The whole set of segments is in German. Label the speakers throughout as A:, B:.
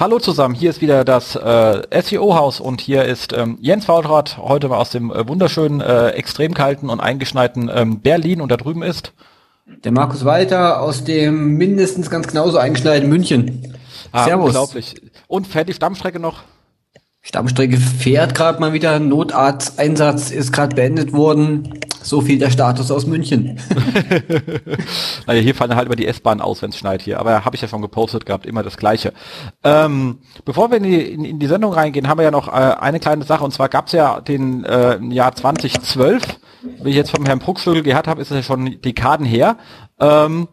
A: Hallo zusammen, hier ist wieder das äh, SEO-Haus und hier ist ähm, Jens Waldrat, heute mal aus dem äh, wunderschönen, äh, extrem kalten und eingeschneiten ähm, Berlin und da drüben ist
B: der Markus Walter aus dem mindestens ganz genauso eingeschneiten München.
A: Ah, Servus. Unglaublich. Und fährt die Stammstrecke noch?
B: Stammstrecke fährt gerade mal wieder. Notarzteinsatz ist gerade beendet worden. So viel der Status aus München.
A: naja, hier fallen halt über die S-Bahn aus, wenn es schneit hier. Aber habe ich ja schon gepostet gehabt, immer das Gleiche. Ähm, bevor wir in die, in, in die, Sendung reingehen, haben wir ja noch äh, eine kleine Sache. Und zwar gab es ja den äh, Jahr 2012, wie ich jetzt vom Herrn Bruckschlügel gehört habe, ist es ja schon Dekaden her. Ähm,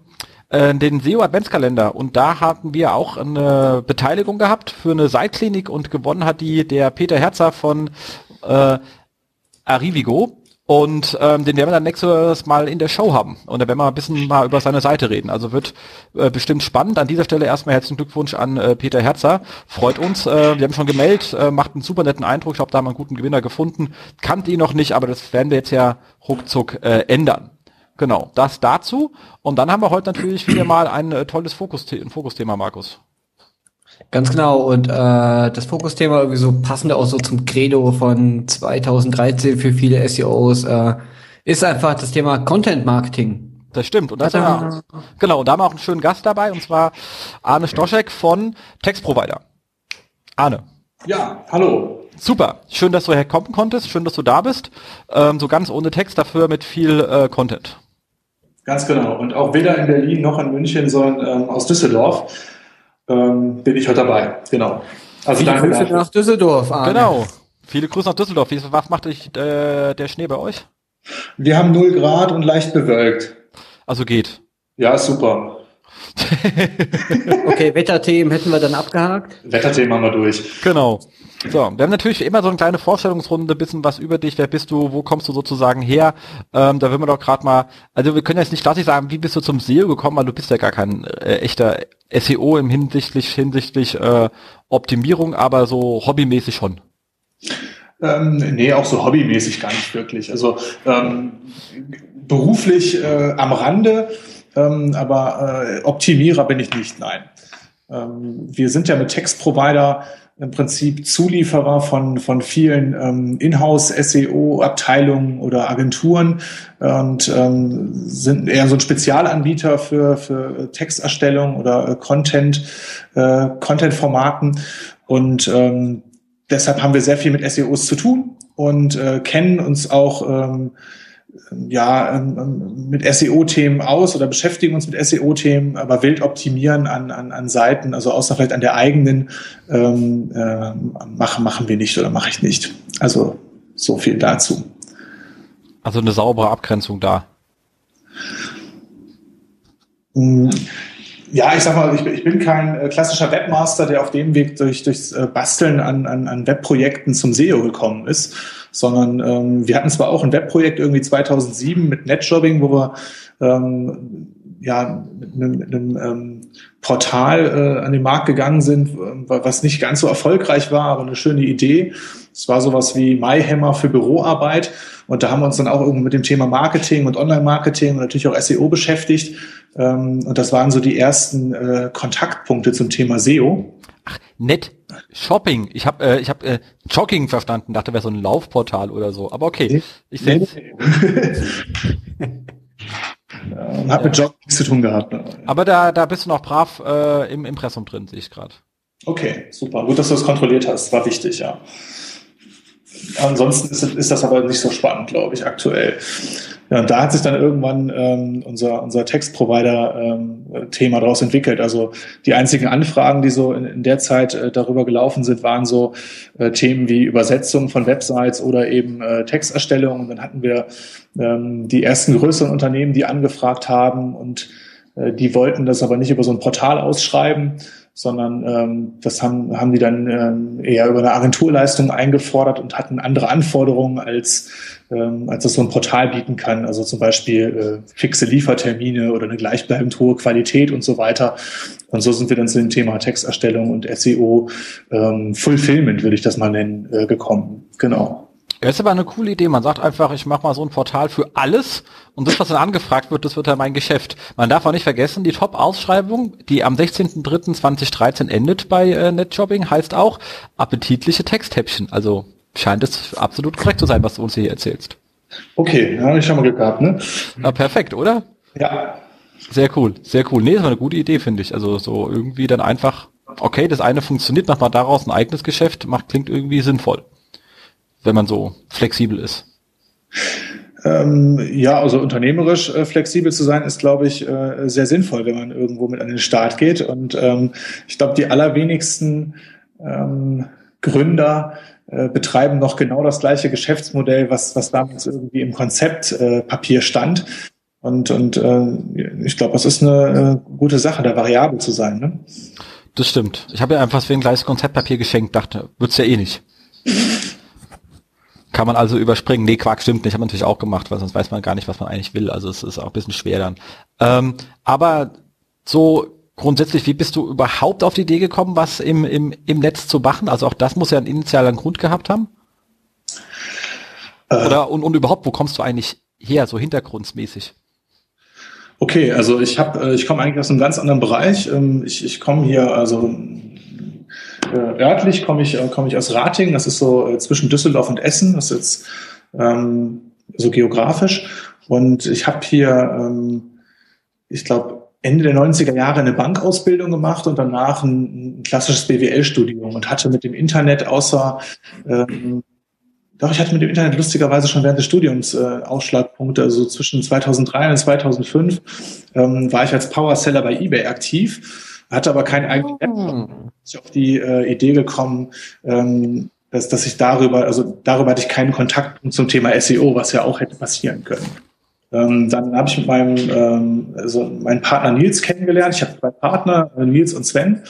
A: äh, den SEO Adventskalender und da hatten wir auch eine Beteiligung gehabt für eine Seitklinik und gewonnen hat die der Peter Herzer von äh, Arrivigo. Und ähm, den werden wir dann nächstes Mal in der Show haben. Und da werden wir ein bisschen mal über seine Seite reden. Also wird äh, bestimmt spannend. An dieser Stelle erstmal herzlichen Glückwunsch an äh, Peter Herzer. Freut uns. Äh, wir haben schon gemeldet, äh, macht einen super netten Eindruck. Ich glaube, da haben wir einen guten Gewinner gefunden. Kannte ihn noch nicht, aber das werden wir jetzt ja ruckzuck äh, ändern. Genau, das dazu. Und dann haben wir heute natürlich wieder mal ein äh, tolles Fokusthema, ein Fokusthema, Markus.
B: Ganz genau. Und äh, das Fokusthema irgendwie so passend auch so zum Credo von 2013 für viele SEOs äh, ist einfach das Thema Content Marketing.
A: Das stimmt. Und das wir, genau, und da haben wir auch einen schönen Gast dabei, und zwar Arne Stoschek von Textprovider. Arne.
C: Ja, hallo.
A: Super, schön, dass du herkommen konntest, schön, dass du da bist. Ähm, so ganz ohne Text, dafür mit viel äh, Content.
C: Ganz genau. Und auch weder in Berlin noch in München, sondern ähm, aus Düsseldorf ähm, bin ich heute dabei. Genau.
B: Also Viele danke Grüße dafür. nach Düsseldorf.
A: Arne. Genau. Viele Grüße nach Düsseldorf. Was macht euch, äh, der Schnee bei euch?
C: Wir haben 0 Grad und leicht bewölkt.
A: Also geht.
C: Ja, super.
B: okay, Wetterthemen hätten wir dann abgehakt.
C: Wetterthemen haben wir durch.
A: Genau. So, wir haben natürlich immer so eine kleine Vorstellungsrunde, bisschen was über dich, wer bist du, wo kommst du sozusagen her? Ähm, da will man doch gerade mal, also wir können jetzt nicht klassisch sagen, wie bist du zum SEO gekommen, weil du bist ja gar kein äh, echter SEO im hinsichtlich hinsichtlich äh, Optimierung, aber so hobbymäßig schon.
C: Ähm, nee, auch so hobbymäßig gar nicht wirklich. Also ähm, beruflich äh, am Rande, ähm, aber äh, Optimierer bin ich nicht, nein. Ähm, wir sind ja mit Textprovider im Prinzip Zulieferer von, von vielen ähm, Inhouse-SEO-Abteilungen oder Agenturen und ähm, sind eher so ein Spezialanbieter für, für Texterstellung oder äh, Content, äh, Content-Formaten. Und ähm, deshalb haben wir sehr viel mit SEOs zu tun und äh, kennen uns auch ähm, ja, ähm, ähm, mit SEO-Themen aus oder beschäftigen uns mit SEO-Themen, aber wild optimieren an, an, an Seiten, also außer vielleicht an der eigenen, ähm, äh, machen, machen wir nicht oder mache ich nicht. Also so viel dazu.
A: Also eine saubere Abgrenzung da.
C: Hm, ja, ich sag mal, ich, ich bin kein äh, klassischer Webmaster, der auf dem Weg durch, durchs äh, Basteln an, an, an Webprojekten zum SEO gekommen ist, sondern ähm, wir hatten zwar auch ein Webprojekt irgendwie 2007 mit Netjobbing, wo wir ähm, ja mit einem, mit einem ähm, Portal äh, an den Markt gegangen sind, was nicht ganz so erfolgreich war, aber eine schöne Idee. Es war sowas wie MyHammer für Büroarbeit. Und da haben wir uns dann auch irgendwie mit dem Thema Marketing und Online-Marketing und natürlich auch SEO beschäftigt. Ähm, und das waren so die ersten äh, Kontaktpunkte zum Thema SEO.
A: Ach, nett. Shopping. Ich habe äh, ich hab, äh, Jogging verstanden, dachte, wäre so ein Laufportal oder so. Aber okay, ich sehe
C: ja, hat mit Jogging nichts zu tun gehabt. Ne?
A: Aber da, da bist du noch brav äh, im Impressum drin, sehe ich gerade.
C: Okay, super. Gut, dass du das kontrolliert hast. War wichtig, ja. Ansonsten ist, ist das aber nicht so spannend, glaube ich, aktuell. Ja, und da hat sich dann irgendwann ähm, unser, unser Textprovider-Thema ähm, daraus entwickelt. Also die einzigen Anfragen, die so in, in der Zeit äh, darüber gelaufen sind, waren so äh, Themen wie Übersetzung von Websites oder eben äh, Texterstellung. Und dann hatten wir ähm, die ersten größeren Unternehmen, die angefragt haben und äh, die wollten das aber nicht über so ein Portal ausschreiben, sondern ähm, das haben, haben die dann ähm, eher über eine Agenturleistung eingefordert und hatten andere Anforderungen als ähm, als das so ein Portal bieten kann. Also zum Beispiel äh, fixe Liefertermine oder eine gleichbleibend hohe Qualität und so weiter. Und so sind wir dann zu dem Thema Texterstellung und SEO ähm, Fulfillment, würde ich das mal nennen, äh, gekommen. Genau.
A: Das ist aber eine coole Idee. Man sagt einfach, ich mache mal so ein Portal für alles und das, was dann angefragt wird, das wird dann mein Geschäft. Man darf auch nicht vergessen, die Top-Ausschreibung, die am 16.03.2013 endet bei äh, Netjobbing, heißt auch appetitliche Texthäppchen. Also scheint es absolut korrekt zu sein, was du uns hier erzählst.
C: Okay, habe ich schon mal Glück gehabt, ne?
A: Na, perfekt, oder?
C: Ja.
A: Sehr cool, sehr cool. Nee, das war eine gute Idee, finde ich. Also so irgendwie dann einfach, okay, das eine funktioniert, macht mal daraus ein eigenes Geschäft, macht, klingt irgendwie sinnvoll wenn man so flexibel ist?
C: Ähm, ja, also unternehmerisch äh, flexibel zu sein, ist, glaube ich, äh, sehr sinnvoll, wenn man irgendwo mit an den Start geht. Und ähm, ich glaube, die allerwenigsten ähm, Gründer äh, betreiben noch genau das gleiche Geschäftsmodell, was, was damals irgendwie im Konzeptpapier stand. Und, und äh, ich glaube, das ist eine äh, gute Sache, da variabel zu sein. Ne?
A: Das stimmt. Ich habe ja einfach wegen gleiches Konzeptpapier geschenkt, dachte, wird's ja eh nicht. Kann man also überspringen. Nee, Quark stimmt nicht, haben wir natürlich auch gemacht, weil sonst weiß man gar nicht, was man eigentlich will. Also es ist auch ein bisschen schwer dann. Ähm, aber so grundsätzlich, wie bist du überhaupt auf die Idee gekommen, was im, im, im Netz zu machen? Also auch das muss ja einen initialen Grund gehabt haben. Äh, Oder und, und überhaupt, wo kommst du eigentlich her, so hintergrundsmäßig?
C: Okay, also ich habe, äh, ich komme eigentlich aus einem ganz anderen Bereich. Ähm, ich, ich komme hier, also örtlich komme ich, äh, komme ich aus Rating, das ist so äh, zwischen Düsseldorf und Essen, das ist jetzt ähm, so geografisch. Und ich habe hier, ähm, ich glaube, Ende der 90er Jahre eine Bankausbildung gemacht und danach ein, ein klassisches BWL-Studium und hatte mit dem Internet außer ähm, doch, ich hatte mit dem Internet lustigerweise schon während des Studiums äh, Ausschlagpunkte. Also zwischen 2003 und 2005 ähm, war ich als Powerseller bei eBay aktiv hatte aber kein eigenes oh. Ich auf die äh, Idee gekommen, ähm, dass, dass ich darüber, also darüber hatte ich keinen Kontakt zum Thema SEO, was ja auch hätte passieren können. Ähm, dann habe ich mit meinem, ähm, also meinen Partner Nils kennengelernt. Ich habe zwei Partner, äh, Nils und Sven.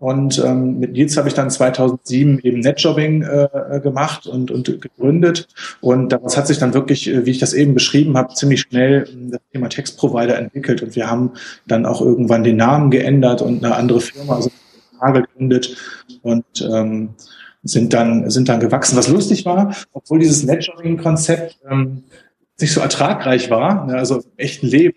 C: Und ähm, mit Nils habe ich dann 2007 eben Netjobbing äh, gemacht und, und gegründet. Und daraus hat sich dann wirklich, äh, wie ich das eben beschrieben habe, ziemlich schnell ähm, das Thema Textprovider entwickelt. Und wir haben dann auch irgendwann den Namen geändert und eine andere Firma also gegründet und ähm, sind dann sind dann gewachsen. Was lustig war, obwohl dieses Netjobbing-Konzept ähm, nicht so ertragreich war, ne, also im echten Leben,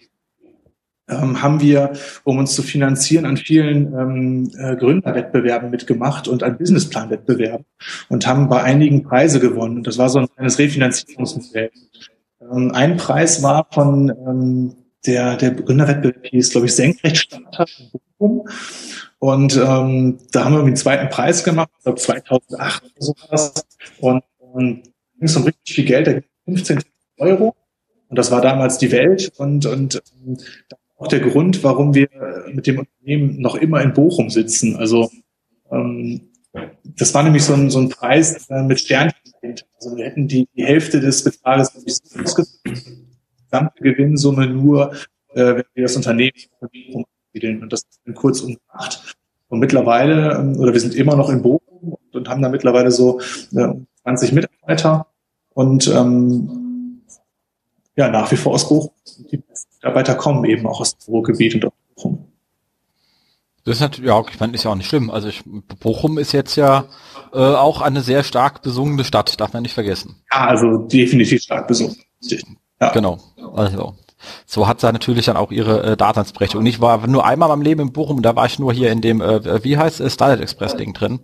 C: haben wir, um uns zu finanzieren, an vielen ähm, äh, Gründerwettbewerben mitgemacht und an Businessplanwettbewerben und haben bei einigen Preise gewonnen. Und das war so ein kleines Refinanzierungsmodell. Ähm, ein Preis war von ähm, der, der Gründerwettbewerb hieß, glaube ich, Senkrechtstarter in Bochum. Und ähm, da haben wir den zweiten Preis gemacht, ich glaube 2008 oder sowas. Und ähm, ging es um richtig viel Geld, da ging 15 Euro. Und das war damals die Welt. Und, und ähm, auch der Grund, warum wir mit dem Unternehmen noch immer in Bochum sitzen. Also ähm, das war nämlich so ein, so ein Preis äh, mit Sternchen. Also wir hätten die, die Hälfte des Betrages die gesamte Gewinnsumme nur, äh, wenn wir das Unternehmen ansiedeln. Und das in kurz umgebracht. Und mittlerweile, ähm, oder wir sind immer noch in Bochum und, und haben da mittlerweile so äh, 20 Mitarbeiter. Und ähm, ja, nach wie vor aus Bochum. Die Mitarbeiter kommen eben auch aus dem Ruhrgebiet und aus Bochum.
A: Das ist natürlich, ja, ich meine, ist ja auch nicht schlimm. Also ich, Bochum ist jetzt ja äh, auch eine sehr stark besungene Stadt, darf man nicht vergessen.
C: Ja, also definitiv stark besungen.
A: Ja. Genau. Also so hat sie natürlich dann auch ihre äh, Daseinsberechtigung. Ich war nur einmal beim Leben in Bochum, da war ich nur hier in dem, äh, wie heißt es, Starlight Express Ding drin.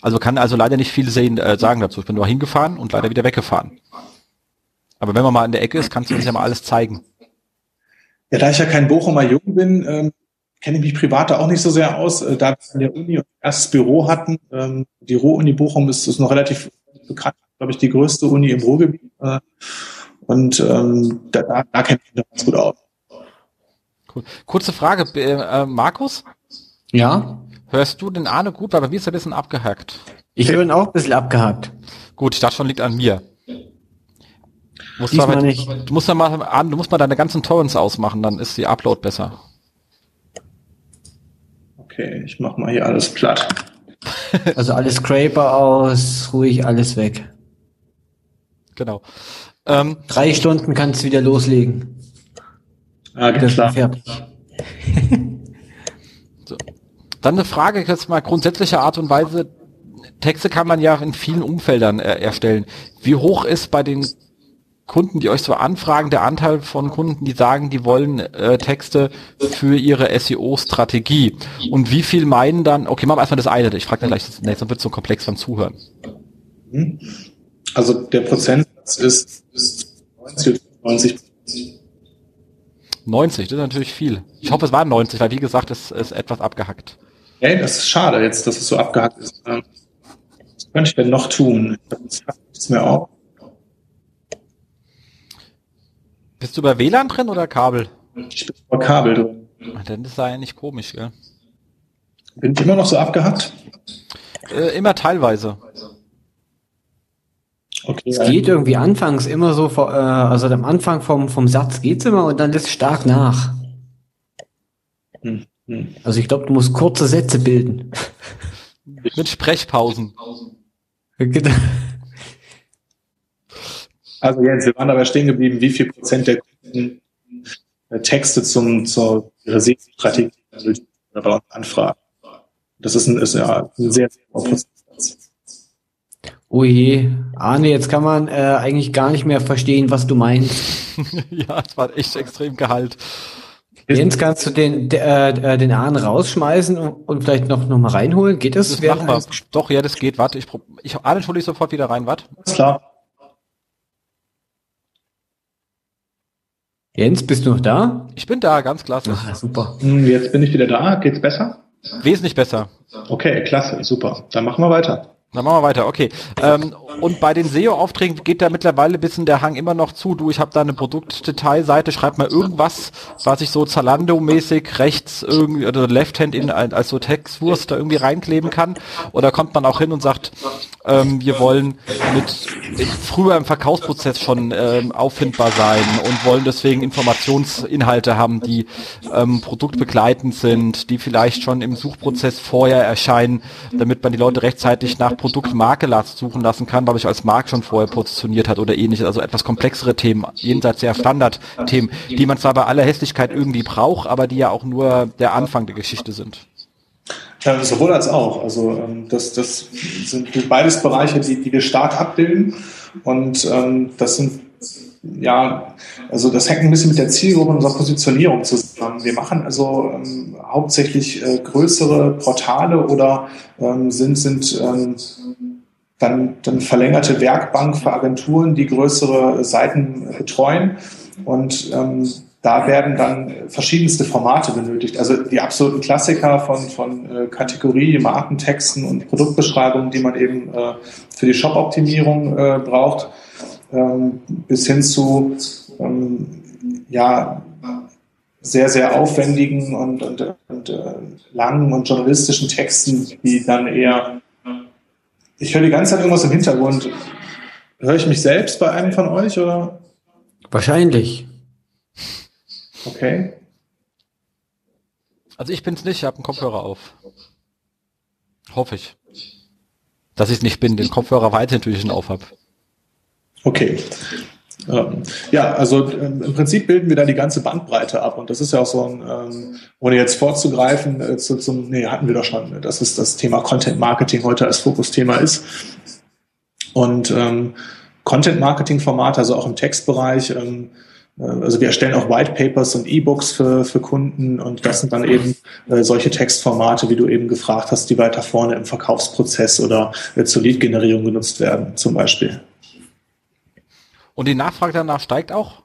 A: Also kann also leider nicht viel sehen, äh, sagen dazu. Ich bin nur hingefahren und leider wieder weggefahren. Aber wenn man mal in der Ecke ist, kannst du uns ja mal alles zeigen.
C: Ja, da ich ja kein Bochumer Jung bin, ähm, kenne ich mich privat da auch nicht so sehr aus. Äh, da wir an der Uni ein erstes Büro hatten, ähm, die Ruhr-Uni Bochum ist, ist noch relativ bekannt, glaube ich, die größte Uni im Ruhrgebiet. Äh, und ähm, da, da, da kenne ich mich ganz gut aus.
A: Cool. Kurze Frage, äh, Markus?
B: Ja?
A: Hörst du den Arne gut? Weil bei mir ist er ein bisschen abgehackt.
B: Ich höre ihn auch ein bisschen abgehackt.
A: Gut, dachte schon, liegt an mir.
B: Musst Diesmal aber, nicht.
A: Du musst, mal, du musst mal deine ganzen Torrents ausmachen, dann ist die Upload besser.
C: Okay, ich mach mal hier alles platt.
B: Also alles Scraper aus, ruhig alles weg.
A: Genau.
B: Ähm, Drei Stunden kannst du wieder loslegen.
C: Ah, klar. Fertig.
A: so. Dann eine Frage jetzt mal grundsätzlicher Art und Weise. Texte kann man ja in vielen Umfeldern äh, erstellen. Wie hoch ist bei den Kunden, die euch so anfragen, der Anteil von Kunden, die sagen, die wollen äh, Texte für ihre SEO-Strategie. Und wie viel meinen dann, okay, machen wir erstmal das eine, ich frage dann gleich das nächste, dann wird so komplex beim Zuhören.
C: Mhm. Also der Prozentsatz ist, ist 90, 90
A: 90, das ist natürlich viel. Ich hoffe, es waren 90, weil wie gesagt, es ist etwas abgehackt.
C: Hey, das ist schade jetzt, dass es so abgehackt ist. Ähm, was könnte ich denn noch tun? Ich habe nichts mehr auf.
A: Bist du bei WLAN drin oder Kabel?
C: Ich bin bei Kabel drin.
A: Dann ist das eigentlich komisch, gell?
C: Bin ich immer noch so abgehackt?
A: Äh, immer teilweise.
B: Okay, es geht irgendwie anfangs immer so, äh, also am Anfang vom, vom Satz geht's immer und dann lässt es stark nach. Hm, hm. Also ich glaube, du musst kurze Sätze bilden.
A: Mit Sprechpausen.
C: Also Jens, wir waren dabei stehen geblieben, wie viel Prozent der Kunden äh, Texte zum, zur Strategie bei uns anfragen. Das ist ein, ist ja ein sehr, sehr hoher Prozentsatz.
B: Oh je, Arne, jetzt kann man äh, eigentlich gar nicht mehr verstehen, was du meinst.
A: ja, es war echt extrem Gehalt.
B: Jens, kannst du den, äh, äh, den Arne rausschmeißen und, vielleicht noch, noch mal reinholen? Geht das?
A: das machbar. Doch, ja, das geht. Warte, ich, ich Arne hole ich sofort wieder rein. Warte.
C: Klar.
B: Jens, bist du noch da?
A: Ich bin da, ganz klasse.
B: Ach, super.
C: Hm, jetzt bin ich wieder da. Geht's besser?
A: Wesentlich besser.
C: Okay, klasse, super. Dann machen wir weiter.
A: Dann machen wir weiter, okay. Ähm, und bei den SEO-Aufträgen geht da mittlerweile ein bisschen der Hang immer noch zu. Du, ich habe da eine Produktdetailseite, schreib mal irgendwas, was ich so Zalando-mäßig rechts irgendwie oder Left-Hand in als so Textwurst da irgendwie reinkleben kann. Oder kommt man auch hin und sagt, ähm, wir wollen mit, früher im Verkaufsprozess schon ähm, auffindbar sein und wollen deswegen Informationsinhalte haben, die ähm, produktbegleitend sind, die vielleicht schon im Suchprozess vorher erscheinen, damit man die Leute rechtzeitig nach Produktmarke suchen lassen kann, weil ich als Markt schon vorher positioniert hat oder ähnliches. Also etwas komplexere Themen, jenseits der Standardthemen, die man zwar bei aller Hässlichkeit irgendwie braucht, aber die ja auch nur der Anfang der Geschichte sind.
C: Ja, sowohl als auch. Also ähm, das, das sind beides Bereiche, die, die wir stark abbilden. Und ähm, das sind ja, also das hängt ein bisschen mit der Zielgruppe unserer Positionierung zusammen. Wir machen also ähm, hauptsächlich äh, größere Portale oder ähm, sind, sind ähm, dann, dann verlängerte Werkbank für Agenturen, die größere Seiten betreuen. Und ähm, da werden dann verschiedenste Formate benötigt. Also die absoluten Klassiker von, von äh, Kategorie, Markentexten und Produktbeschreibungen, die man eben äh, für die Shop-Optimierung äh, braucht ähm, bis hin zu ähm, ja, sehr, sehr aufwendigen und, und, und äh, langen und journalistischen Texten, die dann eher. Ich höre die ganze Zeit irgendwas im Hintergrund. Höre ich mich selbst bei einem von euch oder?
B: Wahrscheinlich.
C: Okay.
A: Also ich bin's nicht, ich habe einen Kopfhörer auf. Hoffe ich. Dass ich es nicht bin, den Kopfhörer weiter natürlich schon auf habe.
C: Okay. Ähm, ja, also ähm, im Prinzip bilden wir da die ganze Bandbreite ab und das ist ja auch so ein, ähm, ohne jetzt vorzugreifen, äh, zu, zum, nee, hatten wir doch schon, ne, dass es das Thema Content Marketing heute als Fokusthema ist. Und ähm, Content Marketing Formate, also auch im Textbereich, ähm, äh, also wir erstellen auch White Papers und E-Books für, für Kunden und das sind dann eben äh, solche Textformate, wie du eben gefragt hast, die weiter vorne im Verkaufsprozess oder äh, zur Lead-Generierung genutzt werden, zum Beispiel.
A: Und die Nachfrage danach steigt auch?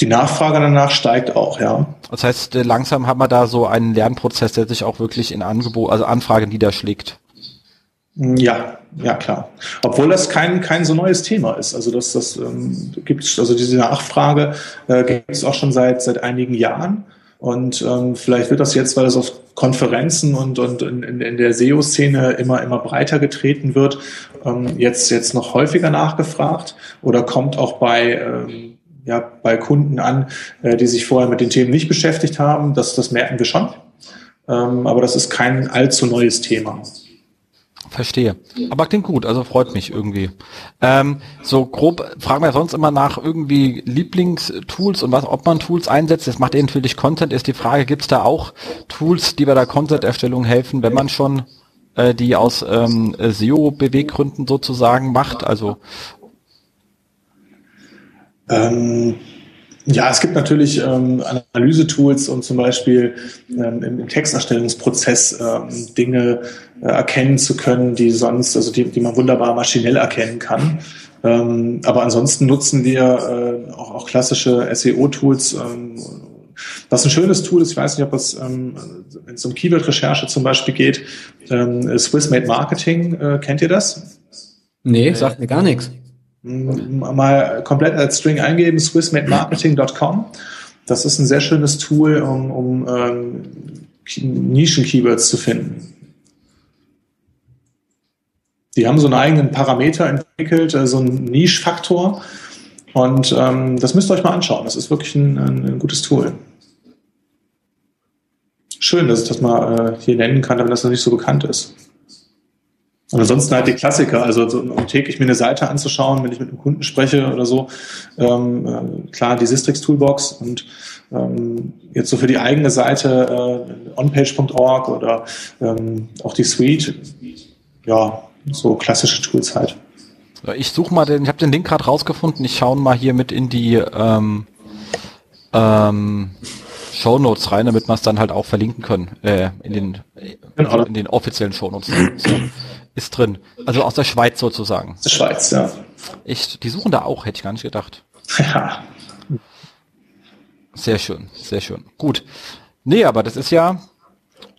C: Die Nachfrage danach steigt auch, ja.
A: Das heißt, äh, langsam haben wir da so einen Lernprozess, der sich auch wirklich in Angebot, also Anfrage niederschlägt.
C: Mm, ja, ja klar. Obwohl das kein kein so neues Thema ist. Also das das ähm, gibt also diese Nachfrage äh, gibt es auch schon seit seit einigen Jahren. Und ähm, vielleicht wird das jetzt, weil das auf Konferenzen und, und in, in der SEO-Szene immer, immer breiter getreten wird, ähm, jetzt, jetzt noch häufiger nachgefragt oder kommt auch bei, ähm, ja, bei Kunden an, äh, die sich vorher mit den Themen nicht beschäftigt haben. Das, das merken wir schon. Ähm, aber das ist kein allzu neues Thema.
A: Verstehe. Aber klingt gut, also freut mich irgendwie. Ähm, so grob fragen wir sonst immer nach irgendwie Lieblingstools und was, ob man Tools einsetzt. Das macht natürlich Content, ist die Frage, gibt es da auch Tools, die bei der Content-Erstellung helfen, wenn man schon äh, die aus ähm, SEO-Beweggründen sozusagen macht? Also
C: ähm, ja, es gibt natürlich ähm, Analyse-Tools, um zum Beispiel ähm, im, im Texterstellungsprozess ähm, Dinge äh, erkennen zu können, die sonst, also die, die man wunderbar maschinell erkennen kann. Ähm, aber ansonsten nutzen wir äh, auch, auch klassische SEO-Tools. Ähm, was ein schönes Tool ist, ich weiß nicht, ob es, ähm, wenn es um Keyword-Recherche zum Beispiel geht, ähm, Swissmade Marketing, äh, kennt ihr das?
B: Nee, sagt mir gar nichts
C: mal komplett als String eingeben, swissmademarketing.com. Das ist ein sehr schönes Tool, um, um ähm, Nischen-Keywords zu finden. Die haben so einen eigenen Parameter entwickelt, äh, so einen Niche-Faktor. Und ähm, das müsst ihr euch mal anschauen. Das ist wirklich ein, ein gutes Tool. Schön, dass ich das mal äh, hier nennen kann, wenn das noch nicht so bekannt ist. Und ansonsten halt die Klassiker, also so, um täglich mir eine Seite anzuschauen, wenn ich mit einem Kunden spreche oder so. Ähm, äh, klar, die Sistrix Toolbox und ähm, jetzt so für die eigene Seite äh, onpage.org oder ähm, auch die Suite. Ja, so klassische Tools halt.
A: Ich suche mal den, ich habe den Link gerade rausgefunden, ich schaue mal hier mit in die ähm, ähm, Show Notes rein, damit wir es dann halt auch verlinken können, äh, in den, genau. in den offiziellen Show Notes. So ist drin. Also aus der Schweiz sozusagen. Aus
C: der Schweiz, ja.
A: Echt, die suchen da auch, hätte ich gar nicht gedacht.
C: Ja.
A: Sehr schön, sehr schön. Gut. Nee, aber das ist ja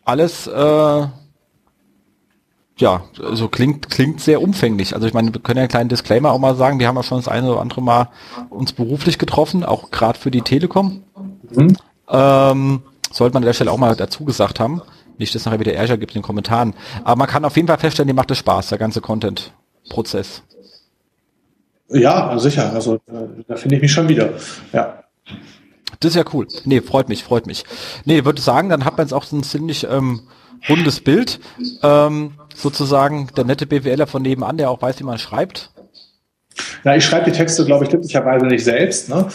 A: alles, äh, ja, also klingt, klingt sehr umfänglich. Also ich meine, wir können ja einen kleinen Disclaimer auch mal sagen, wir haben ja schon das eine oder andere Mal uns beruflich getroffen, auch gerade für die Telekom. Mhm. Ähm, sollte man an der Stelle auch mal dazu gesagt haben. Nicht, dass nachher wieder Ärger gibt in den Kommentaren. Aber man kann auf jeden Fall feststellen, die macht es Spaß, der ganze Content-Prozess.
C: Ja, sicher. Also da finde ich mich schon wieder. Ja.
A: Das ist ja cool. Nee, freut mich, freut mich. Nee, würde sagen, dann hat man jetzt auch so ein ziemlich ähm, rundes Bild. Ähm, sozusagen der nette BWLer von nebenan, der auch weiß, wie man schreibt.
C: Na, ich schreibe die Texte, glaube ich, glücklicherweise nicht selbst. Ne?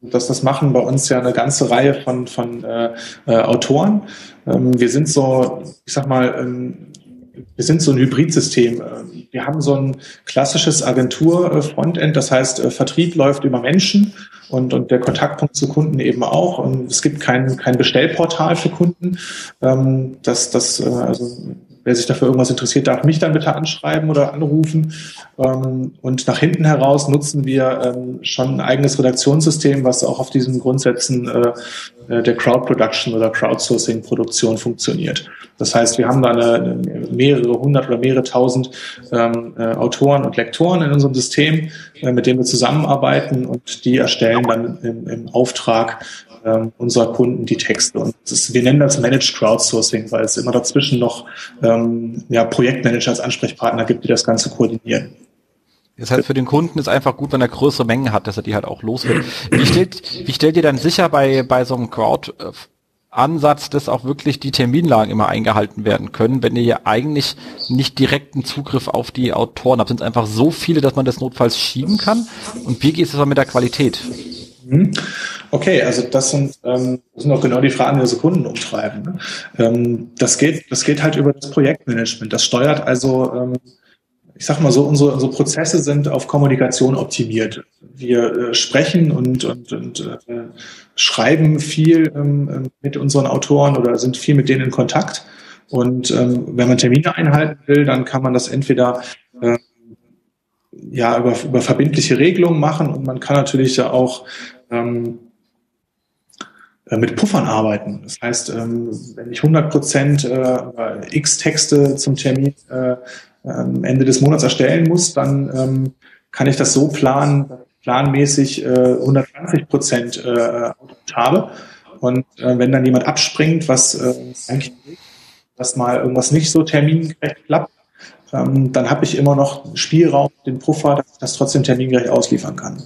C: Das, das machen bei uns ja eine ganze Reihe von, von äh, äh, Autoren. Ähm, wir sind so, ich sag mal, ähm, wir sind so ein Hybridsystem. Wir haben so ein klassisches Agentur-Frontend, das heißt, äh, Vertrieb läuft über Menschen und, und der Kontaktpunkt zu Kunden eben auch. Und es gibt kein, kein Bestellportal für Kunden. Ähm, das, das, äh, also Wer sich dafür irgendwas interessiert, darf mich dann bitte anschreiben oder anrufen. Ähm, und nach hinten heraus nutzen wir ähm, schon ein eigenes Redaktionssystem, was auch auf diesen Grundsätzen äh, äh, der Crowd Production oder Crowdsourcing Produktion funktioniert. Das heißt, wir haben da eine, mehrere hundert oder mehrere tausend ähm, äh, Autoren und Lektoren in unserem System, mit denen wir zusammenarbeiten und die erstellen dann im, im Auftrag ähm, unserer Kunden die Texte. Und ist, wir nennen das Managed Crowdsourcing, weil es immer dazwischen noch ähm, ja, Projektmanager als Ansprechpartner gibt, die das Ganze koordinieren.
A: Das heißt, für den Kunden ist einfach gut, wenn er größere Mengen hat, dass er die halt auch los wird. Wie stellt, wie stellt ihr dann sicher bei, bei so einem Crowd, Ansatz, dass auch wirklich die Terminlagen immer eingehalten werden können, wenn ihr ja eigentlich nicht direkten Zugriff auf die Autoren habt. Sind es einfach so viele, dass man das notfalls schieben kann? Und wie geht es dann mit der Qualität?
C: Mhm. Okay, also das sind, ähm, das sind auch genau die Fragen, die unsere Kunden umtreiben. Ne? Ähm, das, geht, das geht halt über das Projektmanagement. Das steuert also, ähm, ich sag mal so, unsere, unsere Prozesse sind auf Kommunikation optimiert. Wir äh, sprechen und, und, und äh, schreiben viel ähm, mit unseren Autoren oder sind viel mit denen in Kontakt. Und ähm, wenn man Termine einhalten will, dann kann man das entweder äh, ja, über, über verbindliche Regelungen machen und man kann natürlich ja auch ähm, äh, mit Puffern arbeiten. Das heißt, ähm, wenn ich 100 Prozent äh, x Texte zum Termin äh, Ende des Monats erstellen muss, dann ähm, kann ich das so planen, planmäßig äh, 120 Prozent äh, habe. Und äh, wenn dann jemand abspringt, was äh, eigentlich dass mal irgendwas nicht so termingerecht klappt, ähm, dann habe ich immer noch Spielraum, den Puffer, dass ich das trotzdem termingerecht ausliefern kann.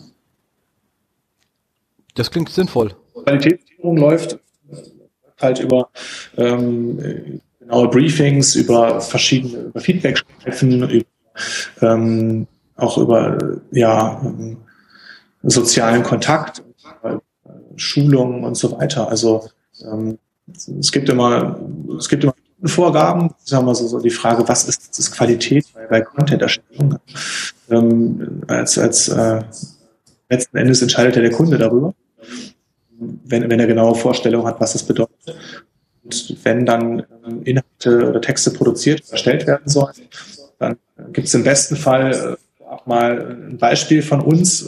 A: Das klingt sinnvoll.
C: Qualitätssicherung läuft halt über ähm, genaue Briefings, über verschiedene über Feedback-Streifen, über, ähm, auch über ja, ähm, sozialen Kontakt, Schulungen und so weiter. Also ähm, es gibt immer, es gibt immer Vorgaben, sagen wir so, so die Frage, was ist, ist Qualität bei, bei Content-Erstellung? Ähm, als als äh, letzten Endes entscheidet ja der Kunde darüber, wenn, wenn er genaue Vorstellungen hat, was das bedeutet. Und wenn dann ähm, Inhalte oder Texte produziert, erstellt werden sollen, dann gibt es im besten Fall äh, auch mal ein Beispiel von uns,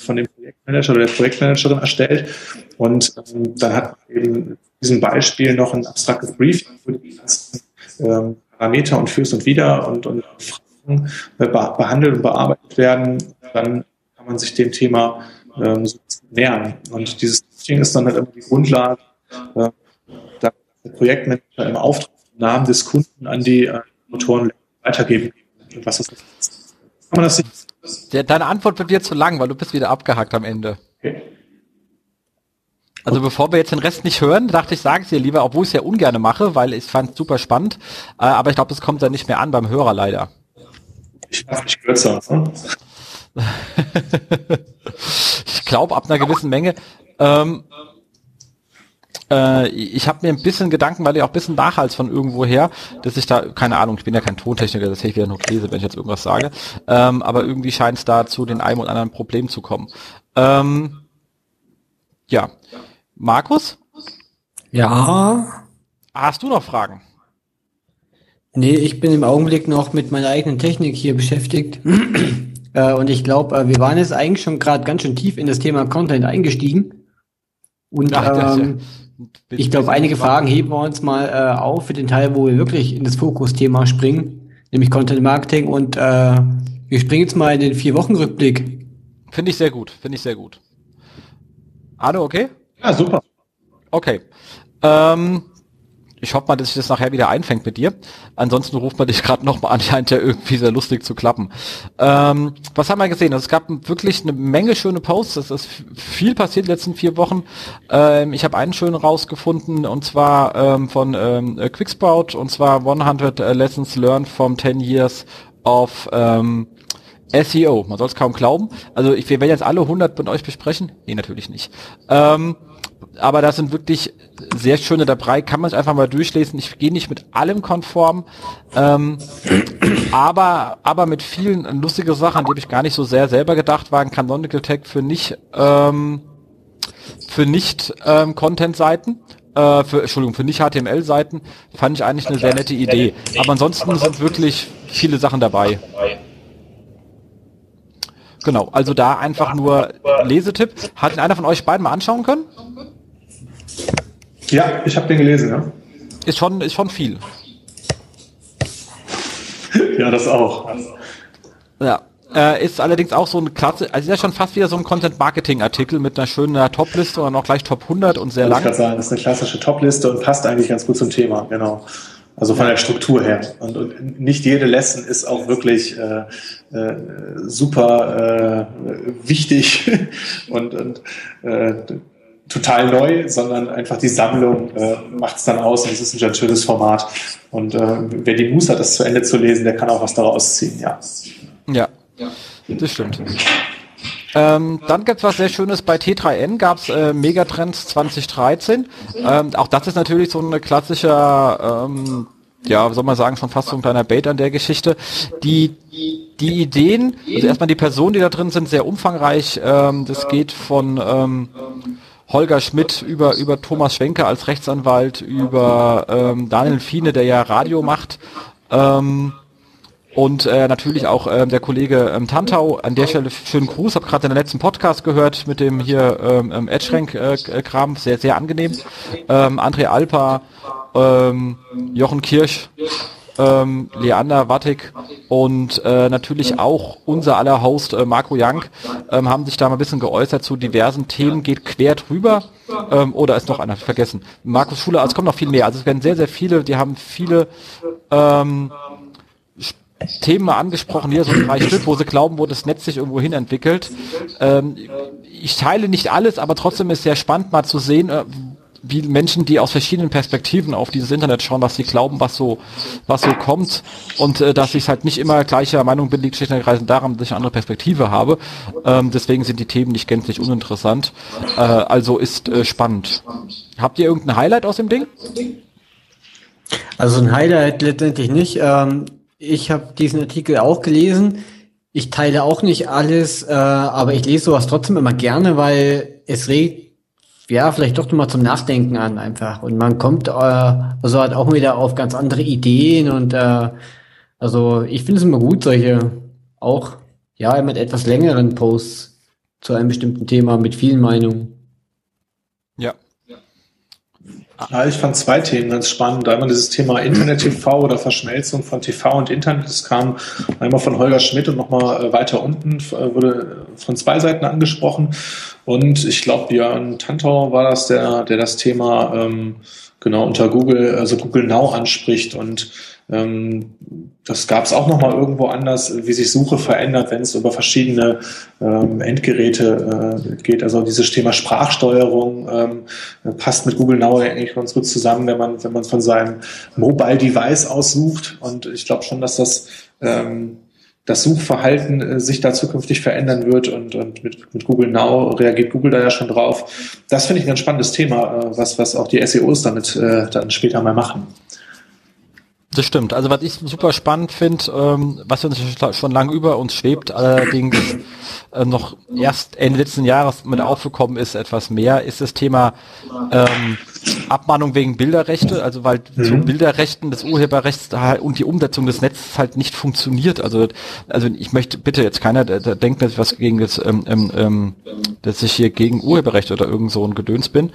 C: von dem Projektmanager oder der Projektmanagerin erstellt. Und ähm, dann hat man eben diesem Beispiel noch ein abstraktes Brief, wo die ganzen ähm, Parameter und Fürs und Wider und, und Fragen äh, behandelt und bearbeitet werden. Dann kann man sich dem Thema ähm, so nähern. Und dieses Teaching ist dann halt immer die Grundlage, äh, dass der Projektmanager im Auftrag im Namen des Kunden an die äh, Motoren weitergeben. Und was ist das?
A: Kann man das Der, deine Antwort wird dir zu lang, weil du bist wieder abgehackt am Ende. Okay. Also bevor wir jetzt den Rest nicht hören, dachte ich, sage es dir lieber, obwohl ich es ja ungern mache, weil ich fand es super spannend. Äh, aber ich glaube, das kommt dann nicht mehr an beim Hörer leider.
C: Ich darf nicht kürzer. Ne?
A: ich glaube, ab einer gewissen Menge. Ähm, äh, ich habe mir ein bisschen Gedanken, weil ich auch ein bisschen nachhals von irgendwo her, dass ich da, keine Ahnung, ich bin ja kein Tontechniker, das hätte ich wieder nur Käse, wenn ich jetzt irgendwas sage, ähm, aber irgendwie scheint es da zu den einem oder anderen Problem zu kommen. Ähm, ja. Markus?
B: Ja.
A: Hast du noch Fragen?
B: Nee, ich bin im Augenblick noch mit meiner eigenen Technik hier beschäftigt. Äh, und ich glaube, äh, wir waren jetzt eigentlich schon gerade ganz schön tief in das Thema Content eingestiegen. Und Ach, ähm, ja, ich glaube, einige Fragen heben wir uns mal äh, auf für den Teil, wo wir wirklich in das Fokusthema springen, nämlich Content Marketing. Und äh, wir springen jetzt mal in den vier Wochen Rückblick.
A: Finde ich sehr gut, finde ich sehr gut. Arno, okay?
C: Ja, super.
A: Okay. Ähm, ich hoffe mal, dass sich das nachher wieder einfängt mit dir. Ansonsten ruft man dich gerade nochmal an, scheint ja irgendwie sehr lustig zu klappen. Ähm, was haben wir gesehen? Also es gab wirklich eine Menge schöne Posts. Es ist viel passiert in den letzten vier Wochen. Ähm, ich habe einen schönen rausgefunden und zwar ähm, von ähm, Quicksprout und zwar 100 Lessons Learned from 10 Years of ähm, SEO. Man soll es kaum glauben. Also ich, wir werden jetzt alle 100 mit euch besprechen. Nee, natürlich nicht. Ähm, aber da sind wirklich sehr schöne dabei, kann man sich einfach mal durchlesen. Ich gehe nicht mit allem konform, ähm, aber, aber mit vielen lustige Sachen, die habe ich gar nicht so sehr selber gedacht waren, Canonical Tag für nicht, ähm, für nicht ähm, Content-Seiten, äh, für, Entschuldigung, für nicht HTML-Seiten, fand ich eigentlich eine sehr nette Idee. Aber ansonsten sind wirklich viele Sachen dabei. Genau, also da einfach nur Lesetipp. Hat ihn einer von euch beiden mal anschauen können?
C: Ja, ich habe den gelesen, ja.
A: Ist schon, ist schon viel.
C: ja, das auch.
A: Ja. Äh, ist allerdings auch so ein klasse, also ist ja schon fast wieder so ein Content-Marketing-Artikel mit einer schönen Top-Liste und auch gleich Top 100 und sehr lang.
C: Ich sagen, das ist eine klassische Top-Liste und passt eigentlich ganz gut zum Thema, genau. Also von der Struktur her. Und, und nicht jede Lesson ist auch wirklich äh, äh, super äh, wichtig und, und äh, total neu, sondern einfach die Sammlung äh, macht es dann aus und es ist ein schönes Format. Und äh, wer die Muße hat, das zu Ende zu lesen, der kann auch was daraus ziehen, ja.
A: Ja, das stimmt. Ähm, dann gibt es was sehr Schönes bei T3N, gab es äh, Megatrends 2013. Ähm, auch das ist natürlich so ein klassischer, ähm, ja, soll man sagen, schon fast so ein kleiner Bait an der Geschichte. Die, die Ideen, also erstmal die Personen, die da drin sind, sehr umfangreich. Ähm, das geht von ähm, Holger Schmidt, über, über Thomas Schwenker als Rechtsanwalt, über ähm, Daniel Fiene, der ja Radio macht. Ähm, und äh, natürlich auch ähm, der Kollege ähm, Tantau. An der Stelle schönen Gruß. Hab gerade den letzten Podcast gehört mit dem hier ähm, ähm Edgerank-Kram. Äh, sehr, sehr angenehm. Ähm, André Alpa, ähm, Jochen Kirsch, ähm, Leander Wattig und äh, natürlich auch unser aller Host äh, Marco Young ähm, haben sich da mal ein bisschen geäußert zu diversen Themen, geht quer drüber. Ähm, oder ist noch einer vergessen? Markus Schuler, es kommen noch viel mehr. Also es werden sehr, sehr viele, die haben viele ähm, Themen angesprochen, hier so drei Stück, wo sie glauben, wo das Netz sich irgendwo hin entwickelt. Ähm, ich teile nicht alles, aber trotzdem ist sehr spannend mal zu sehen, äh, wie Menschen, die aus verschiedenen Perspektiven auf dieses Internet schauen, was sie glauben, was so, was so kommt und äh, dass ich halt nicht immer gleicher Meinung bin, liegt schlicht und ergreifend daran, dass ich eine andere Perspektive habe. Ähm, deswegen sind die Themen nicht gänzlich uninteressant. Äh, also ist äh, spannend. Habt ihr irgendein Highlight aus dem Ding?
B: Also ein Highlight letztendlich nicht. Ähm, ich habe diesen Artikel auch gelesen. Ich teile auch nicht alles, äh, aber ich lese sowas trotzdem immer gerne, weil es regt ja vielleicht doch mal zum Nachdenken an einfach. Und man kommt äh, also halt auch wieder auf ganz andere Ideen und äh, also ich finde es immer gut, solche auch ja mit etwas längeren Posts zu einem bestimmten Thema mit vielen Meinungen.
A: Ja,
C: ja, ich fand zwei Themen ganz spannend. Einmal dieses Thema Internet-TV oder Verschmelzung von TV und Internet. Das kam einmal von Holger Schmidt und nochmal äh, weiter unten äh, wurde von zwei Seiten angesprochen. Und ich glaube, Björn Tantau war das, der, der das Thema ähm, genau unter Google, also Google Now anspricht und das gab es auch noch mal irgendwo anders, wie sich Suche verändert, wenn es über verschiedene ähm, Endgeräte äh, geht. Also dieses Thema Sprachsteuerung ähm, passt mit Google Now eigentlich ganz gut zusammen, wenn man wenn man von seinem Mobile Device aussucht. Und ich glaube schon, dass das ähm, das Suchverhalten äh, sich da zukünftig verändern wird und, und mit, mit Google Now reagiert Google da ja schon drauf. Das finde ich ein ganz spannendes Thema, äh, was, was auch die SEOs damit äh, dann später mal machen.
A: Das stimmt. Also was ich super spannend finde, ähm, was uns schon lange über uns schwebt, allerdings äh, noch erst Ende letzten Jahres mit aufgekommen ist, etwas mehr, ist das Thema ähm, Abmahnung wegen Bilderrechte, also weil mhm. zu Bilderrechten des Urheberrechts und die Umsetzung des Netzes halt nicht funktioniert. Also also ich möchte bitte jetzt keiner, der, der denkt mir was gegen das, ähm, ähm, ähm, dass ich hier gegen Urheberrecht oder irgend so ein Gedöns bin.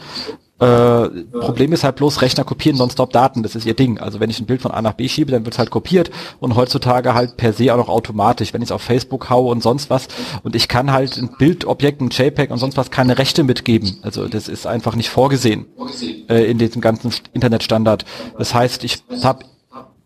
A: Äh, Problem ist halt bloß, Rechner kopieren nonstop Daten, das ist ihr Ding. Also wenn ich ein Bild von A nach B schiebe, dann wird es halt kopiert und heutzutage halt per se auch noch automatisch. Wenn ich es auf Facebook haue und sonst was und ich kann halt ein Bildobjekt, ein JPEG und sonst was keine Rechte mitgeben. Also das ist einfach nicht vorgesehen äh, in diesem ganzen Internetstandard. Das heißt, ich habe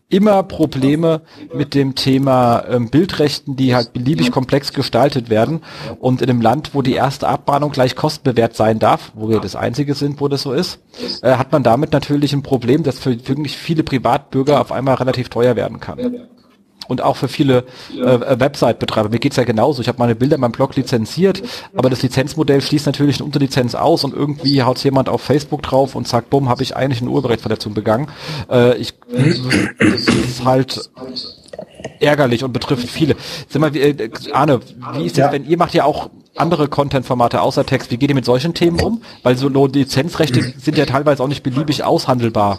A: immer Probleme mit dem Thema ähm, Bildrechten, die halt beliebig komplex gestaltet werden. Und in einem Land, wo die erste Abmahnung gleich kostenbewährt sein darf, wo wir das Einzige sind, wo das so ist, äh, hat man damit natürlich ein Problem, das für wirklich viele Privatbürger auf einmal relativ teuer werden kann und auch für viele äh, Website-Betreiber. Mir geht's ja genauso. Ich habe meine Bilder in meinem Blog lizenziert, aber das Lizenzmodell schließt natürlich eine Unterlizenz aus und irgendwie haut jemand auf Facebook drauf und sagt, bumm, habe ich eigentlich eine Urheberrechtsverletzung begangen. Äh, ich, das ist halt ärgerlich und betrifft viele. Sag mal, wie, äh, Arne, wie ist das, ja. wenn ihr macht ja auch andere Content-Formate außer Text, wie geht ihr mit solchen Themen um? Weil so Lizenzrechte sind ja teilweise auch nicht beliebig aushandelbar.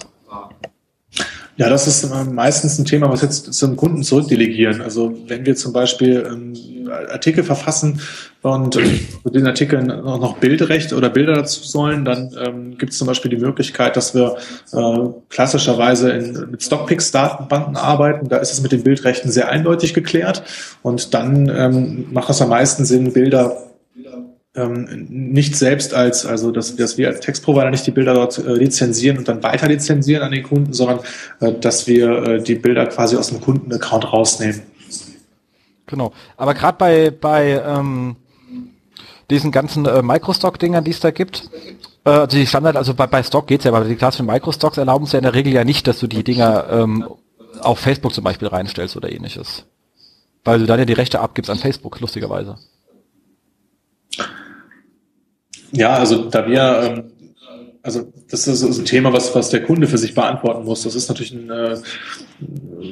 C: Ja, das ist meistens ein Thema, was jetzt zum Kunden zurückdelegieren. Also wenn wir zum Beispiel ähm, Artikel verfassen und äh, den Artikeln auch noch Bildrecht oder Bilder dazu sollen, dann ähm, gibt es zum Beispiel die Möglichkeit, dass wir äh, klassischerweise in, mit Stockpix-Datenbanken arbeiten. Da ist es mit den Bildrechten sehr eindeutig geklärt und dann ähm, macht es am meisten Sinn, Bilder ähm, nicht selbst als, also dass, dass wir als Textprovider nicht die Bilder dort äh, lizenzieren und dann weiter lizenzieren an den Kunden, sondern äh, dass wir äh, die Bilder quasi aus dem Kundenaccount rausnehmen.
A: Genau. Aber gerade bei, bei ähm, diesen ganzen äh, Microstock-Dingern, die es da gibt, also die Standard, also bei, bei Stock geht's ja, aber die klassischen Microstocks erlauben es ja in der Regel ja nicht, dass du die Dinger ähm, auf Facebook zum Beispiel reinstellst oder ähnliches. Weil du dann ja die Rechte abgibst an Facebook, lustigerweise.
C: Ja, also da wir, ähm, also das ist, ist ein Thema, was, was der Kunde für sich beantworten muss. Das ist natürlich ein, äh,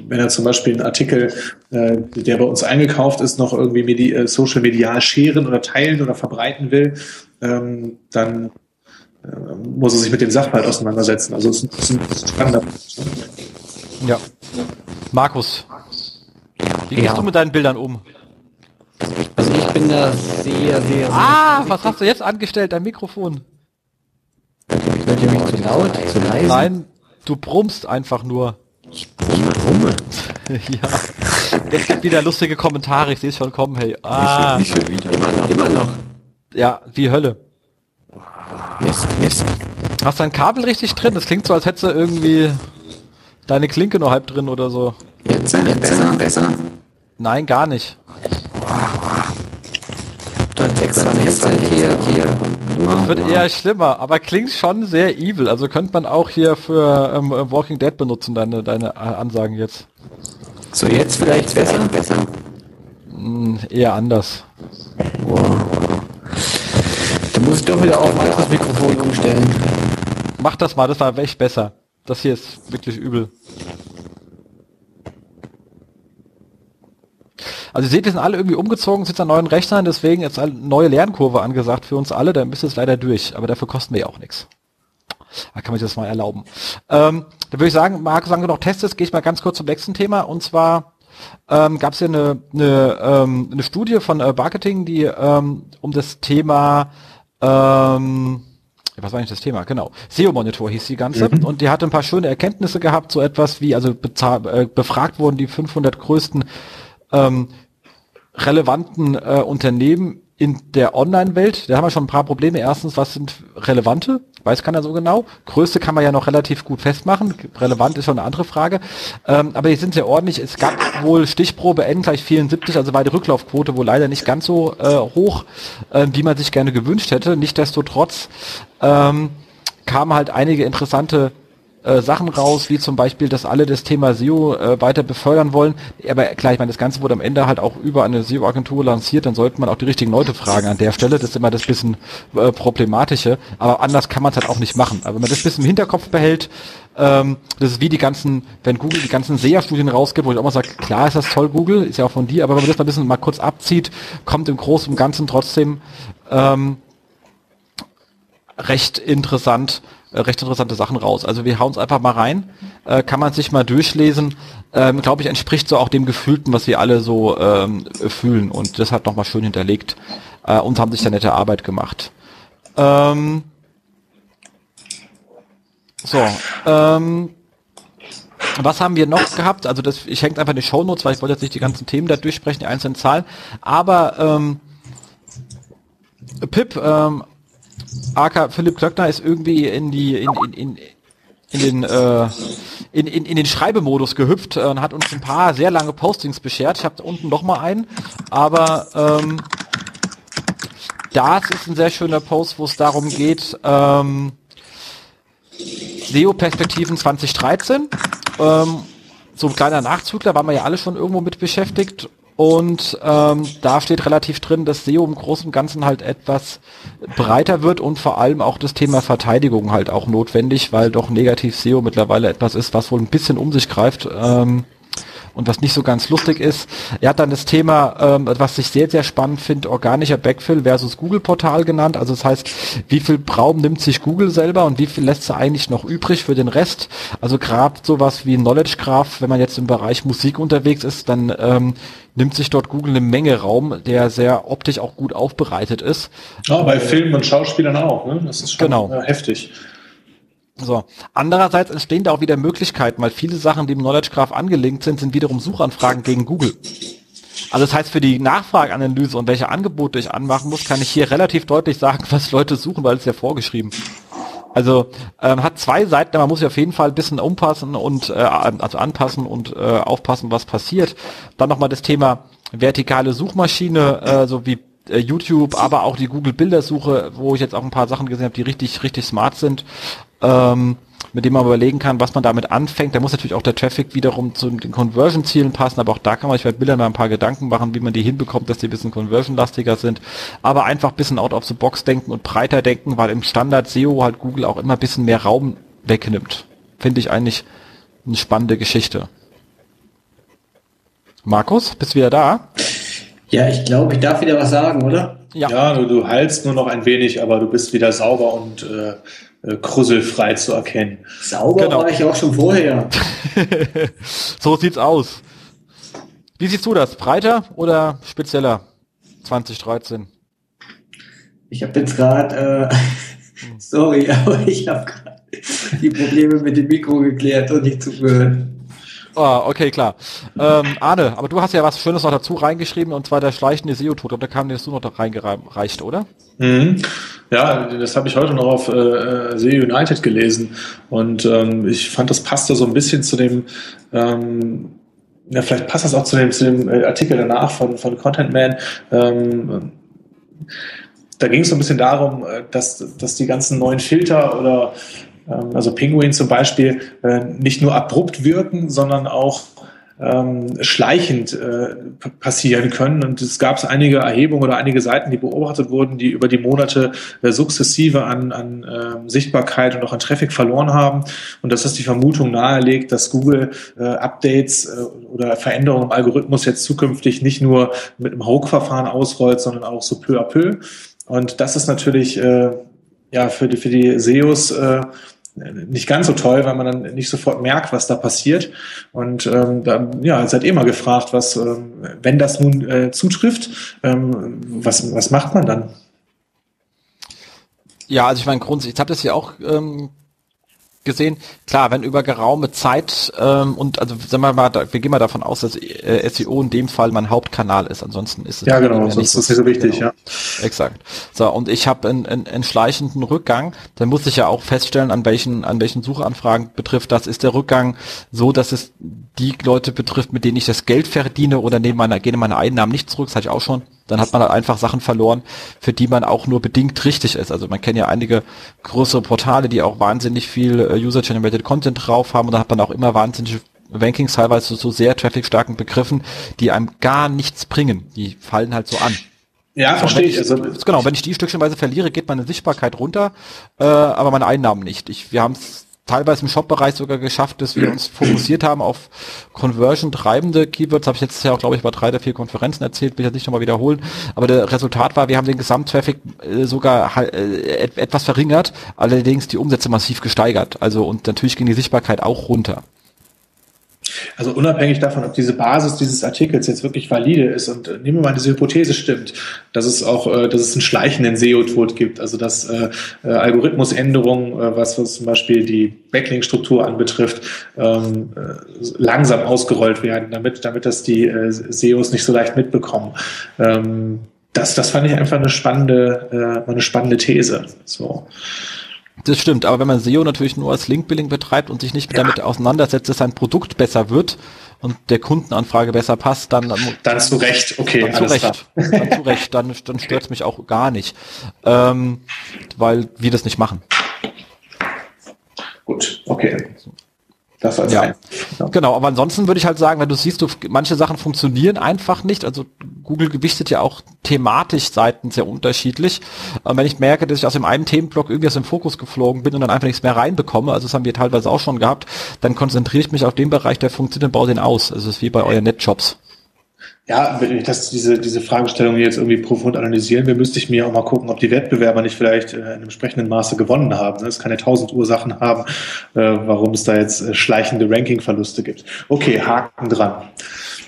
C: wenn er zum Beispiel einen Artikel, äh, der bei uns eingekauft ist, noch irgendwie medi äh, social medial scheren oder teilen oder verbreiten will, ähm, dann äh, muss er sich mit dem Sachverhalt auseinandersetzen. Also es ist ein, ist ein spannender
A: Ja. Markus, wie gehst ja. du mit deinen Bildern um?
B: Also ich bin da sehr, sehr...
A: Ah, was hast du jetzt angestellt, dein Mikrofon?
B: Hört ihr mich zu laut, zu leise?
A: Nein, du brummst einfach nur.
B: Ich brumme.
A: ja. Jetzt gibt wieder lustige Kommentare, ich sehe es schon kommen, hey. Ah.
B: Nicht schon wieder. Immer noch. Immer noch.
A: Ja, wie Hölle.
B: Mist, Mist.
A: Hast dein Kabel richtig drin? Das klingt so, als hättest du irgendwie deine Klinke noch halb drin oder so.
B: Jetzt, jetzt besser, besser.
A: Nein, gar nicht.
B: Dann extra Messer hier, hier.
A: Das wird eher schlimmer, aber klingt schon sehr evil. Also könnte man auch hier für ähm, Walking Dead benutzen, deine, deine Ansagen jetzt.
B: So, jetzt vielleicht besser? besser?
A: Mm, eher anders.
B: Wow. Du musst doch wieder auf ein anderes Mikrofon umstellen.
A: Mach das mal, das war echt besser. Das hier ist wirklich übel. Also ihr seht, wir sind alle irgendwie umgezogen, sitzen an neuen Rechnern, deswegen jetzt eine neue Lernkurve angesagt für uns alle, dann bist du es leider durch. Aber dafür kosten wir ja auch nichts. Da kann man sich das mal erlauben. Ähm, da würde ich sagen, Marco, sagen du noch Tests, gehe ich mal ganz kurz zum nächsten Thema. Und zwar ähm, gab es ja eine, eine, ähm, eine Studie von äh, Marketing, die ähm, um das Thema ähm, was war eigentlich das Thema? Genau. SEO-Monitor hieß die ganze. Mhm. Und die hatte ein paar schöne Erkenntnisse gehabt, so etwas wie, also äh, befragt wurden die 500 größten ähm, relevanten äh, Unternehmen in der Online-Welt. Da haben wir schon ein paar Probleme. Erstens, was sind relevante? Weiß keiner so genau. Größte kann man ja noch relativ gut festmachen. Relevant ist schon eine andere Frage. Ähm, aber die sind sehr ordentlich. Es gab wohl Stichprobe N gleich 74, also war die Rücklaufquote wohl leider nicht ganz so äh, hoch, äh, wie man sich gerne gewünscht hätte. Nichtsdestotrotz ähm, kamen halt einige interessante äh, Sachen raus, wie zum Beispiel, dass alle das Thema SEO äh, weiter befördern wollen. Aber klar, ich meine, das Ganze wurde am Ende halt auch über eine SEO-Agentur lanciert, dann sollte man auch die richtigen Leute fragen an der Stelle. Das ist immer das bisschen äh, problematische. Aber anders kann man es halt auch nicht machen. Aber wenn man das bisschen im Hinterkopf behält, ähm, das ist wie die ganzen, wenn Google die ganzen SEA-Studien rausgibt, wo ich auch mal sage, klar ist das toll, Google, ist ja auch von dir, aber wenn man das mal ein bisschen mal kurz abzieht, kommt im Großen und Ganzen trotzdem ähm, recht interessant äh, recht interessante Sachen raus. Also wir hauen es einfach mal rein, äh, kann man sich mal durchlesen. Ähm, Glaube ich, entspricht so auch dem Gefühlten, was wir alle so ähm, fühlen. Und das hat nochmal schön hinterlegt äh, und haben sich da nette Arbeit gemacht. Ähm, so, ähm, was haben wir noch gehabt? Also das, ich hänge einfach in die Shownotes, weil ich wollte jetzt nicht die ganzen Themen da durchsprechen, die einzelnen Zahlen. Aber ähm, Pip ähm, AK Philipp Klöckner ist irgendwie in die in, in, in, in den äh, in, in, in den Schreibemodus gehüpft und hat uns ein paar sehr lange Postings beschert. Ich habe unten noch mal einen, aber ähm, das ist ein sehr schöner Post, wo es darum geht, ähm, SEO-Perspektiven 2013. Ähm, so ein kleiner Nachzügler, waren wir ja alle schon irgendwo mit beschäftigt und ähm, da steht relativ drin, dass SEO im Großen und Ganzen halt etwas breiter wird und vor allem auch das Thema Verteidigung halt auch notwendig, weil doch negativ SEO mittlerweile etwas ist, was wohl ein bisschen um sich greift. Ähm, und was nicht so ganz lustig ist. Er hat dann das Thema, ähm, was ich sehr, sehr spannend finde, organischer Backfill versus Google-Portal genannt. Also das heißt, wie viel Raum nimmt sich Google selber und wie viel lässt sie eigentlich noch übrig für den Rest? Also gerade sowas wie Knowledge Graph, wenn man jetzt im Bereich Musik unterwegs ist, dann ähm, nimmt sich dort Google eine Menge Raum, der sehr optisch auch gut aufbereitet ist.
C: Ja, bei Filmen und Schauspielern auch. Ne? Das ist schon
A: genau.
C: Äh, heftig.
A: So. Andererseits entstehen da auch wieder Möglichkeiten, weil viele Sachen, die im Knowledge Graph angelinkt sind, sind wiederum Suchanfragen gegen Google. Also das heißt, für die Nachfrageanalyse und welche Angebote ich anmachen muss, kann ich hier relativ deutlich sagen, was Leute suchen, weil es ja vorgeschrieben. Also ähm, hat zwei Seiten, man muss sich auf jeden Fall ein bisschen umpassen und äh, also anpassen und äh, aufpassen, was passiert. Dann nochmal das Thema vertikale Suchmaschine, äh, so wie äh, YouTube, aber auch die Google Bildersuche, wo ich jetzt auch ein paar Sachen gesehen habe, die richtig, richtig smart sind ähm, mit dem man überlegen kann, was man damit anfängt. Da muss natürlich auch der Traffic wiederum zu den Conversion-Zielen passen, aber auch da kann man sich bei Bildern mal ein paar Gedanken machen, wie man die hinbekommt, dass die ein bisschen conversion-lastiger sind. Aber einfach ein bisschen out of the box denken und breiter denken, weil im Standard SEO halt Google auch immer ein bisschen mehr Raum wegnimmt. Finde ich eigentlich eine spannende Geschichte. Markus, bist du wieder da?
B: Ja, ich glaube, ich darf wieder was sagen, oder?
C: Ja, ja du, du heilst nur noch ein wenig, aber du bist wieder sauber und äh, äh, krüsselfrei zu erkennen.
B: Sauber genau. war ich auch schon vorher.
A: so sieht's aus. Wie siehst du das? Breiter oder spezieller 2013?
B: Ich habe jetzt gerade, äh, sorry, aber ich habe gerade die Probleme mit dem Mikro geklärt und nicht zugehört.
A: Ah, okay, klar. Ähm, Arne, aber du hast ja was Schönes noch dazu reingeschrieben, und zwar der schleichende SEO-Tod. Und da kam dir du noch reingereicht, oder?
C: Mhm. Ja, das habe ich heute noch auf äh, SEO United gelesen. Und ähm, ich fand, das passte so ein bisschen zu dem, ähm, ja, vielleicht passt das auch zu dem, zu dem äh, Artikel danach von, von Content Man. Ähm, da ging es so ein bisschen darum, äh, dass, dass die ganzen neuen Filter oder also Penguin zum Beispiel, äh, nicht nur abrupt wirken, sondern auch ähm, schleichend äh, passieren können. Und es gab einige Erhebungen oder einige Seiten, die beobachtet wurden, die über die Monate äh, sukzessive an, an äh, Sichtbarkeit und auch an Traffic verloren haben. Und das die Vermutung nahelegt, dass Google äh, Updates äh, oder Veränderungen im Algorithmus jetzt zukünftig nicht nur mit einem Hook-Verfahren ausrollt, sondern auch so peu à peu. Und das ist natürlich äh, ja für die, für die SEOs äh, nicht ganz so toll, weil man dann nicht sofort merkt, was da passiert. Und ähm, da, ja, seid ihr mal gefragt, was, ähm, wenn das nun äh, zutrifft, ähm, was, was macht man dann?
A: Ja, also ich meine, grundsätzlich, ich habe das ja auch ähm, gesehen, klar, wenn über geraume Zeit ähm, und also sagen wir mal, da, wir gehen mal davon aus, dass äh, SEO in dem Fall mein Hauptkanal ist, ansonsten ist es
C: ja genau, sonst ist es so wichtig, genau.
A: ja. Exakt. So und ich habe einen, einen, einen schleichenden Rückgang, dann muss ich ja auch feststellen, an welchen an welchen Suchanfragen betrifft das. Ist der Rückgang so, dass es die Leute betrifft, mit denen ich das Geld verdiene oder nehmen meine gehen meine Einnahmen nicht zurück? Das hatte ich auch schon dann hat man halt einfach Sachen verloren, für die man auch nur bedingt richtig ist. Also man kennt ja einige größere Portale, die auch wahnsinnig viel äh, User-Generated Content drauf haben und da hat man auch immer wahnsinnige Rankings teilweise zu so sehr traffic-starken Begriffen, die einem gar nichts bringen. Die fallen halt so an.
C: Ja, verstehe ich. Also,
A: genau, wenn ich die stückchenweise verliere, geht meine Sichtbarkeit runter, äh, aber meine Einnahmen nicht. Ich, wir haben es teilweise im Shop-Bereich sogar geschafft, dass wir uns fokussiert haben auf Conversion-treibende Keywords. Habe ich jetzt ja auch, glaube ich, bei drei der vier Konferenzen erzählt, will ich jetzt nicht nochmal wiederholen. Aber der Resultat war, wir haben den Gesamttraffic äh, sogar äh, etwas verringert, allerdings die Umsätze massiv gesteigert. Also und natürlich ging die Sichtbarkeit auch runter.
C: Also unabhängig davon, ob diese Basis dieses Artikels jetzt wirklich valide ist und äh, nehmen wir mal diese Hypothese stimmt, dass es auch, äh, dass es einen schleichenden SEO-Tod gibt, also dass äh, äh, Algorithmusänderungen, was, was zum Beispiel die Backlink-Struktur anbetrifft, ähm, äh, langsam ausgerollt werden, damit, damit das die äh, SEOs nicht so leicht mitbekommen. Ähm, das, das fand ich einfach eine spannende, äh, eine spannende These. So.
A: Das stimmt, aber wenn man SEO natürlich nur als Link-Building betreibt und sich nicht ja. damit auseinandersetzt, dass sein Produkt besser wird und der Kundenanfrage besser passt, dann
C: dann zu Recht, okay,
A: dann zu Recht, dann zu Recht, dann, dann stört es mich auch gar nicht, ähm, weil wir das nicht machen.
C: Gut, okay.
A: Das als ja. ja. Genau, aber ansonsten würde ich halt sagen, wenn du siehst, du, manche Sachen funktionieren einfach nicht. Also Google gewichtet ja auch thematisch Seiten sehr unterschiedlich. Und wenn ich merke, dass ich aus dem einen Themenblock irgendwie aus dem Fokus geflogen bin und dann einfach nichts mehr reinbekomme, also das haben wir teilweise auch schon gehabt, dann konzentriere ich mich auf den Bereich, der funktioniert und baue den aus. Also es ist wie bei euren Netjobs.
C: Ja, wenn ich das, diese, diese Fragestellung jetzt irgendwie profund analysieren will, müsste ich mir auch mal gucken, ob die Wettbewerber nicht vielleicht äh, in einem entsprechenden Maße gewonnen haben. Es kann ja tausend Ursachen haben, äh, warum es da jetzt äh, schleichende Rankingverluste gibt. Okay, Haken dran.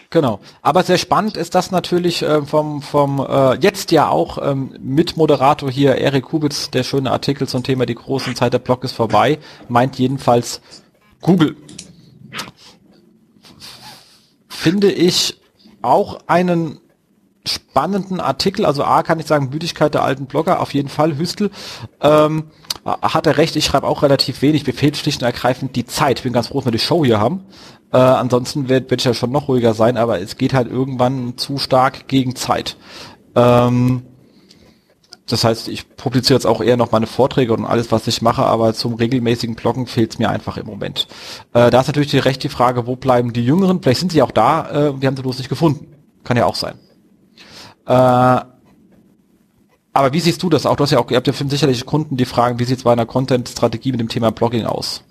A: Genau. Aber sehr spannend ist das natürlich äh, vom, vom äh, jetzt ja auch ähm, Mitmoderator hier, Erik Kubitz, der schöne Artikel zum Thema Die großen Zeit der Block ist vorbei, meint jedenfalls Google. Finde ich auch einen spannenden Artikel, also A kann ich sagen, Müdigkeit der alten Blogger, auf jeden Fall, Hüstel, ähm, hat er recht, ich schreibe auch relativ wenig, mir fehlt schlicht und ergreifend die Zeit. Bin ganz froh, dass wir die Show hier haben. Äh, ansonsten wird, wird ich ja schon noch ruhiger sein, aber es geht halt irgendwann zu stark gegen Zeit. Ähm, das heißt, ich publiziere jetzt auch eher noch meine Vorträge und alles, was ich mache, aber zum regelmäßigen Bloggen fehlt es mir einfach im Moment. Äh, da ist natürlich die recht die Frage, wo bleiben die Jüngeren? Vielleicht sind sie auch da, äh, wir haben sie bloß nicht gefunden. Kann ja auch sein. Äh, aber wie siehst du das auch? Du hast ja auch, ihr habt ja sicherlich Kunden, die fragen, wie sieht es bei einer Content-Strategie mit dem Thema Blogging aus?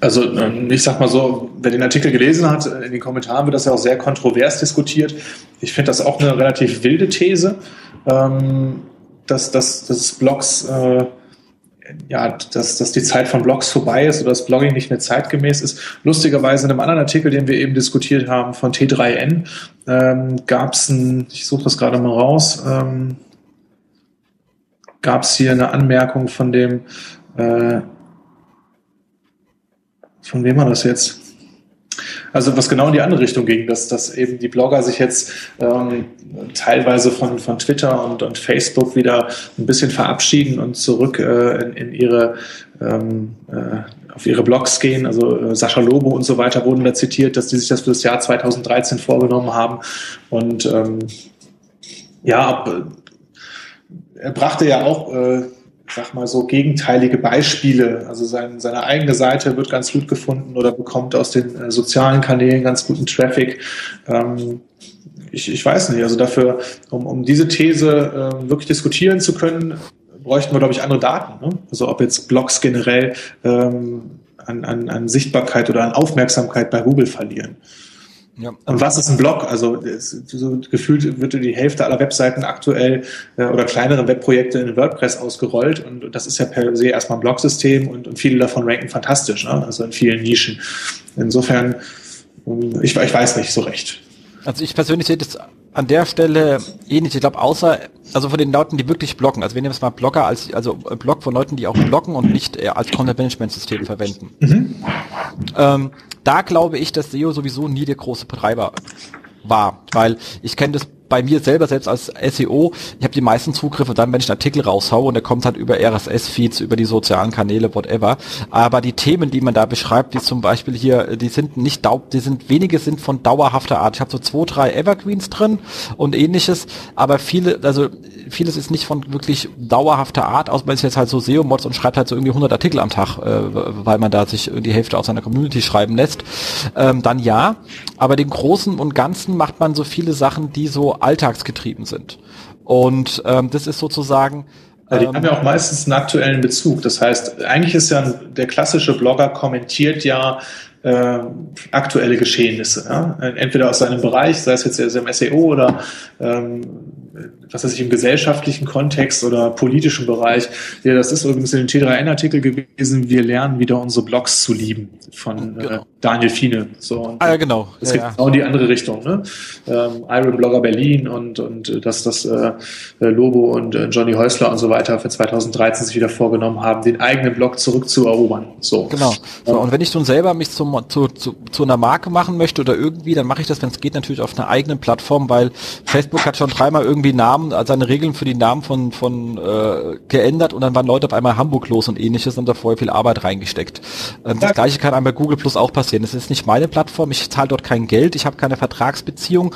C: Also ähm, ich sag mal so, wer den Artikel gelesen hat, in den Kommentaren wird das ja auch sehr kontrovers diskutiert. Ich finde das auch eine relativ wilde These. Ähm, dass, dass, dass Blogs, äh, ja, dass, dass die Zeit von Blogs vorbei ist oder das Blogging nicht mehr zeitgemäß ist. Lustigerweise in einem anderen Artikel, den wir eben diskutiert haben, von T3N, ähm, gab es ein, ich suche das gerade mal raus, ähm, gab es hier eine Anmerkung von dem, äh, von wem war das jetzt? Also was genau in die andere Richtung ging, dass, dass eben die Blogger sich jetzt ähm, teilweise von, von Twitter und, und Facebook wieder ein bisschen verabschieden und zurück äh, in, in ihre ähm, äh, auf ihre Blogs gehen. Also äh, Sascha Lobo und so weiter wurden da zitiert, dass die sich das für das Jahr 2013 vorgenommen haben. Und ähm, ja, er brachte ja auch äh, sag mal so, gegenteilige Beispiele. Also sein, seine eigene Seite wird ganz gut gefunden oder bekommt aus den äh, sozialen Kanälen ganz guten Traffic. Ähm, ich, ich weiß nicht, also dafür, um, um diese These äh, wirklich diskutieren zu können, bräuchten wir, glaube ich, andere Daten. Ne? Also ob jetzt Blogs generell ähm, an, an, an Sichtbarkeit oder an Aufmerksamkeit bei Google verlieren. Ja. Und was ist ein Blog? Also so gefühlt wird die Hälfte aller Webseiten aktuell äh, oder kleinere Webprojekte in WordPress ausgerollt und das ist ja per se erstmal ein Blogsystem und, und viele davon ranken fantastisch, ne? also in vielen Nischen. Insofern, ähm, ich, ich weiß nicht so recht.
A: Also ich persönlich sehe das an der Stelle ähnlich. Ich glaube, außer, also von den Leuten, die wirklich bloggen, also wir nehmen es mal Blogger als, also Blog von Leuten, die auch bloggen und nicht äh, als Content Management System verwenden. Mhm. Ähm, da glaube ich, dass SEO sowieso nie der große Betreiber war, weil ich kenne das bei mir selber selbst als SEO, ich habe die meisten Zugriffe dann, wenn ich einen Artikel raushaue und der kommt halt über RSS-Feeds, über die sozialen Kanäle, whatever. Aber die Themen, die man da beschreibt, wie zum Beispiel hier, die sind nicht dau die sind wenige sind von dauerhafter Art. Ich habe so zwei, drei Evergreens drin und ähnliches, aber viele, also vieles ist nicht von wirklich dauerhafter Art, außer man ist jetzt halt so SEO-Mods und schreibt halt so irgendwie 100 Artikel am Tag, äh, weil man da sich die Hälfte aus seiner Community schreiben lässt. Ähm, dann ja, aber den Großen und Ganzen macht man so viele Sachen, die so alltagsgetrieben sind. Und ähm, das ist sozusagen
C: ja, die ähm, haben ja auch meistens einen aktuellen Bezug. Das heißt, eigentlich ist ja ein, der klassische Blogger kommentiert ja äh, aktuelle Geschehnisse. Ja? Entweder aus seinem Bereich, sei es jetzt im SEO oder ähm, was weiß ich, im gesellschaftlichen Kontext oder politischen Bereich. Ja, das ist übrigens in dem T3N-Artikel gewesen, wir lernen wieder unsere Blogs zu lieben von äh, genau. äh, Daniel Fiene.
A: So, ah, ja, genau.
C: Es ja, gibt ja. auch die andere Richtung, ne? Ähm, Iron Blogger Berlin und, und dass das äh, Lobo und äh, Johnny Häusler und so weiter für 2013 sich wieder vorgenommen haben, den eigenen Blog zurückzuerobern. So.
A: Genau. So, und wenn ich nun selber mich zum, zu, zu, zu einer Marke machen möchte oder irgendwie, dann mache ich das, wenn es geht, natürlich auf einer eigenen Plattform, weil Facebook hat schon dreimal irgendwie Namen, also seine Regeln für die Namen von, von äh, geändert und dann waren Leute auf einmal Hamburg los und ähnliches und da vorher viel Arbeit reingesteckt. Ähm, das gleiche kann einmal Google Plus auch passieren. Das ist nicht meine Plattform, ich zahle dort kein Geld, ich habe keine Vertragsbeziehung.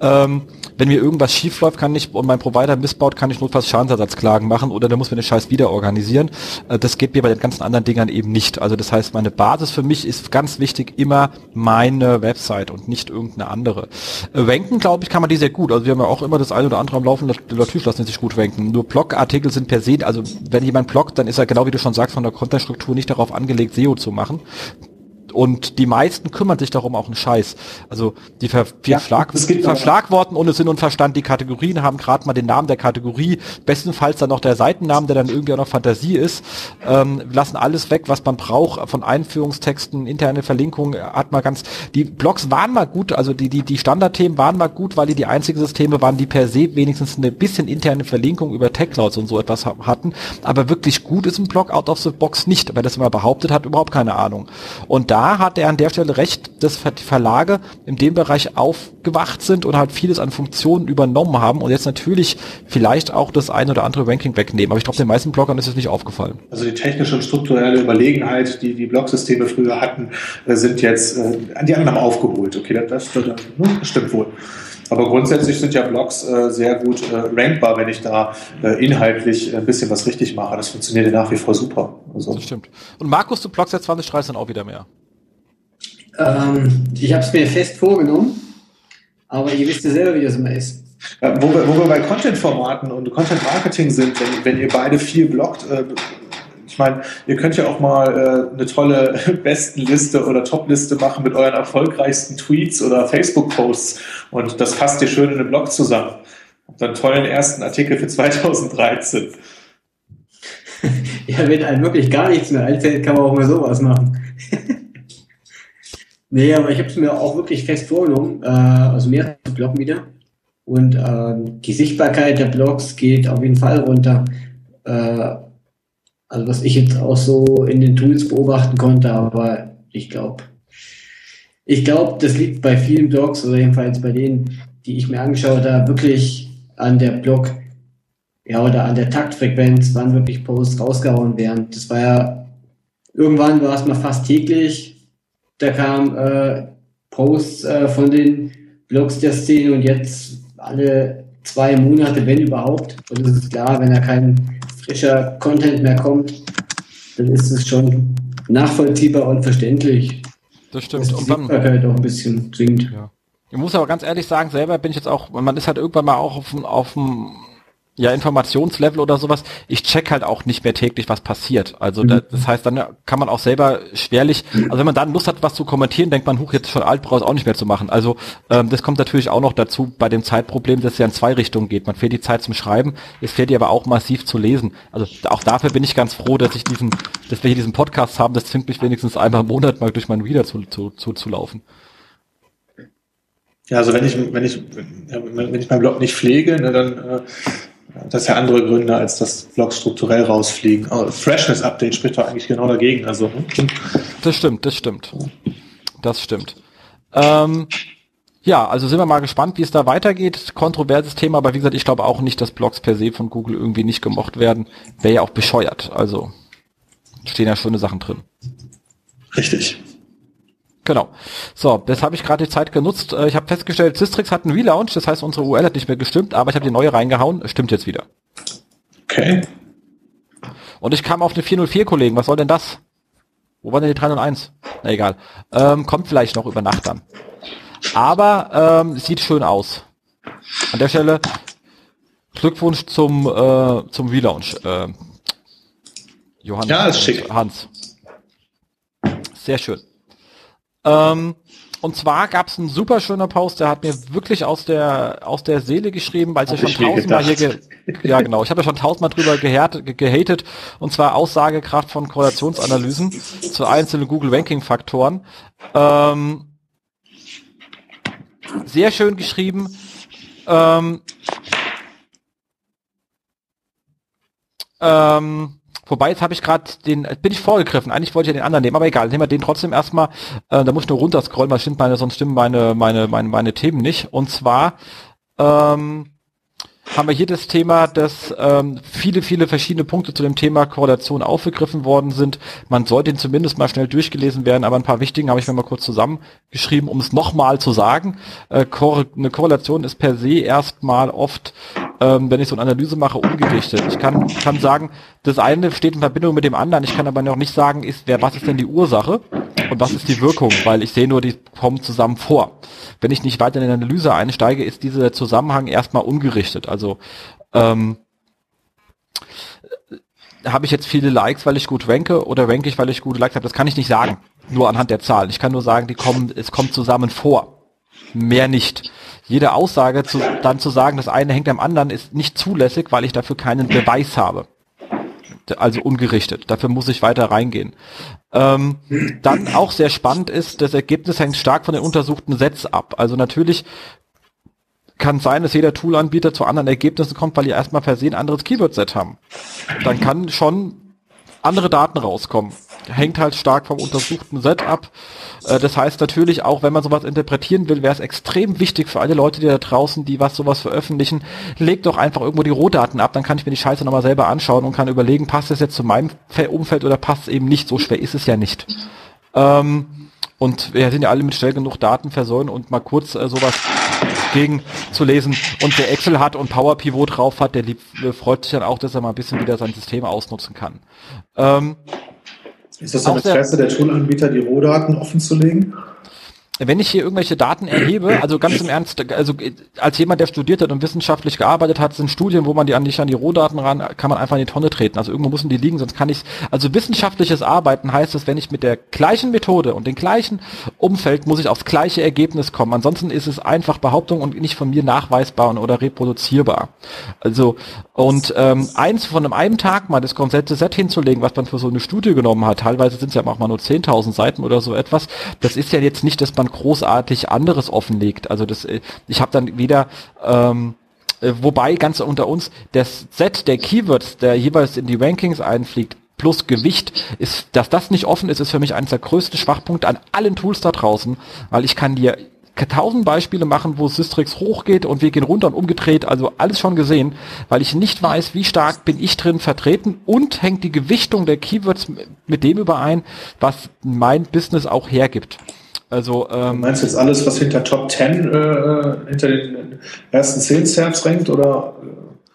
A: Ähm, wenn mir irgendwas schief kann ich und mein Provider missbaut, kann ich notfalls Schadensersatzklagen machen oder der muss mir den Scheiß wieder organisieren. Äh, das geht mir bei den ganzen anderen Dingern eben nicht. Also das heißt, meine Basis für mich ist ganz wichtig immer meine Website und nicht irgendeine andere. Äh, ranken, glaube ich, kann man die sehr gut. Also wir haben ja auch immer das eine oder andere am Laufen, natürlich lassen sich gut ranken. Nur Blogartikel sind per se, also wenn jemand bloggt, dann ist er genau wie du schon sagst, von der Contentstruktur nicht darauf angelegt, SEO zu machen und die meisten kümmern sich darum auch einen Scheiß. Also die, ver ja, Verschlag verschlagworten ohne Sinn und Verstand die Kategorien, haben gerade mal den Namen der Kategorie, bestenfalls dann noch der Seitennamen, der dann irgendwie auch noch Fantasie ist, ähm, lassen alles weg, was man braucht, von Einführungstexten, interne Verlinkungen, hat man ganz, die Blogs waren mal gut, also die, die, die Standardthemen waren mal gut, weil die die einzigen Systeme waren, die per se wenigstens eine bisschen interne Verlinkung über TechClouds und so etwas hatten, aber wirklich gut ist ein Blog out of the box nicht, wer das immer behauptet hat, überhaupt keine Ahnung. Und da hat er an der Stelle recht, dass die Verlage in dem Bereich aufgewacht sind und halt vieles an Funktionen übernommen haben und jetzt natürlich vielleicht auch das ein oder andere Ranking wegnehmen. Aber ich glaube, den meisten Bloggern ist es nicht aufgefallen.
C: Also die technische und strukturelle Überlegenheit, die die Blogsysteme früher hatten, äh, sind jetzt, äh, die anderen aufgeholt. Okay, das, das, das stimmt wohl. Aber grundsätzlich sind ja Blogs äh, sehr gut äh, rankbar, wenn ich da äh, inhaltlich ein bisschen was richtig mache. Das funktioniert ja nach wie vor super.
A: Also. Das stimmt. Und Markus, du Blogs jetzt 2030 dann auch wieder mehr.
B: Ähm, ich habe es mir fest vorgenommen, aber ihr wisst ja selber, wie das immer ist.
C: Ja, wo, wir, wo wir bei Content-Formaten und Content-Marketing sind, wenn, wenn, ihr beide viel bloggt, äh, ich meine, ihr könnt ja auch mal äh, eine tolle Bestenliste oder Topliste machen mit euren erfolgreichsten Tweets oder Facebook-Posts und das passt ihr schön in den Blog zusammen. Habt einen tollen ersten Artikel für 2013.
B: ja, wenn einem wirklich gar nichts mehr einfällt, kann man auch mal sowas machen. Nee, aber ich habe es mir auch wirklich fest vorgenommen, äh, also mehr zu bloggen wieder. Und äh, die Sichtbarkeit der Blogs geht auf jeden Fall runter. Äh, also was ich jetzt auch so in den Tools beobachten konnte, aber ich glaube, ich glaube, das liegt bei vielen Blogs oder jedenfalls bei denen, die ich mir angeschaut habe, wirklich an der Blog, ja, oder an der Taktfrequenz, wann wirklich Posts rausgehauen werden. Das war ja, irgendwann war es mal fast täglich, da kamen äh, Posts äh, von den Blogs der Szene und jetzt alle zwei Monate, wenn überhaupt. Und es ist klar, wenn er keinen frischer Content mehr kommt, dann ist es schon nachvollziehbar und verständlich.
A: Das stimmt.
B: Und dann halt auch ein bisschen zwingt.
A: Ja. Ich muss aber ganz ehrlich sagen, selber bin ich jetzt auch, man ist halt irgendwann mal auch auf, auf dem ja, Informationslevel oder sowas, ich check halt auch nicht mehr täglich, was passiert. Also mhm. das heißt, dann kann man auch selber schwerlich, also wenn man dann Lust hat, was zu kommentieren, denkt man, huch, jetzt schon alt, braucht auch nicht mehr zu machen. Also ähm, das kommt natürlich auch noch dazu bei dem Zeitproblem, dass es ja in zwei Richtungen geht. Man fehlt die Zeit zum Schreiben, es fehlt dir aber auch massiv zu lesen. Also auch dafür bin ich ganz froh, dass ich diesen, dass wir hier diesen Podcast haben, das zwingt mich wenigstens einmal im Monat mal durch meinen Reader zu, zu, zu, zu laufen.
C: Ja, also wenn ich, wenn ich, wenn ich meinen Blog nicht pflege, ne, dann äh, das ist ja andere Gründe, als dass Blogs strukturell rausfliegen. Oh, Freshness Update spricht doch eigentlich genau dagegen. Also, hm?
A: Das stimmt, das stimmt. Das stimmt. Ähm, ja, also sind wir mal gespannt, wie es da weitergeht. Kontroverses Thema, aber wie gesagt, ich glaube auch nicht, dass Blogs per se von Google irgendwie nicht gemocht werden. Wäre ja auch bescheuert. Also stehen ja schöne Sachen drin.
C: Richtig.
A: Genau. So, das habe ich gerade die Zeit genutzt. Äh, ich habe festgestellt, Systrix hat einen Relaunch, das heißt, unsere URL hat nicht mehr gestimmt, aber ich habe die neue reingehauen, stimmt jetzt wieder.
C: Okay.
A: Und ich kam auf eine 404, Kollegen. Was soll denn das? Wo war denn die 301? Na egal. Ähm, kommt vielleicht noch über Nacht dann. Aber ähm, sieht schön aus. An der Stelle Glückwunsch zum äh, zum Relaunch. Äh,
C: Johannes. Ja, ist schick.
A: Hans. Sehr schön. Ähm, und zwar gab es einen super schöner Post, der hat mir wirklich aus der aus der Seele geschrieben, weil ich ja schon tausendmal hier ge ja genau, ich habe ja schon tausendmal drüber gehärt, gehatet und zwar Aussagekraft von Korrelationsanalysen zu einzelnen Google Ranking Faktoren. Ähm, sehr schön geschrieben. Ähm, ähm, Wobei, jetzt habe ich gerade den, bin ich vorgegriffen. Eigentlich wollte ich ja den anderen nehmen, aber egal, nehmen wir den trotzdem erstmal. Äh, da muss ich nur runterscrollen, weil stimmt meine, sonst stimmen meine, meine, meine, meine Themen nicht. Und zwar ähm, haben wir hier das Thema, dass ähm, viele, viele verschiedene Punkte zu dem Thema Korrelation aufgegriffen worden sind. Man sollte ihn zumindest mal schnell durchgelesen werden, aber ein paar wichtigen habe ich mir mal kurz zusammengeschrieben, um es nochmal zu sagen. Äh, eine Korrelation ist per se erstmal oft ähm, wenn ich so eine Analyse mache, umgerichtet. Ich kann, kann sagen, das eine steht in Verbindung mit dem anderen. Ich kann aber noch nicht sagen, ist, wer, was ist denn die Ursache und was ist die Wirkung, weil ich sehe nur, die kommen zusammen vor. Wenn ich nicht weiter in die Analyse einsteige, ist dieser Zusammenhang erstmal ungerichtet. Also ähm, habe ich jetzt viele Likes, weil ich gut ranke oder ranke ich, weil ich gute Likes habe? Das kann ich nicht sagen. Nur anhand der Zahlen. Ich kann nur sagen, die kommen, es kommt zusammen vor. Mehr nicht jede Aussage zu, dann zu sagen, das eine hängt am anderen, ist nicht zulässig, weil ich dafür keinen Beweis habe. Also ungerichtet. Dafür muss ich weiter reingehen. Ähm, dann auch sehr spannend ist, das Ergebnis hängt stark von den untersuchten Sets ab. Also natürlich kann sein, dass jeder Toolanbieter zu anderen Ergebnissen kommt, weil die erstmal versehen anderes Keyword-Set haben. Dann kann schon andere Daten rauskommen. Hängt halt stark vom untersuchten Set ab. Äh, das heißt natürlich auch, wenn man sowas interpretieren will, wäre es extrem wichtig für alle Leute, die da draußen, die was sowas veröffentlichen, legt doch einfach irgendwo die Rohdaten ab, dann kann ich mir die Scheiße nochmal selber anschauen und kann überlegen, passt es jetzt zu meinem Umfeld oder passt es eben nicht. So schwer ist es ja nicht. Ähm, und wir sind ja alle mit schnell genug Daten versäumen und mal kurz äh, sowas gegen zu lesen. Und wer Excel hat und Power Pivot drauf hat, der lieb, äh, freut sich dann auch, dass er mal ein bisschen wieder sein System ausnutzen kann. Ähm,
C: ist das ein Interesse der Toolanbieter, die Rohdaten offen zu legen?
A: Wenn ich hier irgendwelche Daten erhebe, also ganz im Ernst, also als jemand, der studiert hat und wissenschaftlich gearbeitet hat, sind Studien, wo man die an nicht an die Rohdaten ran, kann man einfach in die Tonne treten. Also irgendwo müssen die liegen, sonst kann ich also wissenschaftliches Arbeiten heißt es, wenn ich mit der gleichen Methode und dem gleichen Umfeld muss ich aufs gleiche Ergebnis kommen. Ansonsten ist es einfach Behauptung und nicht von mir nachweisbar oder reproduzierbar. Also und ähm, eins von einem, einem Tag mal das komplette Set hinzulegen, was man für so eine Studie genommen hat, teilweise sind es ja auch mal nur 10.000 Seiten oder so etwas, das ist ja jetzt nicht, dass man großartig anderes offenlegt. Also das, äh, ich habe dann wieder ähm, äh, wobei ganz unter uns das Set der Keywords, der jeweils in die Rankings einfliegt, plus Gewicht, ist, dass das nicht offen ist, ist für mich eines der größten Schwachpunkte an allen Tools da draußen, weil ich kann dir tausend Beispiele machen, wo Systrix hochgeht und wir gehen runter und umgedreht, also alles schon gesehen, weil ich nicht weiß, wie stark bin ich drin vertreten und hängt die Gewichtung der Keywords mit dem überein, was mein Business auch hergibt. Also, ähm,
C: du meinst jetzt alles, was hinter Top 10, äh, hinter den ersten 10 Serves rankt, oder?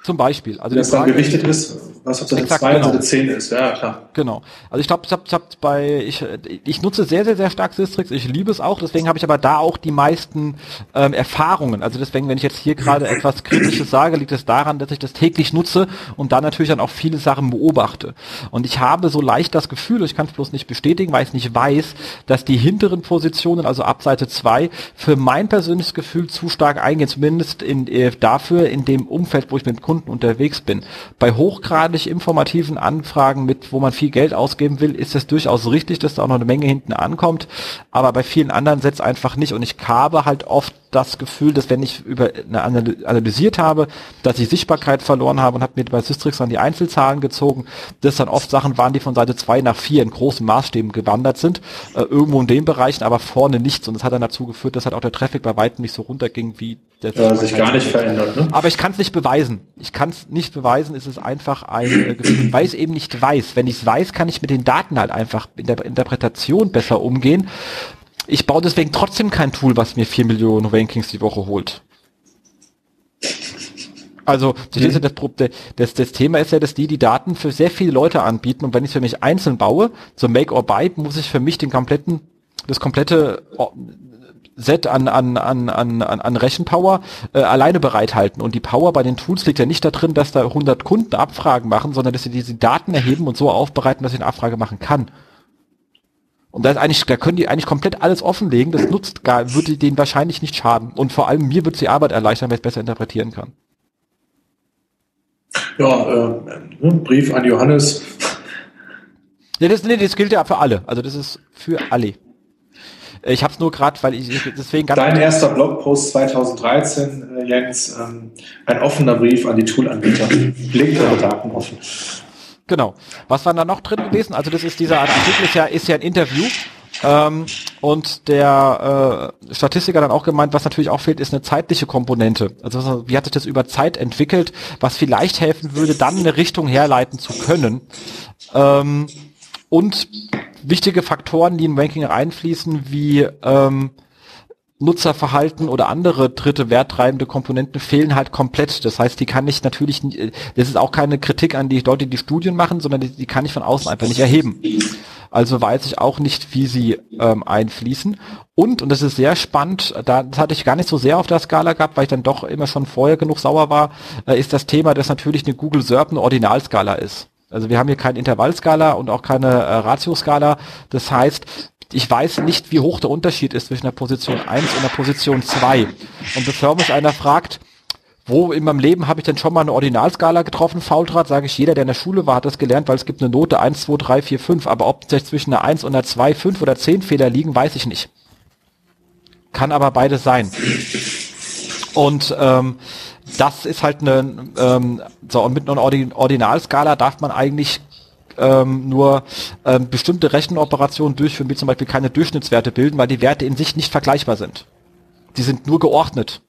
A: Zum Beispiel.
C: Also das dann gewichtet ist, was auf Seite 2 und Seite 10 ist, ja klar.
A: Genau. Also ich glaube, ich habe hab bei, ich, ich nutze sehr, sehr, sehr stark Sistrix, ich liebe es auch, deswegen habe ich aber da auch die meisten ähm, Erfahrungen. Also deswegen, wenn ich jetzt hier gerade etwas Kritisches sage, liegt es daran, dass ich das täglich nutze und da natürlich dann auch viele Sachen beobachte. Und ich habe so leicht das Gefühl, ich kann es bloß nicht bestätigen, weil ich nicht weiß, dass die hinteren Positionen, also ab Seite 2, für mein persönliches Gefühl zu stark eingehen, zumindest in, äh, dafür in dem Umfeld, wo ich mit Kunden unterwegs bin. Bei hochgradig informativen Anfragen, mit wo man viel Geld ausgeben will, ist es durchaus richtig, dass da auch noch eine Menge hinten ankommt. Aber bei vielen anderen setzt einfach nicht. Und ich habe halt oft das Gefühl, dass wenn ich über eine analysiert habe, dass ich Sichtbarkeit verloren habe und habe mir bei Systrix dann die Einzelzahlen gezogen, dass dann oft Sachen waren, die von Seite 2 nach 4 in großen Maßstäben gewandert sind, äh, irgendwo in den Bereichen, aber vorne nichts. Und das hat dann dazu geführt, dass halt auch der Traffic bei weitem nicht so runterging, wie
C: der ja, sich gar nicht verändert. Ne?
A: Aber ich kann es nicht beweisen. Ich kann es nicht beweisen, es ist einfach ein äh, Gefühl, weil ich eben nicht weiß. Wenn ich es weiß, kann ich mit den Daten halt einfach in der Interpretation besser umgehen ich baue deswegen trotzdem kein Tool, was mir vier Millionen Rankings die Woche holt. Also mhm. das, das, das, Thema ist ja, dass die die Daten für sehr viele Leute anbieten und wenn ich es für mich einzeln baue, so Make or Buy, muss ich für mich den kompletten, das komplette Set an, an, an, an, an Rechenpower äh, alleine bereithalten. Und die Power bei den Tools liegt ja nicht da drin, dass da 100 Kunden Abfragen machen, sondern dass sie diese Daten erheben und so aufbereiten, dass ich eine Abfrage machen kann. Und da ist eigentlich, da können die eigentlich komplett alles offenlegen. Das nutzt gar, würde denen wahrscheinlich nicht schaden. Und vor allem mir wird die Arbeit erleichtern, weil ich es besser interpretieren kann.
C: Ja, äh, Brief an Johannes.
A: Ja, das, nee, das gilt ja für alle. Also das ist für alle. Ich habe es nur gerade, weil ich deswegen
C: ganz. Dein erster Blogpost 2013, äh, Jens, ähm, ein offener Brief an die Toolanbieter. Legt eure Daten offen.
A: Genau. Was war da noch drin gewesen? Also das ist dieser Artikel ist ja, ist ja ein Interview. Ähm, und der äh, Statistiker dann auch gemeint, was natürlich auch fehlt, ist eine zeitliche Komponente. Also wie hat sich das über Zeit entwickelt, was vielleicht helfen würde, dann eine Richtung herleiten zu können. Ähm, und wichtige Faktoren, die in Ranking einfließen, wie ähm, Nutzerverhalten oder andere dritte werttreibende Komponenten fehlen halt komplett. Das heißt, die kann ich natürlich, das ist auch keine Kritik an die Leute, die Studien machen, sondern die, die kann ich von außen einfach nicht erheben. Also weiß ich auch nicht, wie sie ähm, einfließen. Und, und das ist sehr spannend, da, das hatte ich gar nicht so sehr auf der Skala gehabt, weil ich dann doch immer schon vorher genug sauer war, äh, ist das Thema, dass natürlich eine Google SERP eine Ordinalskala ist. Also wir haben hier keine Intervallskala und auch keine äh, Ratioskala. Das heißt, ich weiß nicht, wie hoch der Unterschied ist zwischen der Position 1 und der Position 2. Und bevor mich einer fragt, wo in meinem Leben habe ich denn schon mal eine Ordinalskala getroffen, Faultrat, sage ich, jeder, der in der Schule war, hat das gelernt, weil es gibt eine Note 1, 2, 3, 4, 5. Aber ob zwischen einer 1 und einer 2, 5 oder 10 Fehler liegen, weiß ich nicht. Kann aber beides sein. Und ähm, das ist halt eine, ähm, so, und mit einer Ordinalskala darf man eigentlich ähm, nur ähm, bestimmte Rechenoperationen durchführen, wie zum Beispiel keine Durchschnittswerte bilden, weil die Werte in sich nicht vergleichbar sind. Die sind nur geordnet.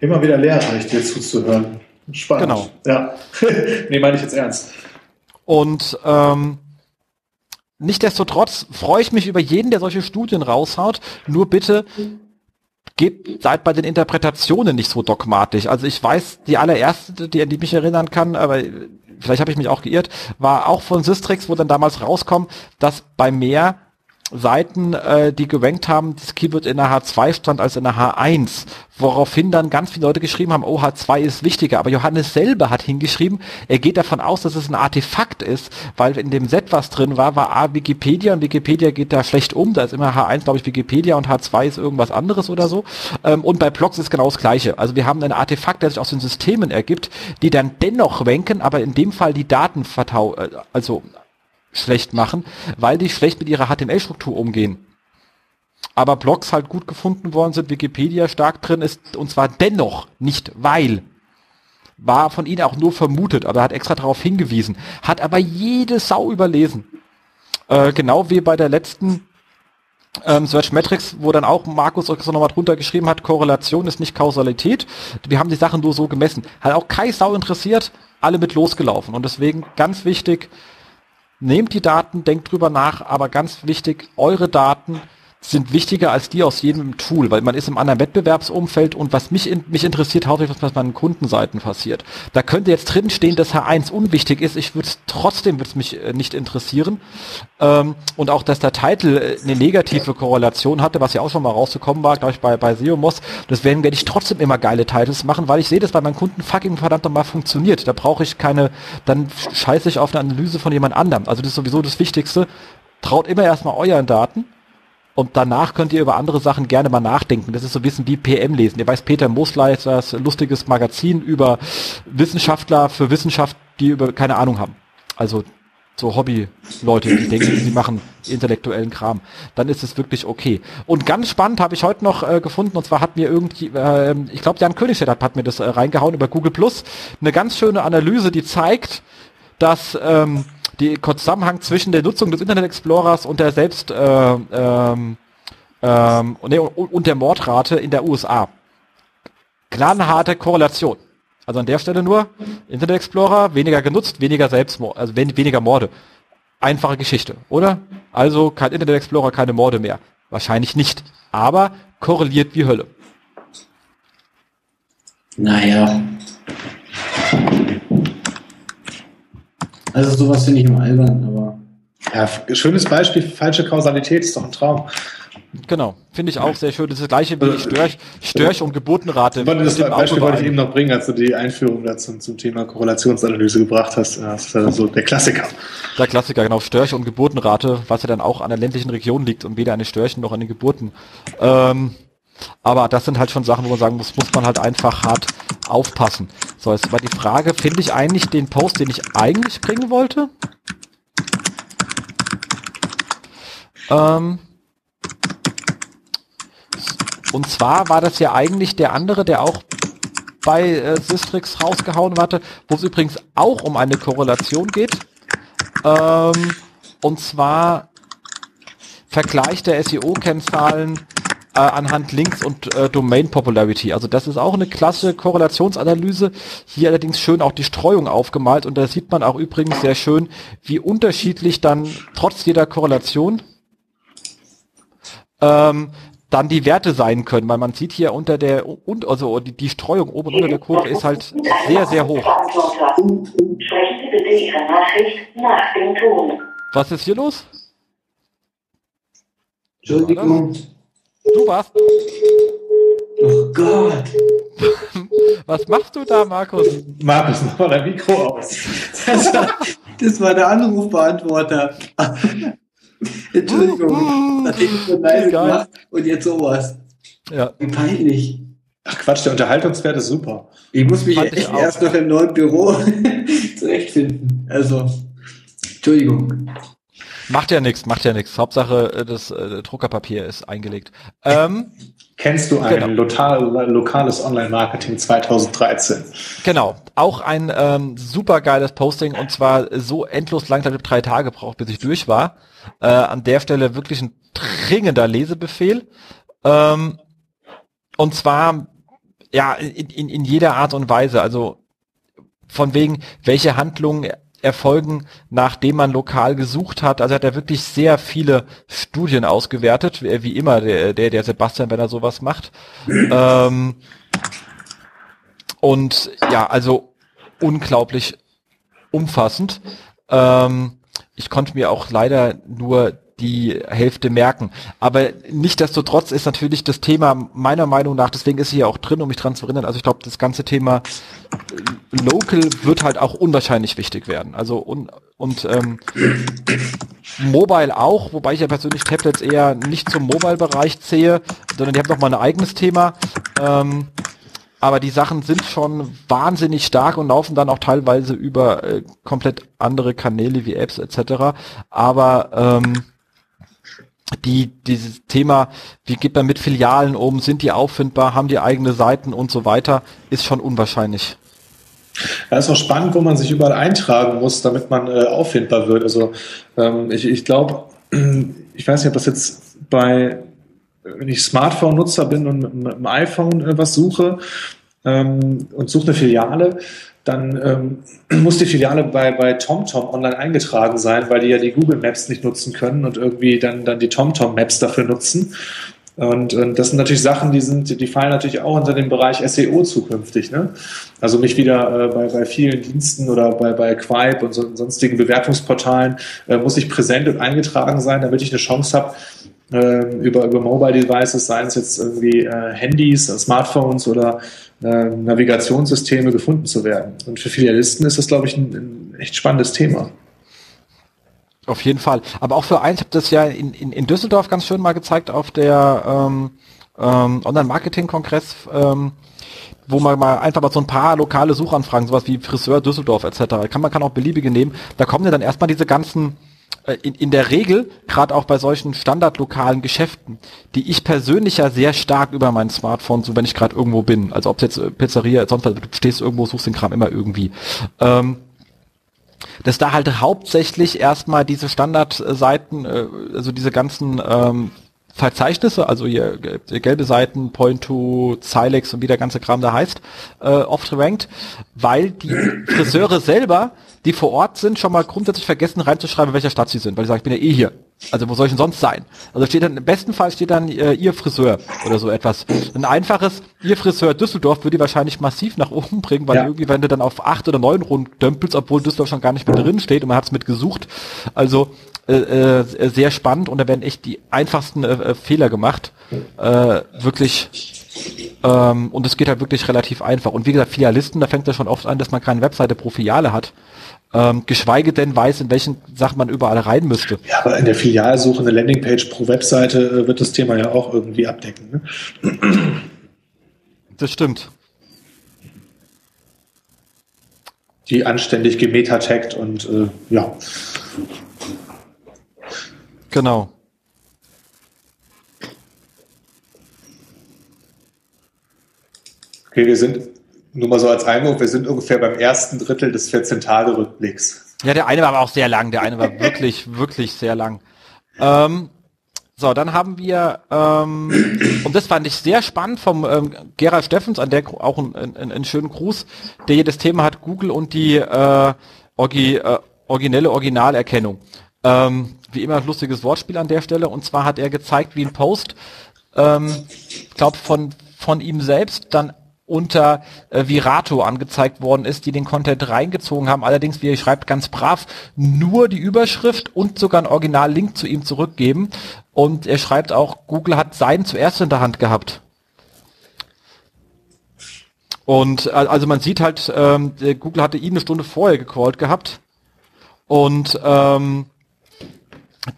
C: Immer wieder lehrreich, dir zuzuhören. Spannend. Genau. Ja. nee, meine ich jetzt ernst.
A: Und ähm, Nichtsdestotrotz freue ich mich über jeden, der solche Studien raushaut. Nur bitte gebt, seid bei den Interpretationen nicht so dogmatisch. Also ich weiß, die allererste, die, an die mich erinnern kann, aber vielleicht habe ich mich auch geirrt, war auch von Systrix, wo dann damals rauskommt, dass bei mehr Seiten, äh, die gerankt haben, das Keyword in der H2 stand als in der H1, woraufhin dann ganz viele Leute geschrieben haben, oh, H2 ist wichtiger. Aber Johannes selber hat hingeschrieben, er geht davon aus, dass es ein Artefakt ist, weil in dem Set, was drin war, war A Wikipedia und Wikipedia geht da schlecht um. Da ist immer H1, glaube ich, Wikipedia und H2 ist irgendwas anderes oder so. Ähm, und bei Blogs ist genau das Gleiche. Also wir haben ein Artefakt, der sich aus den Systemen ergibt, die dann dennoch ranken, aber in dem Fall die Daten vertau, äh, also schlecht machen, weil die schlecht mit ihrer HTML-Struktur umgehen. Aber Blogs halt gut gefunden worden sind, Wikipedia stark drin ist, und zwar dennoch, nicht weil. War von ihnen auch nur vermutet, aber er hat extra darauf hingewiesen. Hat aber jede Sau überlesen. Äh, genau wie bei der letzten ähm, Search Metrics, wo dann auch Markus so nochmal drunter geschrieben hat, Korrelation ist nicht Kausalität. Wir haben die Sachen nur so gemessen. Hat auch Kai Sau interessiert, alle mit losgelaufen. Und deswegen ganz wichtig, nehmt die Daten, denkt drüber nach, aber ganz wichtig, eure Daten sind wichtiger als die aus jedem Tool, weil man ist im anderen Wettbewerbsumfeld und was mich, in, mich interessiert hauptsächlich, was bei meinen Kundenseiten passiert. Da könnte jetzt drin stehen, dass H1 unwichtig ist. Ich würde es trotzdem würde es mich äh, nicht interessieren. Ähm, und auch, dass der Titel äh, eine negative Korrelation hatte, was ja auch schon mal rausgekommen war, glaube ich, bei, bei Seomos. Deswegen werde ich trotzdem immer geile Titles machen, weil ich sehe, dass bei meinen Kunden fucking verdammt nochmal funktioniert. Da brauche ich keine, dann scheiße ich auf eine Analyse von jemand anderem. Also das ist sowieso das Wichtigste. Traut immer erstmal euren Daten und danach könnt ihr über andere Sachen gerne mal nachdenken. Das ist so Wissen wie PM lesen. Ihr weiß, Peter Mosler ist das lustiges Magazin über Wissenschaftler für Wissenschaft, die über keine Ahnung haben. Also so Hobby-Leute, die denken, sie machen intellektuellen Kram. Dann ist es wirklich okay. Und ganz spannend habe ich heute noch äh, gefunden, und zwar hat mir irgendwie, äh, ich glaube, Jan Königstedt hat, hat mir das äh, reingehauen über Google Plus, eine ganz schöne Analyse, die zeigt, dass ähm, die Zusammenhang zwischen der Nutzung des Internet Explorers und der Selbst äh, ähm, ähm, nee, und der Mordrate in der USA. Knallharte Korrelation. Also an der Stelle nur Internet Explorer weniger genutzt, weniger Selbstmord, also weniger Morde. Einfache Geschichte, oder? Also kein Internet Explorer, keine Morde mehr. Wahrscheinlich nicht, aber korreliert wie Hölle.
B: Naja. Also sowas finde ich immer albern, aber.
C: Ja, schönes Beispiel, falsche Kausalität ist doch ein Traum.
A: Genau, finde ich auch sehr schön. Das ist das gleiche wie Störch, Störch und Geburtenrate.
C: Das Beispiel wollte ich eben noch bringen, als du die Einführung dazu zum Thema Korrelationsanalyse gebracht hast. Das ist also der Klassiker.
A: Der Klassiker, genau. Störch und Geburtenrate, was ja dann auch an der ländlichen Region liegt und weder an den Störchen noch an den Geburten. Ähm, aber das sind halt schon Sachen, wo man sagen muss, muss man halt einfach hart aufpassen. So, jetzt war die Frage, finde ich eigentlich den Post, den ich eigentlich bringen wollte? Ähm, und zwar war das ja eigentlich der andere, der auch bei äh, Sistrix rausgehauen hatte, wo es übrigens auch um eine Korrelation geht. Ähm, und zwar Vergleich der SEO-Kennzahlen äh, anhand Links und äh, Domain Popularity. Also das ist auch eine klasse Korrelationsanalyse. Hier allerdings schön auch die Streuung aufgemalt und da sieht man auch übrigens sehr schön, wie unterschiedlich dann trotz jeder Korrelation ähm, dann die Werte sein können, weil man sieht hier unter der und also die, die Streuung oben und unter der Kurve ist halt sehr sehr hoch. Sprechen Sie bitte Ihre Nachricht nach dem Ton. Was ist hier los?
B: Entschuldigung.
A: Du warst.
B: Oh Gott.
A: Was machst du da, Markus?
C: Markus, mach mal dein Mikro aus.
B: Das war, das war der Anrufbeantworter. Entschuldigung. Das ich so leise gemacht und jetzt sowas.
A: Ja.
B: Wie peinlich.
C: Ach Quatsch, der Unterhaltungswert ist super.
B: Ich muss mich echt erst noch im neuen Büro zurechtfinden. Also, Entschuldigung.
A: Macht ja nichts, macht ja nichts. Hauptsache, äh, das äh, Druckerpapier ist eingelegt. Ähm,
C: Kennst du ein genau. lokal, lokales Online-Marketing 2013?
A: Genau, auch ein ähm, super geiles Posting und zwar so endlos lang, ich habe drei Tage gebraucht, bis ich durch war. Äh, an der Stelle wirklich ein dringender Lesebefehl. Ähm, und zwar ja in, in, in jeder Art und Weise. Also von wegen, welche Handlungen erfolgen, nachdem man lokal gesucht hat. Also hat er wirklich sehr viele Studien ausgewertet, wie immer der, der, Sebastian, wenn er sowas macht. Ähm, und ja, also unglaublich umfassend. Ähm, ich konnte mir auch leider nur die Hälfte merken. Aber nichtdestotrotz ist natürlich das Thema meiner Meinung nach, deswegen ist sie ja auch drin, um mich dran zu erinnern. Also ich glaube, das ganze Thema äh, Local wird halt auch unwahrscheinlich wichtig werden. Also un und ähm, Mobile auch, wobei ich ja persönlich Tablets eher nicht zum Mobile-Bereich zähle, sondern die haben noch mal ein eigenes Thema. Ähm, aber die Sachen sind schon wahnsinnig stark und laufen dann auch teilweise über äh, komplett andere Kanäle wie Apps etc. Aber ähm, die, dieses Thema, wie geht man mit Filialen um, sind die auffindbar, haben die eigene Seiten und so weiter, ist schon unwahrscheinlich.
C: Ja, ist auch spannend, wo man sich überall eintragen muss, damit man äh, auffindbar wird. Also ähm, ich, ich glaube, ich weiß nicht, ob das jetzt bei, wenn ich Smartphone-Nutzer bin und mit, mit dem iPhone äh, was suche, ähm, und suche eine Filiale, dann ähm, muss die Filiale bei, bei TomTom online eingetragen sein, weil die ja die Google Maps nicht nutzen können und irgendwie dann, dann die TomTom Maps dafür nutzen. Und, und das sind natürlich Sachen, die sind, die fallen natürlich auch unter den Bereich SEO zukünftig. Ne? Also mich wieder äh, bei, bei vielen Diensten oder bei, bei Quipe und so, sonstigen Bewertungsportalen äh, muss ich präsent und eingetragen sein, damit ich eine Chance habe, äh, über, über Mobile Devices, seien es jetzt irgendwie äh, Handys, Smartphones oder äh, Navigationssysteme gefunden zu werden. Und für Filialisten ist das, glaube ich, ein, ein echt spannendes Thema.
A: Auf jeden Fall. Aber auch für eins, ich habe das ja in, in, in Düsseldorf ganz schön mal gezeigt auf der ähm, ähm, Online-Marketing-Kongress, ähm, wo man mal einfach mal so ein paar lokale Suchanfragen, sowas wie Friseur Düsseldorf etc. Kann man kann auch beliebige nehmen. Da kommen ja dann erstmal diese ganzen in, in der Regel, gerade auch bei solchen standardlokalen Geschäften, die ich persönlich ja sehr stark über mein Smartphone, so wenn ich gerade irgendwo bin, also ob es jetzt äh, Pizzeria, sonst was, du stehst irgendwo, suchst den Kram immer irgendwie. Ähm, dass da halt hauptsächlich erstmal diese Standardseiten, äh, also diese ganzen ähm, Verzeichnisse, also hier gelbe Seiten, Point to, Silex und wie der ganze Kram da heißt, äh, oft rankt, weil die Friseure selber die vor Ort sind, schon mal grundsätzlich vergessen reinzuschreiben, welcher Stadt sie sind, weil ich sage, ich bin ja eh hier. Also wo soll ich denn sonst sein? Also steht dann, im besten Fall steht dann äh, ihr Friseur oder so etwas. Ein einfaches, ihr Friseur Düsseldorf würde die wahrscheinlich massiv nach oben bringen, weil ja. irgendwie, wenn du dann auf acht oder neun rumdömpelst, obwohl Düsseldorf schon gar nicht mehr drin steht und man hat es mit gesucht. Also äh, äh, sehr spannend und da werden echt die einfachsten äh, äh Fehler gemacht. Äh, wirklich ähm, und es geht halt wirklich relativ einfach. Und wie gesagt, Filialisten, da fängt es schon oft an, dass man keine Webseite pro Filiale hat ähm, geschweige denn weiß, in welchen Sachen man überall rein müsste.
C: Ja, aber in der Filialsuche eine Landingpage pro Webseite wird das Thema ja auch irgendwie abdecken. Ne?
A: Das stimmt.
C: Die anständig gemetataggt und äh, ja.
A: Genau.
C: Okay, wir sind nur mal so als Einwurf, wir sind ungefähr beim ersten Drittel des 14-Tage-Rückblicks.
A: Ja, der eine war aber auch sehr lang, der eine war wirklich, wirklich sehr lang. Ähm, so, dann haben wir, ähm, und das fand ich sehr spannend vom ähm, Gerald Steffens, an der auch einen ein schönen Gruß, der hier das Thema hat, Google und die äh, Orgi, äh, originelle Originalerkennung. Ähm, wie immer ein lustiges Wortspiel an der Stelle. Und zwar hat er gezeigt, wie ein Post, ähm, glaube von von ihm selbst dann unter äh, Virato angezeigt worden ist, die den Content reingezogen haben. Allerdings, wie er schreibt, ganz brav nur die Überschrift und sogar einen Original-Link zu ihm zurückgeben. Und er schreibt auch, Google hat seinen zuerst in der Hand gehabt. Und also man sieht halt, ähm, Google hatte ihn eine Stunde vorher gecallt gehabt. Und ähm,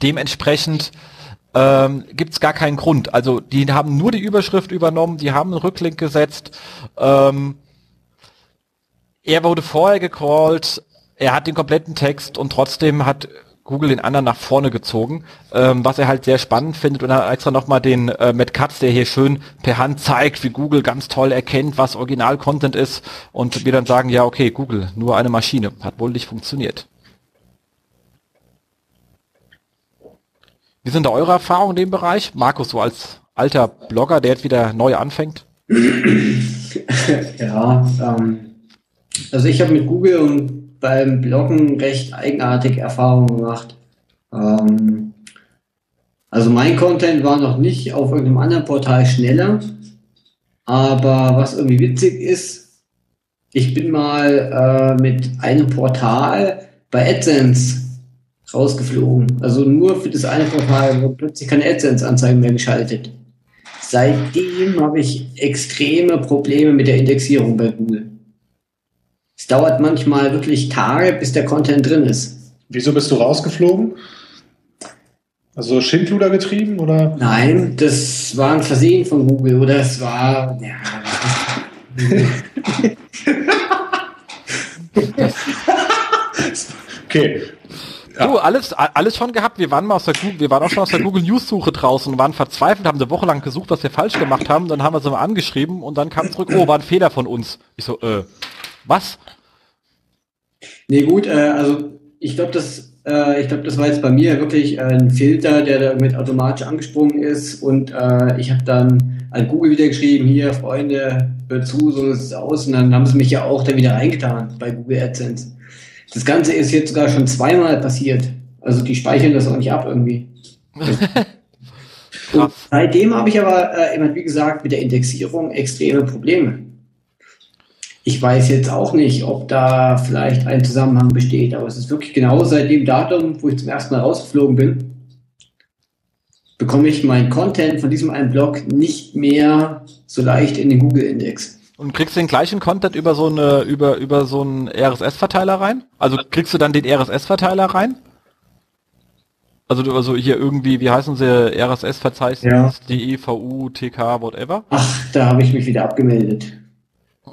A: dementsprechend ähm, gibt es gar keinen Grund. Also die haben nur die Überschrift übernommen, die haben einen Rücklink gesetzt. Ähm, er wurde vorher gecrawlt, er hat den kompletten Text und trotzdem hat Google den anderen nach vorne gezogen, ähm, was er halt sehr spannend findet und hat extra nochmal den äh, Matt Katz, der hier schön per Hand zeigt, wie Google ganz toll erkennt, was Original-Content ist und wir dann sagen, ja okay, Google, nur eine Maschine, hat wohl nicht funktioniert. Wie sind da eure Erfahrungen in dem Bereich? Markus, so als alter Blogger, der jetzt wieder neu anfängt?
B: ja, ähm, also ich habe mit Google und beim Bloggen recht eigenartige Erfahrungen gemacht. Ähm, also mein Content war noch nicht auf irgendeinem anderen Portal schneller, aber was irgendwie witzig ist, ich bin mal äh, mit einem Portal bei AdSense rausgeflogen. Also nur für das eine Portal wurde plötzlich keine AdSense-Anzeigen mehr geschaltet. Seitdem habe ich extreme Probleme mit der Indexierung bei Google. Es dauert manchmal wirklich Tage, bis der Content drin ist.
C: Wieso bist du rausgeflogen? Also Schindluder getrieben oder?
B: Nein, das war ein Versehen von Google oder es war. Ja,
A: okay, ja. Du, alles, alles schon gehabt. Wir waren mal aus der Google, wir waren auch schon aus der Google News Suche draußen und waren verzweifelt, haben eine Woche lang gesucht, was wir falsch gemacht haben. Dann haben wir sie mal angeschrieben und dann kam zurück, oh, war ein Fehler von uns. Ich so, äh, was?
B: Nee, gut, äh, also ich glaube, das, äh, ich glaube, das war jetzt bei mir wirklich ein Filter, der da mit automatisch angesprungen ist und äh, ich habe dann an Google wieder geschrieben, hier, Freunde, hört zu, so ist es aus. Und dann haben sie mich ja auch da wieder reingetan bei Google AdSense. Das Ganze ist jetzt sogar schon zweimal passiert. Also die speichern das auch nicht ab irgendwie. Seitdem habe ich aber äh, immer, wie gesagt, mit der Indexierung extreme Probleme. Ich weiß jetzt auch nicht, ob da vielleicht ein Zusammenhang besteht, aber es ist wirklich genau seit dem Datum, wo ich zum ersten Mal rausgeflogen bin, bekomme ich meinen Content von diesem einen Blog nicht mehr so leicht in den Google-Index.
A: Und kriegst du den gleichen Content über so eine, über, über so einen RSS-Verteiler rein? Also kriegst du dann den RSS-Verteiler rein? Also, du- also hier irgendwie, wie heißen sie, RSS-Verzeichnis,
B: Ja.
A: DEVU, TK, whatever.
B: Ach, da habe ich mich wieder abgemeldet.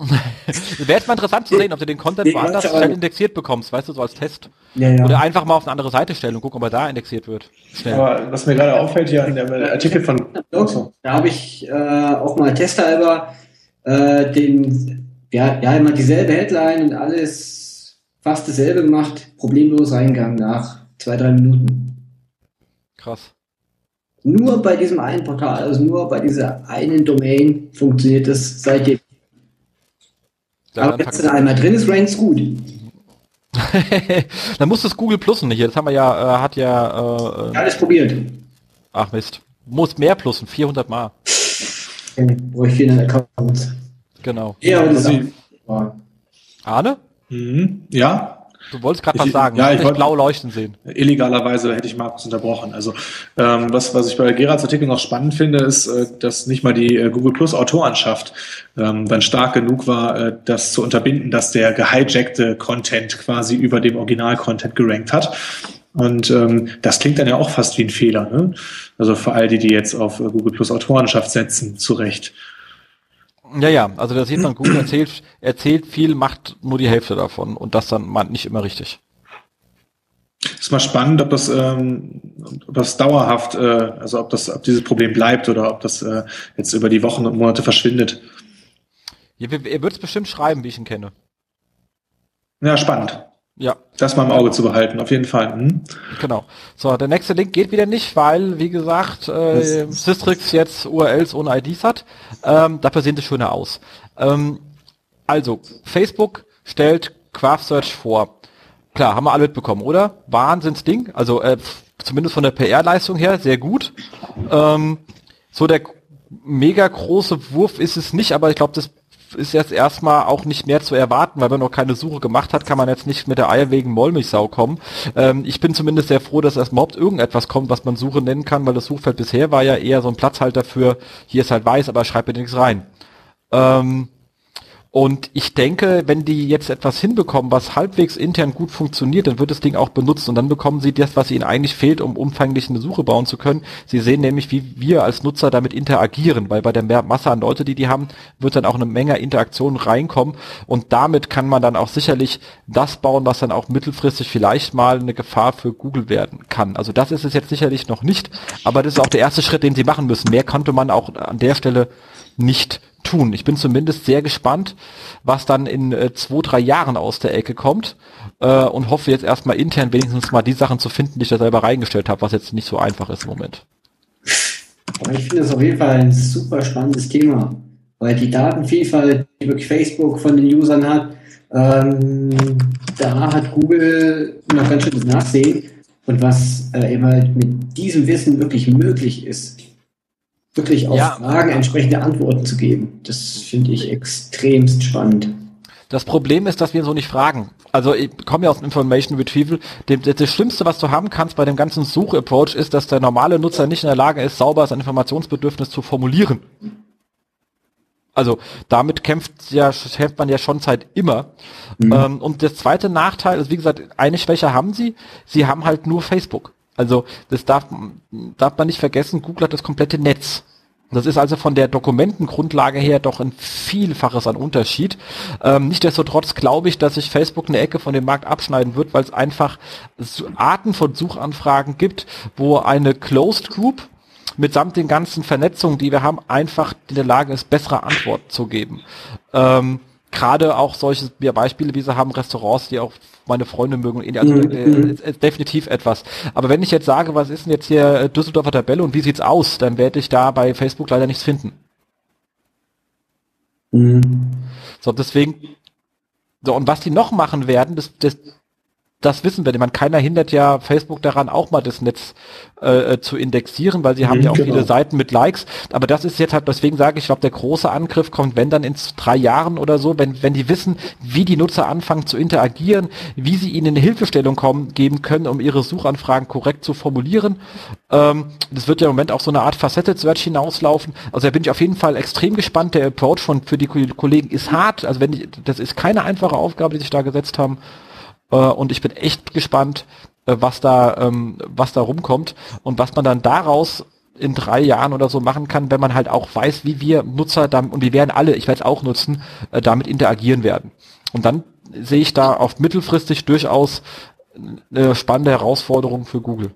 A: Wäre jetzt mal interessant zu sehen, ob du den Content
B: Nee,
A: woanders schnell indexiert bekommst, weißt du, so als Test.
B: Ja, ja.
A: Oder einfach mal auf eine andere Seite stellen und gucken, ob er da indexiert wird. Schnell.
C: Aber was mir gerade auffällt hier an dem Artikel von
B: da habe ich äh, auch mal testhalber äh, den, ja, ja, immer dieselbe Headline und alles fast dasselbe gemacht, problemlos reingegangen nach zwei, drei Minuten.
A: Krass.
B: Nur bei diesem einen Portal, also nur bei dieser einen Domain funktioniert das seitdem.
A: Ja,
B: Aber wenn es dann einmal drin ist, rankt's gut.
A: dann musst du es Google Plussen nicht. Das haben wir ja, äh, hat ja, äh,
B: Alles probiert.
A: ach Mist. Muss mehr plussen, 400 Mal.
B: Okay, Wo ich 400 Accounts.
A: Genau.
B: Ja, aber das ist auch,
A: Arne?
C: Mhm. Ja,
A: Du wolltest gerade
C: Ich-
A: was sagen.
C: ja,
A: ich
C: ich
A: hab
C: wollte-
A: blau leuchten sehen.
C: illegalerweise hätte ich Markus unterbrochen. Also ähm, was, was ich bei Gerards Artikel noch spannend finde, ist, äh, dass nicht mal die äh, Google Plus Autorenschaft ähm, dann stark genug war, äh, das zu unterbinden, dass der gehijackte Content quasi über dem Original-Content gerankt hat. Und ähm, das klingt dann ja auch fast wie ein Fehler. Ne? Also für all die, die jetzt auf äh, Google Plus Autorenschaft setzen, zu Recht.
A: Ja, ja, also da sieht man, Google erzählt, erzählt viel, macht nur die Hälfte davon und das dann nicht immer richtig.
C: Ist mal spannend, ob das, ähm, ob das dauerhaft, äh, also ob das, ob dieses Problem bleibt oder ob das äh, jetzt über die Wochen und Monate verschwindet.
A: Ja, er wird es bestimmt schreiben, wie ich ihn kenne.
C: Ja, spannend.
A: Ja,
C: Das mal im Auge zu behalten, auf jeden Fall. Hm?
A: genau. So, der nächste Link geht wieder nicht, weil, wie gesagt, äh, Systrix jetzt URLs ohne IDs hat. Ähm, dafür sehen sie schöner aus. Ähm, also, Facebook stellt Craft Search vor. Klar, haben wir alle mitbekommen, oder? Wahnsinnsding. Also, äh, zumindest von der PR-Leistung her, sehr gut. Ähm, so der mega große Wurf ist es nicht, aber ich glaube, das ist jetzt erstmal auch nicht mehr zu erwarten, weil man noch keine Suche gemacht hat, kann man jetzt nicht mit der eierwegen Mollmilchsau kommen. Ähm, ich bin zumindest sehr froh, dass erst überhaupt irgendetwas kommt, was man Suche nennen kann, weil das Suchfeld bisher war ja eher so ein Platzhalter für, hier ist halt weiß, aber schreib bitte nichts rein. Ähm, und ich denke, wenn die jetzt etwas hinbekommen, was halbwegs intern gut funktioniert, dann wird das Ding auch benutzt und dann bekommen sie das, was ihnen eigentlich fehlt, um umfänglich eine Suche bauen zu können. Sie sehen nämlich, wie wir als Nutzer damit interagieren, weil bei der Masse an Leute, die die haben, wird dann auch eine Menge Interaktion reinkommen und damit kann man dann auch sicherlich das bauen, was dann auch mittelfristig vielleicht mal eine Gefahr für Google werden kann. Also das ist es jetzt sicherlich noch nicht, aber das ist auch der erste Schritt, den sie machen müssen. Mehr konnte man auch an der Stelle nicht tun. Ich bin zumindest sehr gespannt, was dann in äh, zwei, drei Jahren aus der Ecke kommt äh, und hoffe jetzt erstmal intern wenigstens mal die Sachen zu finden, die ich da selber reingestellt habe, was jetzt nicht so einfach ist im Moment.
B: Aber ich finde das auf jeden Fall ein super spannendes Thema, weil die Datenvielfalt, die wirklich Facebook von den Usern hat, ähm, da hat Google noch ganz schön das Nachsehen. Und was äh, eben halt mit diesem Wissen wirklich möglich ist, wirklich auf
A: Ja.
B: Fragen entsprechende Antworten zu geben, das finde ich extremst spannend.
A: Das Problem ist, dass wir so nicht fragen. Also ich komme ja aus dem Information Retrieval. Das, Schlimmste, was du haben kannst bei dem ganzen Such-Approach, ist, dass der normale Nutzer nicht in der Lage ist, sauber sein Informationsbedürfnis zu formulieren. Also damit kämpft ja kämpft man ja schon seit immer. Ähm, und das zweite Nachteil ist, wie gesagt, eine Schwäche haben sie. Sie haben halt nur Facebook. Also das darf, darf man nicht vergessen, Google hat das komplette Netz. Das ist also von der Dokumentengrundlage her doch ein Vielfaches an Unterschied. Ähm, Nichtsdestotrotz glaube ich, dass sich Facebook eine Ecke von dem Markt abschneiden wird, weil es einfach Arten von Suchanfragen gibt, wo eine Closed Group mitsamt den ganzen Vernetzungen, die wir haben, einfach in der Lage ist, bessere Antworten zu geben. Ähm, Gerade auch solche Beispiele, wie sie haben, Restaurants, die auch meine Freunde mögen und. Also
B: mhm.
A: Äh,
B: mhm.
A: Äh, äh, definitiv etwas. Aber wenn ich jetzt sage, was ist denn jetzt hier äh, Düsseldorfer Tabelle und wie sieht's aus, dann werde ich da bei Facebook leider nichts finden. Mhm. So, deswegen. So, und was die noch machen werden, das, das das wissen wir. Man keiner hindert ja Facebook daran, auch mal das Netz äh, zu indexieren, weil sie haben mhm, ja auch genau. viele Seiten mit Likes. Aber das ist jetzt halt, deswegen sage ich, ich glaube, der große Angriff kommt, wenn dann in drei Jahren oder so, wenn, wenn die wissen, wie die Nutzer anfangen zu interagieren, wie sie ihnen eine Hilfestellung kommen, geben können, um ihre Suchanfragen korrekt zu formulieren. Ähm, das wird ja im Moment auf so eine Art Facetted Search hinauslaufen. Also da bin ich auf jeden Fall extrem gespannt. Der Approach von für die Kollegen ist hart. Also wenn die, das ist keine einfache Aufgabe, die sich da gesetzt haben. Äh, und ich bin echt gespannt, äh, was da, ähm, was da rumkommt und was man dann daraus in drei Jahren oder so machen kann, wenn man halt auch weiß, wie wir Nutzer dann, und wir werden alle, ich werde es auch nutzen, äh, damit interagieren werden. Und dann sehe ich da auf mittelfristig durchaus eine spannende Herausforderung für Google.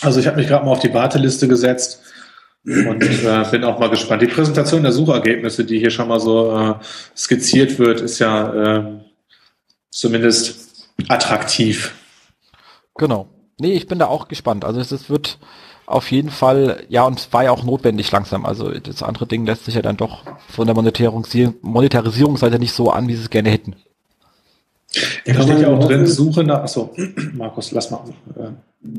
C: Also ich habe mich gerade mal auf die Warteliste gesetzt und äh, bin auch mal gespannt. Die Präsentation der Suchergebnisse, die hier schon mal so äh, skizziert wird, ist ja äh, zumindest attraktiv.
A: Genau. Nee, ich bin da auch gespannt. Also es wird auf jeden Fall, ja, und es war ja auch notwendig langsam. Also das andere Ding lässt sich ja dann doch von der Monetarisierung, Monetarisierungsseite nicht so an, wie sie es gerne hätten.
C: Da steht ja auch drin, Suche nach, achso, Markus, lass mal.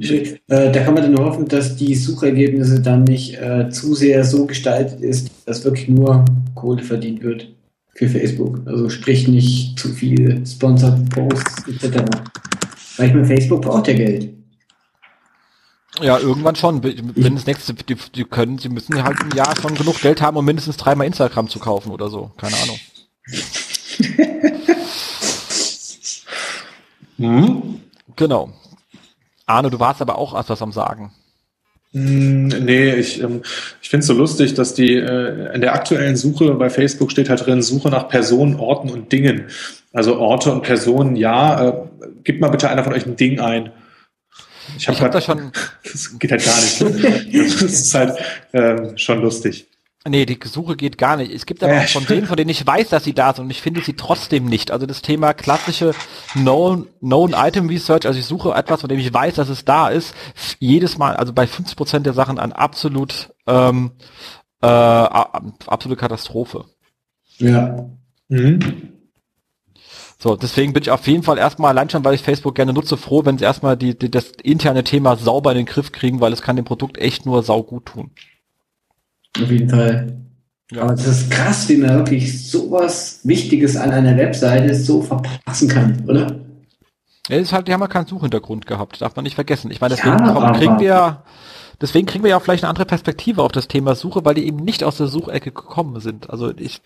B: Äh, da kann man dann nur hoffen, dass die Suchergebnisse dann nicht äh, zu sehr so gestaltet ist, dass wirklich nur Kohle verdient wird für Facebook. Also sprich nicht zu viel Sponsored Posts etc. Weil ich meine, Facebook braucht ja Geld.
A: Ja, irgendwann schon. Wenn das nächste, die, die können, sie müssen halt im Jahr schon genug Geld haben, um mindestens dreimal Instagram zu kaufen oder so. Keine Ahnung. hm? Genau. Arne, du warst aber auch etwas am Sagen.
C: Hm, nee, ich, ähm, ich finde es so lustig, dass die äh, in der aktuellen Suche bei Facebook steht halt drin, Suche nach Personen, Orten und Dingen. Also Orte und Personen, ja, äh, gib mal bitte einer von euch ein Ding ein.
A: Ich habe hab da schon.
C: Das geht halt gar nicht. das ist halt ähm, schon lustig.
A: Nee, die Suche geht gar nicht. Es gibt aber auch von denen, von denen ich weiß, dass sie da sind und ich finde sie trotzdem nicht. Also das Thema klassische Known, known Item Research, also ich suche etwas, von dem ich weiß, dass es da ist, jedes Mal, also bei 50 Prozent der Sachen ein absolut, ähm, äh, absolute Katastrophe.
B: Ja. Mhm.
A: So, deswegen bin ich auf jeden Fall erstmal allein schon, weil ich Facebook gerne nutze, froh, wenn sie erstmal die, die, das interne Thema sauber in den Griff kriegen, weil es kann dem Produkt echt nur sau gut tun.
B: Auf jeden Fall. Ja. Aber es ist krass, wie man wirklich sowas Wichtiges an einer Webseite so verpassen kann, oder?
A: Ja, ist halt, die haben ja keinen Suchhintergrund gehabt, darf man nicht vergessen. Ich meine, deswegen ja, kriegen wir deswegen kriegen wir ja auch vielleicht eine andere Perspektive auf das Thema Suche, weil die eben nicht aus der Suchecke gekommen sind. Also ich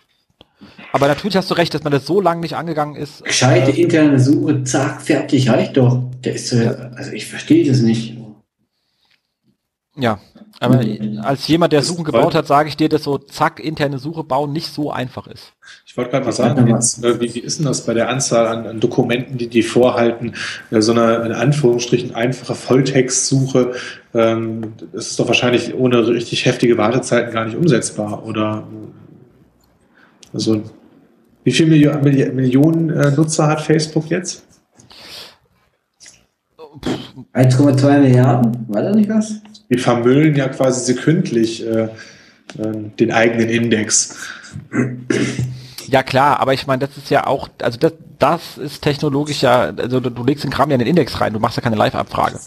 A: aber natürlich hast du recht, dass man das so lange nicht angegangen ist.
B: Gescheite äh, interne Suche, zack, fertig, reicht doch. Der ist, äh, also ich verstehe das nicht.
A: Ja, aber als jemand, der Suchen gebaut hat, sage ich dir, dass so zack, interne Suche bauen nicht so einfach ist.
C: Ich wollte gerade mal sagen, jetzt, äh, wie, wie, ist denn das bei der Anzahl an, an Dokumenten, die die vorhalten? Äh, so eine, in Anführungsstrichen, einfache Volltextsuche, ähm, das ist doch wahrscheinlich ohne richtig heftige Wartezeiten gar nicht umsetzbar, oder? Also, wie viele Millionen, Millionen äh, Nutzer hat Facebook jetzt?
B: 1,2 Milliarden, war da nicht was?
C: Die vermüllen ja quasi sekündlich äh, äh, den eigenen Index.
A: Ja klar, aber ich meine, das ist ja auch, also das, das ist technologisch ja, also du, du legst den Kram ja in den Index rein, du machst ja keine Live-Abfrage.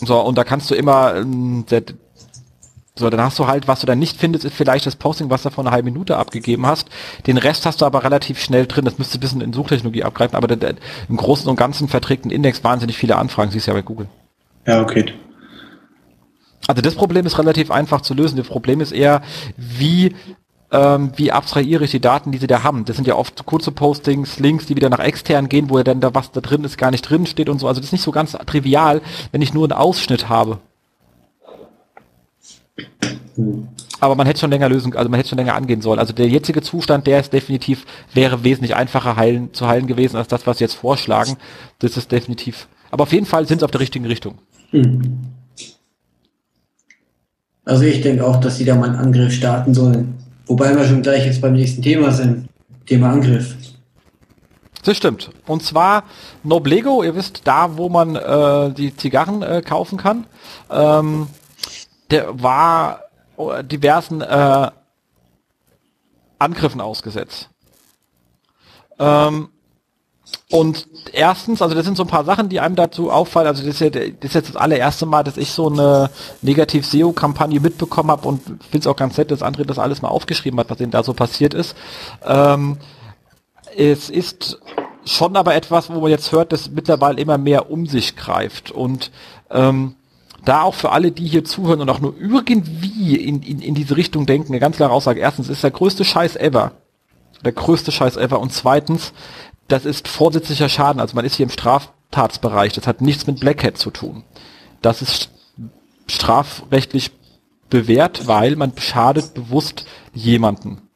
A: So, und da kannst du immer, ähm, so, dann hast du halt, was du dann nicht findest, ist vielleicht das Posting, was du vor einer halben Minute abgegeben hast. Den Rest hast du aber relativ schnell drin. Das müsste ein bisschen in Suchtechnologie abgreifen, aber der, der, im Großen und Ganzen verträgt ein Index wahnsinnig viele Anfragen, siehst du ja bei Google.
C: Ja, okay.
A: Also das Problem ist relativ einfach zu lösen. Das Problem ist eher, wie ähm, wie abstrahiere ich die Daten, die sie da haben. Das sind ja oft kurze Postings, Links, die wieder nach extern gehen, wo ja dann da was da drin ist, gar nicht drin steht und so. Also das ist nicht so ganz trivial, wenn ich nur einen Ausschnitt habe. Aber man hätte schon länger lösen, also man hätte schon länger angehen sollen. Also der jetzige Zustand, der ist definitiv, wäre wesentlich einfacher heilen, zu heilen gewesen, als das, was sie jetzt vorschlagen. Das ist definitiv. Aber auf jeden Fall sind sie auf der richtigen Richtung. Hm.
B: Also ich denke auch, dass sie da mal einen Angriff starten sollen. Wobei wir schon gleich jetzt beim nächsten Thema sind. Thema Angriff.
A: Das stimmt. Und zwar Noblego, ihr wisst, da wo man äh, die Zigarren äh, kaufen kann. Ähm, der war diversen äh, Angriffen ausgesetzt. Ähm, und erstens, also das sind so ein paar Sachen, die einem dazu auffallen. Also das ist, ja, das ist jetzt das allererste Mal, dass ich so eine Negativ-SEO-Kampagne mitbekommen habe und finde es auch ganz nett, dass André das alles mal aufgeschrieben hat, was denn da so passiert ist. Ähm, es ist schon aber etwas, wo man jetzt hört, dass mittlerweile immer mehr um sich greift. Und ähm, da auch für alle, die hier zuhören und auch nur irgendwie in, in, in diese Richtung denken, eine ganz klare Aussage. Erstens, ist der größte Scheiß ever. Der größte Scheiß ever. Und zweitens, das ist vorsätzlicher Schaden. Also man ist hier im Straftatsbereich. Das hat nichts mit Blackhead zu tun. Das ist strafrechtlich bewährt, weil man schadet bewusst jemanden.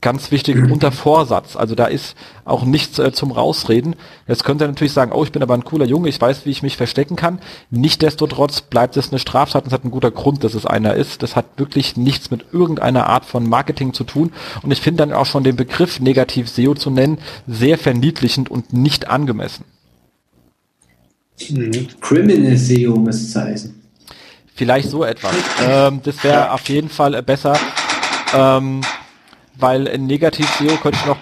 A: Ganz wichtig, unter Vorsatz. Also da ist auch nichts äh, zum Rausreden. Jetzt könnte er natürlich sagen, oh, ich bin aber ein cooler Junge, ich weiß, wie ich mich verstecken kann. Nichtsdestotrotz bleibt es eine Straftat und es hat einen guter Grund, dass es einer ist. Das hat wirklich nichts mit irgendeiner Art von Marketing zu tun. Und ich finde dann auch schon den Begriff negativ SEO zu nennen, sehr verniedlichend und nicht angemessen.
B: Mhm. Criminal SEO müsste es heißen.
A: Vielleicht so etwas. ähm, das wäre auf jeden Fall besser. Ähm, weil ein Negativ-SEO könnte ich noch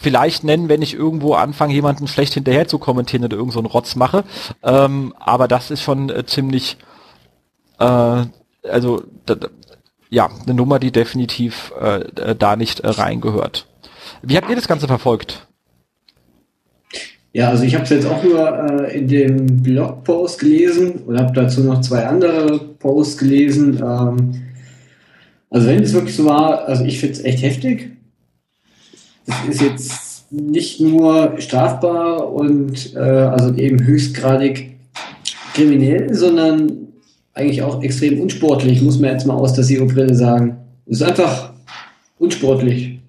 A: vielleicht nennen, wenn ich irgendwo anfange, jemanden schlecht hinterher zu kommentieren oder irgend so einen Rotz mache. Ähm, aber das ist schon äh, ziemlich, äh, also ja, eine Nummer, die definitiv äh, da nicht äh, reingehört. Wie habt ihr das Ganze verfolgt?
B: Ja, also ich habe es jetzt auch nur äh, in dem Blogpost gelesen und habe dazu noch zwei andere Posts gelesen. Ähm, also wenn es wirklich so war, also ich finde es echt heftig. Das ist jetzt nicht nur strafbar und äh, also eben höchstgradig kriminell, sondern eigentlich auch extrem unsportlich, muss man jetzt mal aus der SEO-Brille sagen. Es ist einfach unsportlich.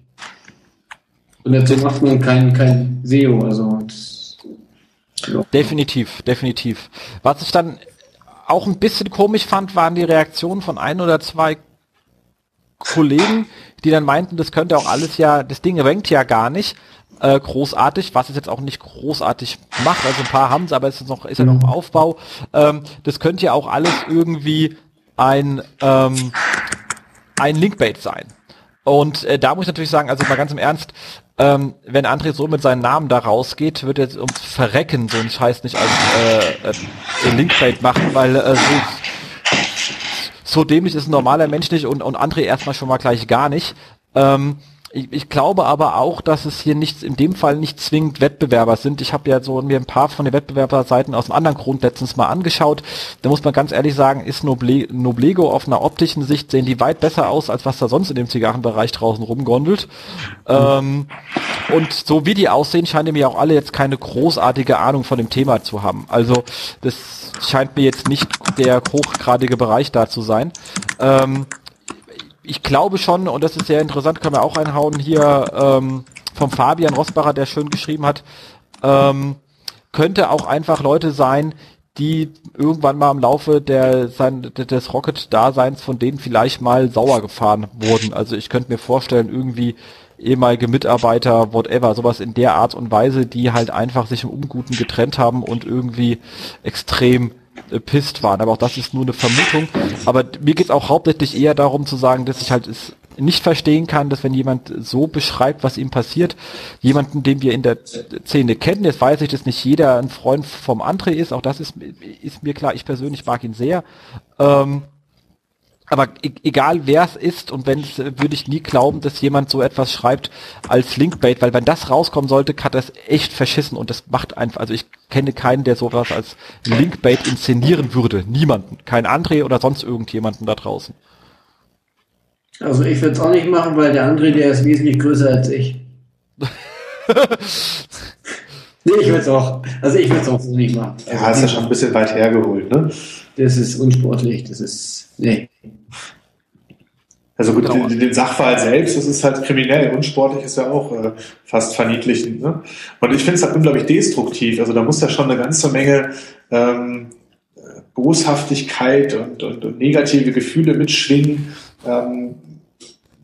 B: Und dazu macht man kein, kein SEO. Also
A: ja. Definitiv, definitiv. Was ich dann auch ein bisschen komisch fand, waren die Reaktionen von ein oder zwei Kollegen, die dann meinten, das könnte auch alles ja, das Ding rankt ja gar nicht äh, großartig, was es jetzt auch nicht großartig macht. Also ein paar haben es, aber es ist noch, ist ja noch im Aufbau. Ähm, das könnte ja auch alles irgendwie ein ähm, ein Linkbait sein. Und äh, da muss ich natürlich sagen, also mal ganz im Ernst, ähm, wenn André so mit seinem Namen da rausgeht, wird er jetzt ums Verrecken so einen Scheiß nicht als äh, äh, Linkbait machen, weil äh, so so dämlich ist ein normaler Mensch nicht und, und André erstmal schon mal gleich gar nicht. Ähm, ich, ich, glaube aber auch, dass es hier nichts, in dem Fall nicht zwingend Wettbewerber sind. Ich habe ja so mir ein paar von den Wettbewerberseiten aus einem anderen Grund letztens mal angeschaut. Da muss man ganz ehrlich sagen, ist Noble, Noblego auf einer optischen Sicht sehen die weit besser aus, als was da sonst in dem Zigarrenbereich draußen rumgondelt. Mhm. Ähm, und so wie die aussehen, scheinen mir auch alle jetzt keine großartige Ahnung von dem Thema zu haben. Also das scheint mir jetzt nicht der hochgradige Bereich da zu sein. Ähm, ich glaube schon, und das ist sehr interessant, können wir auch einhauen, hier ähm, vom Fabian Rosbacher, der schön geschrieben hat, ähm, könnte auch einfach Leute sein, die irgendwann mal im Laufe der, sein, des Rocket-Daseins von denen vielleicht mal sauer gefahren wurden. Also ich könnte mir vorstellen, irgendwie ehemalige Mitarbeiter, whatever, sowas in der Art und Weise, die halt einfach sich im Unguten getrennt haben und irgendwie extrem pisst waren. Aber auch das ist nur eine Vermutung. Aber mir geht es auch hauptsächlich eher darum zu sagen, dass ich halt es nicht verstehen kann, dass wenn jemand so beschreibt, was ihm passiert, jemanden, den wir in der Szene kennen, jetzt weiß ich, dass nicht jeder ein Freund vom André ist, auch das ist, ist mir klar, ich persönlich mag ihn sehr. Ähm, aber e egal wer es ist und wenn es, würde ich nie glauben, dass jemand so etwas schreibt als Linkbait, weil wenn das rauskommen sollte, kann das echt verschissen und das macht einfach, also ich kenne keinen, der sowas als Linkbait inszenieren würde. Niemanden. Kein André oder sonst irgendjemanden da draußen.
B: Also ich würde es auch nicht machen, weil der André, der ist wesentlich größer als ich. nee, ich würde es auch, also ich würde es auch so nicht machen.
C: Also ja, ist ja schon ein bisschen weit hergeholt, ne?
B: Das ist unsportlich, das ist, nee.
C: Also gut, den, den, Sachverhalt selbst, das ist halt kriminell. Unsportlich ist ja auch äh, fast verniedlichend. Ne? Und ich finde es halt unglaublich destruktiv. Also da muss ja schon eine ganze Menge ähm, Boshaftigkeit und, und, und negative Gefühle mitschwingen, ähm,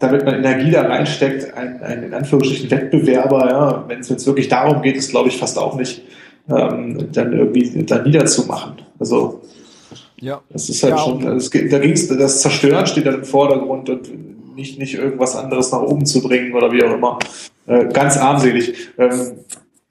C: damit man Energie da reinsteckt, ein, ein in Anführungsstrichen Wettbewerber, ja, wenn es jetzt wirklich darum geht, ist glaube ich fast auch nicht, ähm, dann irgendwie da niederzumachen. Also Ja. Das ist halt ja, schon, das, da ging's, das Zerstören steht dann im Vordergrund und nicht, nicht irgendwas anderes nach oben zu bringen oder wie auch immer. Äh, ganz armselig. Ähm,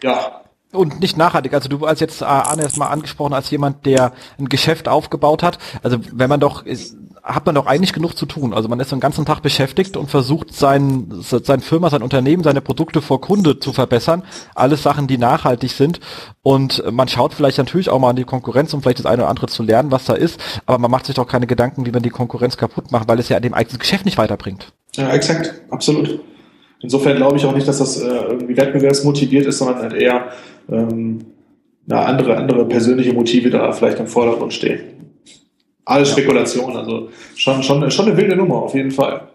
C: ja,
A: und nicht nachhaltig. Also du als jetzt äh, Arne erst mal angesprochen als jemand, der ein Geschäft aufgebaut hat. Also wenn man doch ist, hat man doch eigentlich genug zu tun. Also man ist den ganzen Tag beschäftigt und versucht sein sein Firma, sein Unternehmen, seine Produkte vor Kunde zu verbessern. Alles Sachen, die nachhaltig sind. Und man schaut vielleicht natürlich auch mal an die Konkurrenz, um vielleicht das eine oder andere zu lernen, was da ist. Aber man macht sich doch keine Gedanken, wie man die Konkurrenz kaputt macht, weil es ja an dem eigenen Geschäft nicht weiterbringt.
C: Ja, exakt, absolut. Insofern glaube ich auch nicht, dass das äh, irgendwie wettbewerbsmotiviert ist, sondern halt eher ähm, na, andere, andere persönliche Motive da vielleicht im Vordergrund stehen. Alles Spekulation, also schon, schon, schon eine wilde Nummer, auf jeden Fall.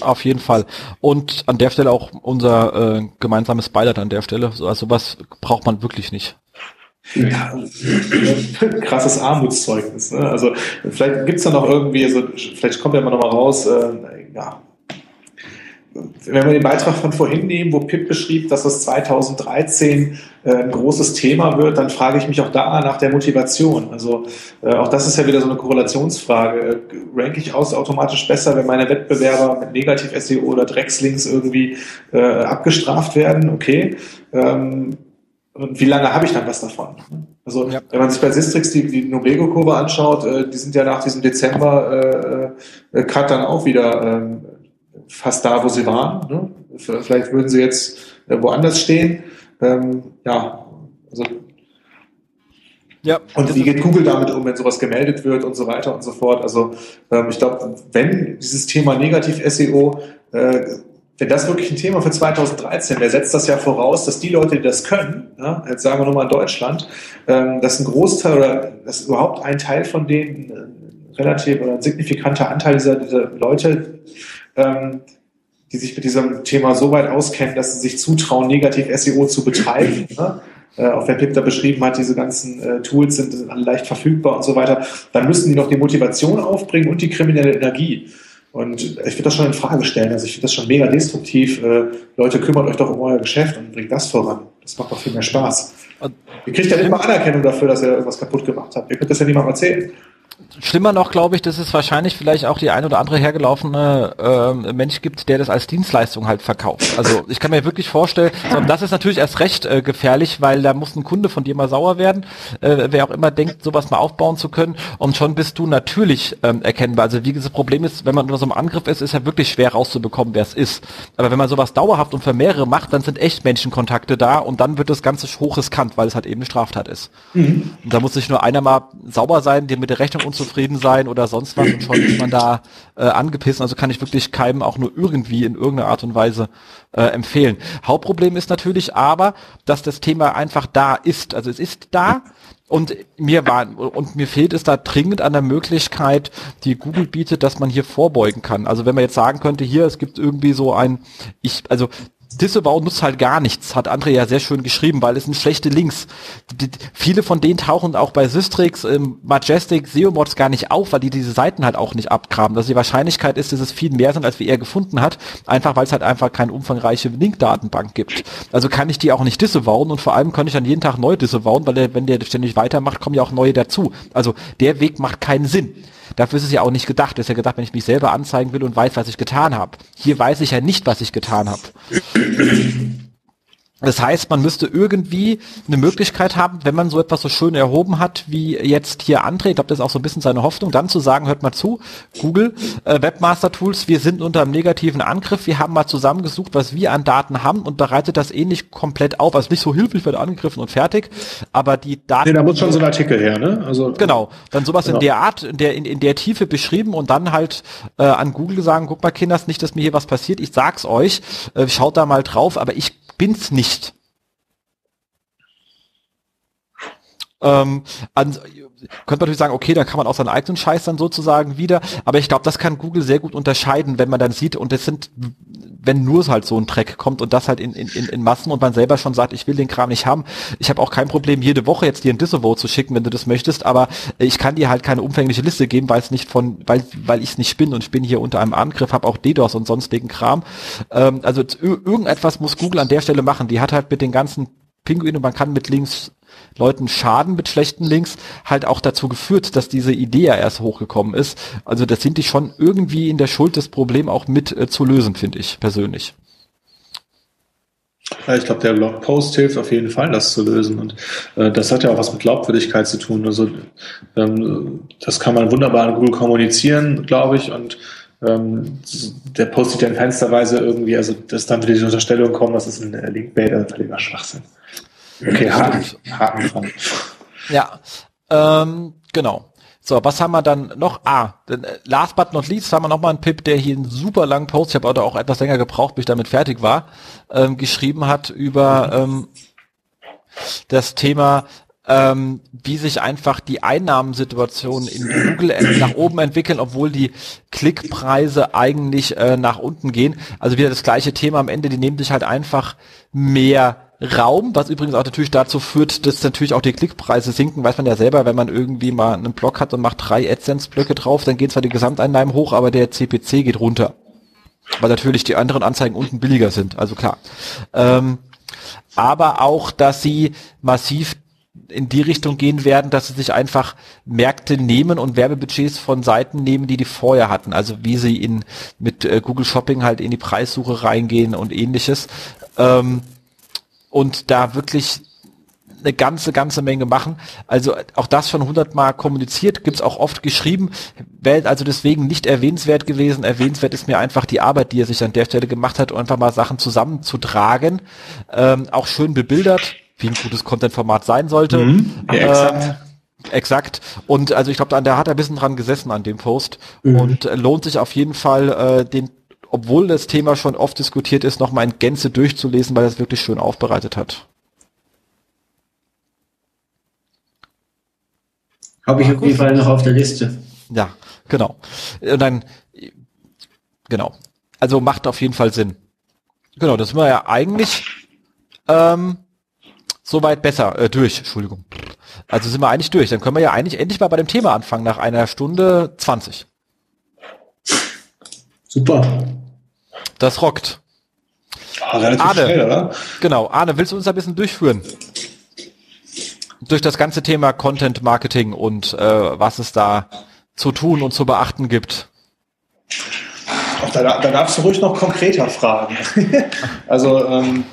A: Auf jeden Fall. Und an der Stelle auch unser äh, gemeinsames Beileid an der Stelle. So, also was braucht man wirklich nicht.
C: Ja, krasses Armutszeugnis. Ne? Also vielleicht gibt's da noch irgendwie, also, vielleicht kommt ja immer noch mal raus, äh, ja, wenn wir den Beitrag von vorhin nehmen, wo Pip beschrieb, dass das 2013 äh, ein großes Thema wird, dann frage ich mich auch da nach der Motivation. Also äh, auch das ist ja wieder so eine Korrelationsfrage. Äh, ranke ich aus automatisch besser, wenn meine Wettbewerber mit Negativ-SEO oder Dreckslinks irgendwie äh, abgestraft werden? Okay. Ähm, und wie lange habe ich dann was davon? Also ja. wenn man sich bei Sistrix die, die Noblego-Kurve anschaut, äh, die sind ja nach diesem Dezember-Cut äh, dann auch wieder ähm, fast da, wo sie waren. Ne? Vielleicht würden sie jetzt äh, woanders stehen. Ähm, ja, also ja, und wie geht Google damit um, wenn sowas gemeldet wird und so weiter und so fort? Also ähm, ich glaube, wenn dieses Thema Negativ-SEO, äh, wenn das wirklich ein Thema für 2013 wäre, setzt das ja voraus, dass die Leute, die das können, ja, jetzt sagen wir nur mal in Deutschland, ähm, dass ein Großteil oder dass überhaupt ein Teil von denen, äh, relativ oder ein signifikanter Anteil dieser, dieser Leute ähm, die sich mit diesem Thema so weit auskennen, dass sie sich zutrauen, negativ SEO zu betreiben. Ne? Äh, auch wenn Pip da beschrieben hat, diese ganzen äh, Tools sind, sind alle leicht verfügbar und so weiter, dann müssen die noch die Motivation aufbringen und die kriminelle Energie. Und ich würde das schon in Frage stellen. Also ich finde das schon mega destruktiv. Äh, Leute, kümmert euch doch um euer Geschäft und bringt das voran. Das macht doch viel mehr Spaß. Ihr kriegt ja nicht mal Anerkennung dafür, dass ihr irgendwas kaputt gemacht habt. Ihr könnt das ja niemandem erzählen.
A: Schlimmer noch, glaube ich, dass es wahrscheinlich vielleicht auch die ein oder andere hergelaufene äh, Mensch gibt, der das als Dienstleistung halt verkauft. Also ich kann mir wirklich vorstellen, so, das ist natürlich erst recht äh, gefährlich, weil da muss ein Kunde von dir mal sauer werden, äh, wer auch immer denkt, sowas mal aufbauen zu können und schon bist du natürlich ähm, erkennbar. Also wie das Problem ist, wenn man unter so einem Angriff ist, ist ja wirklich schwer rauszubekommen, wer es ist. Aber wenn man sowas dauerhaft und für mehrere macht, dann sind echt Menschenkontakte da und dann wird das Ganze hochriskant, weil es halt eben eine Straftat ist. Mhm. Und da muss sich nur einer mal sauber sein, dir mit der Rechnung unzufrieden sein oder sonst was und schon ist man da äh, angepissen. Also kann ich wirklich keinem auch nur irgendwie in irgendeiner Art und Weise äh, empfehlen. Hauptproblem ist natürlich aber, dass das Thema einfach da ist. Also es ist da. Und mir war, und mir fehlt es da dringend an der Möglichkeit, die Google bietet, dass man hier vorbeugen kann. Also wenn man jetzt sagen könnte, hier, es gibt irgendwie so ein, ich, also Disavow nutzt halt gar nichts, hat André ja sehr schön geschrieben, weil es sind schlechte Links. Die, viele von denen tauchen auch bei Systrix, ähm, Majestic, SEOmods gar nicht auf, weil die diese Seiten halt auch nicht abgraben. Also die Wahrscheinlichkeit ist, dass es viel mehr sind, als wie er gefunden hat, einfach weil es halt einfach keine umfangreiche Linkdatenbank gibt. Also kann ich die auch nicht disavowen und vor allem kann ich dann jeden Tag neu disavowen, weil der, wenn der ständig weitermacht, kommen ja auch neue dazu. Also der Weg macht keinen Sinn. Dafür ist es ja auch nicht gedacht. Es ist ja gedacht, wenn ich mich selber anzeigen will und weiß, was ich getan habe. Hier weiß ich ja nicht, was ich getan habe. Das heißt, man müsste irgendwie eine Möglichkeit haben, wenn man so etwas so schön erhoben hat, wie jetzt hier André, ich glaube, das ist auch so ein bisschen seine Hoffnung, dann zu sagen, hört mal zu, Google, äh, Webmaster Tools, wir sind unter einem negativen Angriff, wir haben mal zusammengesucht, was wir an Daten haben und bereitet das ähnlich eh komplett auf, also nicht so hilflich wird angegriffen und fertig, aber die Daten...
C: Nee, da muss schon so ein Artikel her, ne?
A: Also, genau, dann sowas genau. in der Art, in der, in, in der Tiefe beschrieben und dann halt äh, an Google sagen, guck mal Kinders, nicht, dass mir hier was passiert, ich sag's euch, äh, schaut da mal drauf, aber ich bin's nicht. Ähm, an, könnte man natürlich sagen, okay, dann kann man auch seinen eigenen Scheiß dann sozusagen wieder, aber ich glaube, das kann Google sehr gut unterscheiden, wenn man dann sieht, und es sind, wenn nur halt so ein Track kommt und das halt in, in, in Massen und man selber schon sagt, ich will den Kram nicht haben. Ich habe auch kein Problem, jede Woche jetzt dir ein Disavow zu schicken, wenn du das möchtest, aber ich kann dir halt keine umfängliche Liste geben, weil es nicht von, weil, weil ich es nicht bin und ich bin hier unter einem Angriff, habe auch DDoS und sonstigen Kram. Ähm, also irgendetwas muss Google an der Stelle machen. Die hat halt mit den ganzen Pinguinen und man kann mit Links Leuten schaden mit schlechten Links, halt auch dazu geführt, dass diese Idee ja erst hochgekommen ist. Also das sind die schon irgendwie in der Schuld, das Problem auch mit äh, zu lösen, finde ich persönlich.
C: Ja, ich glaube, der Blogpost hilft auf jeden Fall, das zu lösen. Und äh, das hat ja auch was mit Glaubwürdigkeit zu tun. Also ähm, das kann man wunderbar in Google kommunizieren, glaube ich. Und ähm, der postet ja in Fensterweise irgendwie, also dass dann wieder die Unterstellung kommen, das ist ein Linkbait, also völliger Schwachsinn. Okay, Haken, Haken dran.
A: Ja, ähm, genau. So, was haben wir dann noch? Ah, äh, last but not least haben wir noch mal einen Pip, der hier einen super langen Post, ich habe auch etwas länger gebraucht, bis ich damit fertig war, ähm, geschrieben hat über ähm, das Thema, ähm, wie sich einfach die Einnahmensituation in Google nach oben entwickeln, obwohl die Klickpreise eigentlich äh, nach unten gehen. Also wieder das gleiche Thema am Ende, die nehmen sich halt einfach mehr Raum, was übrigens auch natürlich dazu führt, dass natürlich auch die Klickpreise sinken, weiß man ja selber, wenn man irgendwie mal einen Block hat und macht drei AdSense-Blöcke drauf, dann gehen zwar die Gesamteinnahmen hoch, aber der CPC geht runter. Weil natürlich die anderen Anzeigen unten billiger sind, also klar. Ähm, aber auch, dass sie massiv in die Richtung gehen werden, dass sie sich einfach Märkte nehmen und Werbebudgets von Seiten nehmen, die die vorher hatten. Also wie sie in mit äh, Google Shopping halt in die Preissuche reingehen und ähnliches. Ähm, und da wirklich eine ganze, ganze Menge machen. Also auch das schon hundertmal kommuniziert, gibt's auch oft geschrieben, wäre also deswegen nicht erwähnenswert gewesen. Erwähnenswert ist mir einfach die Arbeit, die er sich an der Stelle gemacht hat, um einfach mal Sachen zusammenzutragen. Ähm, auch schön bebildert, wie ein gutes Content-Format sein sollte. Mhm, ja, exakt. Ähm, Exakt. Und also ich glaube, da, da hat er ein bisschen dran gesessen an dem Post mhm. und äh, lohnt sich auf jeden Fall, äh, den obwohl das Thema schon oft diskutiert ist, nochmal in Gänze durchzulesen, weil er es wirklich schön aufbereitet hat.
B: Habe ich auf jeden Fall noch auf der Liste.
A: Ja, genau. Und dann, genau. Also macht auf jeden Fall Sinn. Genau, das sind wir ja eigentlich ähm, soweit besser äh, durch. Entschuldigung. Also sind wir eigentlich durch. Dann können wir ja eigentlich endlich mal bei dem Thema anfangen nach einer Stunde 20.
B: Super.
A: Das rockt.
C: Oh, relativ Arne, schnell, oder?
A: Genau. Arne, willst du uns ein bisschen durchführen? Durch das ganze Thema Content Marketing und äh, was es da zu tun und zu beachten gibt.
C: Ach, da, da darfst du ruhig noch konkreter fragen. also ähm,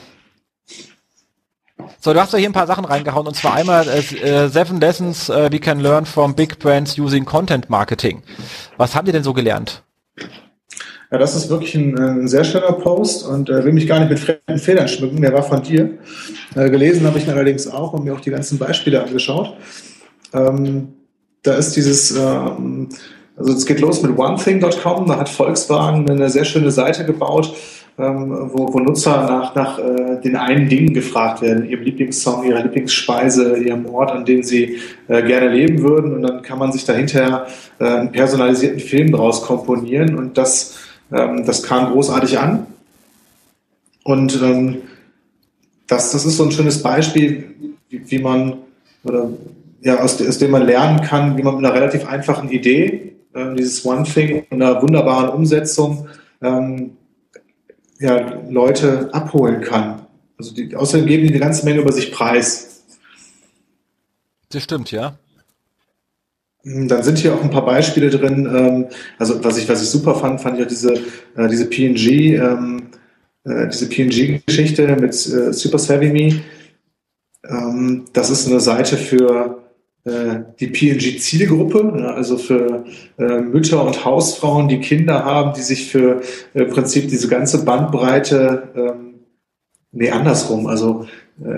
A: so, du hast ja hier ein paar Sachen reingehauen und zwar einmal äh, äh, Seven Lessons uh, we can learn from big brands using Content Marketing. Was haben die denn so gelernt?
C: Ja, das ist wirklich ein, ein sehr schöner Post und äh, will mich gar nicht mit fremden Federn schmücken. Der war von dir. Äh, gelesen habe ich ihn allerdings auch und mir auch die ganzen Beispiele angeschaut. Ähm, da ist dieses, ähm, also es geht los mit onething.com. Da hat Volkswagen eine sehr schöne Seite gebaut, ähm, wo, wo, Nutzer nach, nach äh, den einen Dingen gefragt werden, ihrem Lieblingssong, ihrer Lieblingsspeise, ihrem Ort, an dem sie äh, gerne leben würden. Und dann kann man sich dahinter äh, einen personalisierten Film draus komponieren und das ähm, das kam großartig an. Und ähm, das, das ist so ein schönes Beispiel, wie, wie man, oder ja, aus, aus, dem man lernen kann, wie man mit einer relativ einfachen Idee, äh, dieses One Thing, einer wunderbaren Umsetzung, ähm, ja, Leute abholen kann. Also die, außerdem geben die eine ganze Menge über sich preis.
A: Das stimmt, ja.
C: Hm, dann sind hier auch ein paar Beispiele drin. Ähm, also was ich, was ich super fand, fand ich auch diese, äh, diese PNG, ähm, äh, diese PNG-Geschichte mit äh, Super Savvy Me. Ähm, das ist eine Seite für die PNG-Zielgruppe, ne, also für Mütter und Hausfrauen, die Kinder haben, die sich für im Prinzip diese ganze Bandbreite, nee, andersrum. Also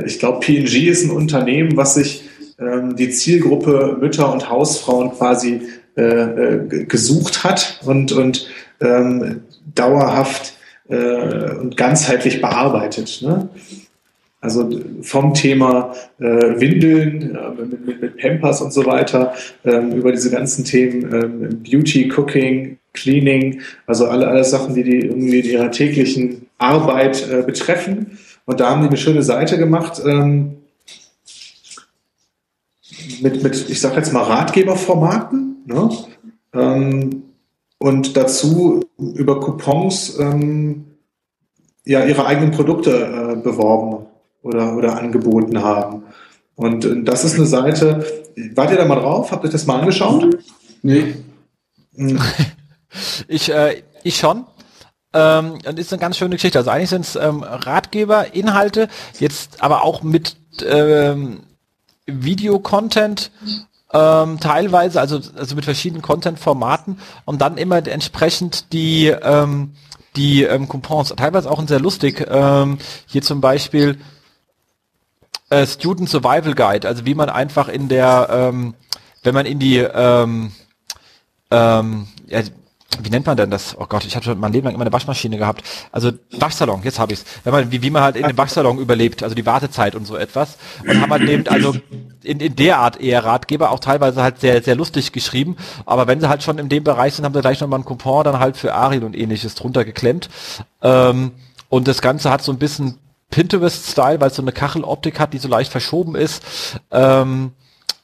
C: ich glaube, PNG ist ein Unternehmen, was sich ähm, die Zielgruppe Mütter und Hausfrauen quasi äh, äh, gesucht hat und, und ähm, dauerhaft äh, und ganzheitlich bearbeitet. Ne? Also vom Thema äh, Windeln äh, mit, mit, Pampers und so weiter, ähm, über diese ganzen Themen ähm, Beauty, Cooking, Cleaning, also alle, alle Sachen, die die irgendwie in ihrer täglichen Arbeit äh, betreffen. Und da haben die eine schöne Seite gemacht, ähm, mit, mit ich sage jetzt mal, Ratgeberformaten ne? ähm, und dazu über Coupons ähm, ja ihre eigenen Produkte äh, beworben oder, oder angeboten haben. Und äh, das ist eine Seite, wart ihr da mal drauf? Habt ihr das mal angeschaut?
B: Nee.
C: Hm.
A: Ich, äh, ich schon. Ähm, und ist eine ganz schöne Geschichte. Also eigentlich sind es ähm, Ratgeber, Inhalte, jetzt aber auch mit ähm, Videocontent ähm, teilweise, also, also mit verschiedenen Content-Formaten und dann immer entsprechend die, ähm, die ähm, Coupons. Teilweise auch sehr lustig. Ähm, hier zum Beispiel äh, Student Survival Guide, also wie man einfach in der, ähm, wenn man in die, ähm, ähm, ja, wie nennt man denn das? Oh Gott, ich hatte mein Leben lang immer eine Waschmaschine gehabt. Also Waschsalon, jetzt habe ich's. Wenn man, wie, wie man halt in dem Waschsalon überlebt, also die Wartezeit und so etwas. Und haben halt eben, also in, in der Art eher Ratgeber, auch teilweise halt sehr, sehr lustig geschrieben. Aber wenn sie halt schon in dem Bereich sind, haben sie gleich nochmal einen Coupon dann halt für Ariel und ähnliches drunter geklemmt. Ähm, und das Ganze hat so ein bisschen Pinterest-Style, weil es so eine Kacheloptik hat, die so leicht verschoben ist. Ähm,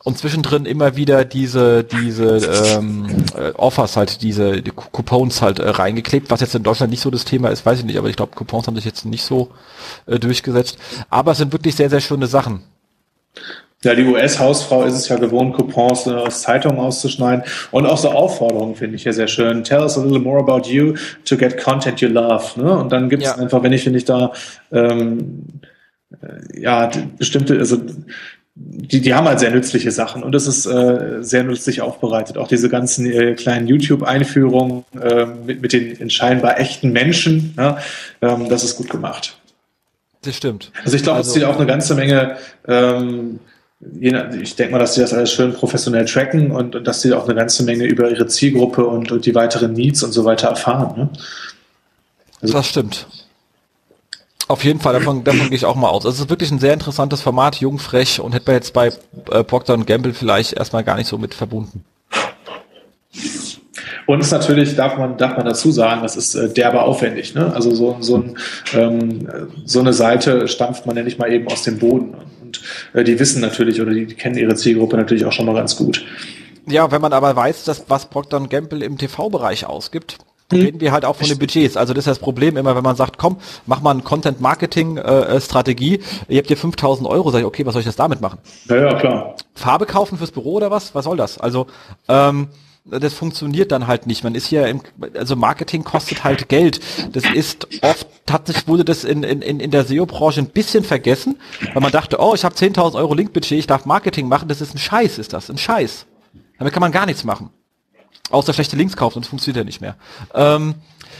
A: und zwischendrin immer wieder diese diese ähm, äh, Offers halt diese die Coupons halt äh, reingeklebt, was jetzt in Deutschland nicht so das Thema ist, weiß ich nicht, aber ich glaube Coupons haben sich jetzt nicht so äh, durchgesetzt, aber es sind wirklich sehr sehr schöne Sachen.
C: Ja, die US-Hausfrau ist es ja gewohnt, Coupons aus Zeitungen auszuschneiden. Und auch so Aufforderungen finde ich ja sehr schön. Tell us a little more about you to get content you love. Ne? Und dann gibt es ja. einfach, wenn ich, wenn ich da ähm, äh, ja bestimmte, also die, die haben halt sehr nützliche Sachen und das ist äh, sehr nützlich aufbereitet. Auch diese ganzen äh, kleinen YouTube-Einführungen äh, mit, mit den scheinbar echten Menschen, ja, ähm, das ist gut gemacht.
A: Das stimmt.
C: Also ich glaube, also, es zieht auch eine ganze Menge ähm, ich denke mal, dass sie das alles schön professionell tracken und, und dass sie auch eine ganze Menge über ihre Zielgruppe und, und die weiteren Needs und so weiter erfahren. Ne?
A: Also das stimmt. Auf jeden Fall, davon, davon gehe ich auch mal aus. Also es ist wirklich ein sehr interessantes Format, jung, frech und hätte man jetzt bei äh, Procter Gamble vielleicht erstmal gar nicht so mit verbunden.
C: Und natürlich, darf man, darf man dazu sagen, das ist äh, derbe aufwendig. Ne? Also so, so, ein, ähm, so eine Seite stampft man ja nicht mal eben aus dem Boden. Und äh, die wissen natürlich oder die, die kennen ihre Zielgruppe natürlich auch schon mal ganz gut.
A: Ja, wenn man aber weiß, dass was Procter Gamble im TV-Bereich ausgibt. Reden wir halt auch von den Budgets. Also das ist das Problem immer, wenn man sagt, komm, mach mal eine Content-Marketing-Strategie, ihr habt hier 5000 Euro, sag ich, okay, was soll ich das damit machen?
C: Ja, ja, klar.
A: Farbe kaufen fürs Büro oder was? Was soll das? Also, ähm, das funktioniert dann halt nicht. Man ist hier im, also Marketing kostet halt Geld. Das ist oft, tatsächlich wurde das in, in, in der SEO-Branche ein bisschen vergessen, weil man dachte, oh, ich habe 10.000 Euro Linkbudget, ich darf Marketing machen, das ist ein Scheiß, ist das, ein Scheiß. Damit kann man gar nichts machen. Außer schlechte Links kaufen, sonst funktioniert ja nicht mehr. Ähm,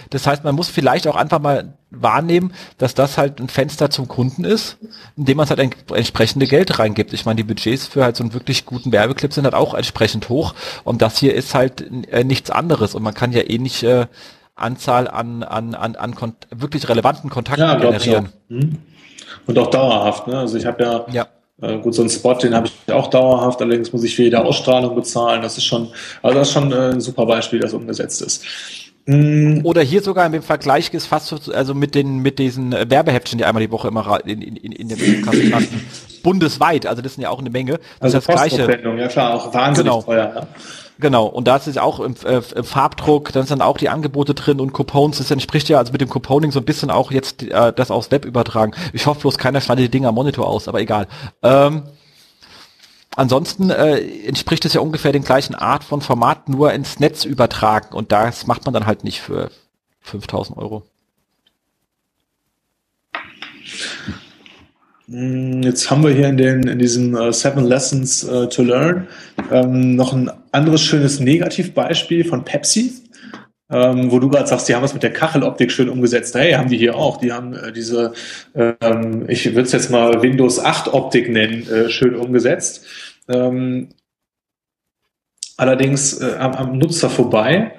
A: das heißt, man muss vielleicht auch einfach mal wahrnehmen, dass das halt ein Fenster zum Kunden ist, in dem man halt ein, entsprechende Geld reingibt. Ich meine, die Budgets für halt so einen wirklich guten Werbeclip sind halt auch entsprechend hoch und das hier ist halt äh, nichts anderes und man kann ja ähnliche eh Anzahl an, an, an, an wirklich relevanten Kontakten ja, generieren.
C: Hm. Und auch dauerhaft, ne? Also ich habe ja, ja. Äh, gut, so einen Spot, den habe ich auch dauerhaft, allerdings muss ich für jede Ausstrahlung bezahlen. Das ist schon, also das ist schon äh, ein super Beispiel, das umgesetzt ist.
A: Mm. Oder hier sogar im Vergleich ist fast also mit den mit diesen äh, Werbeheftchen, die einmal die Woche immer in, in, in, dem Kasten landen. Bundesweit, also das sind ja auch eine Menge.
C: Das also ist das gleiche. Ja klar, auch wahnsinnig genau. teuer. Ja.
A: Genau, und da ist auch im, äh, im Farbdruck, dann sind auch die Angebote drin und Coupons, das entspricht ja also mit dem Couponing so ein bisschen auch jetzt äh, das aufs Web übertragen. Ich hoffe bloß, keiner schneidet die Dinger am Monitor aus, aber egal. Ähm, ansonsten äh, entspricht es ja ungefähr den gleichen Art von Format, nur ins Netz übertragen und das macht man dann halt nicht für 5000 Euro.
C: Hm, jetzt haben wir hier in, den, in diesen uh, Seven Lessons uh, to Learn ähm, noch ein anderes schönes Negativbeispiel von Pepsi, ähm, wo du gerade sagst, die haben es mit der Kacheloptik schön umgesetzt. Hey, haben die hier auch. Die haben äh, diese, ähm, ich würde es jetzt mal Windows 8 Optik nennen, äh, schön umgesetzt. Ähm, allerdings äh, am, am, Nutzer vorbei.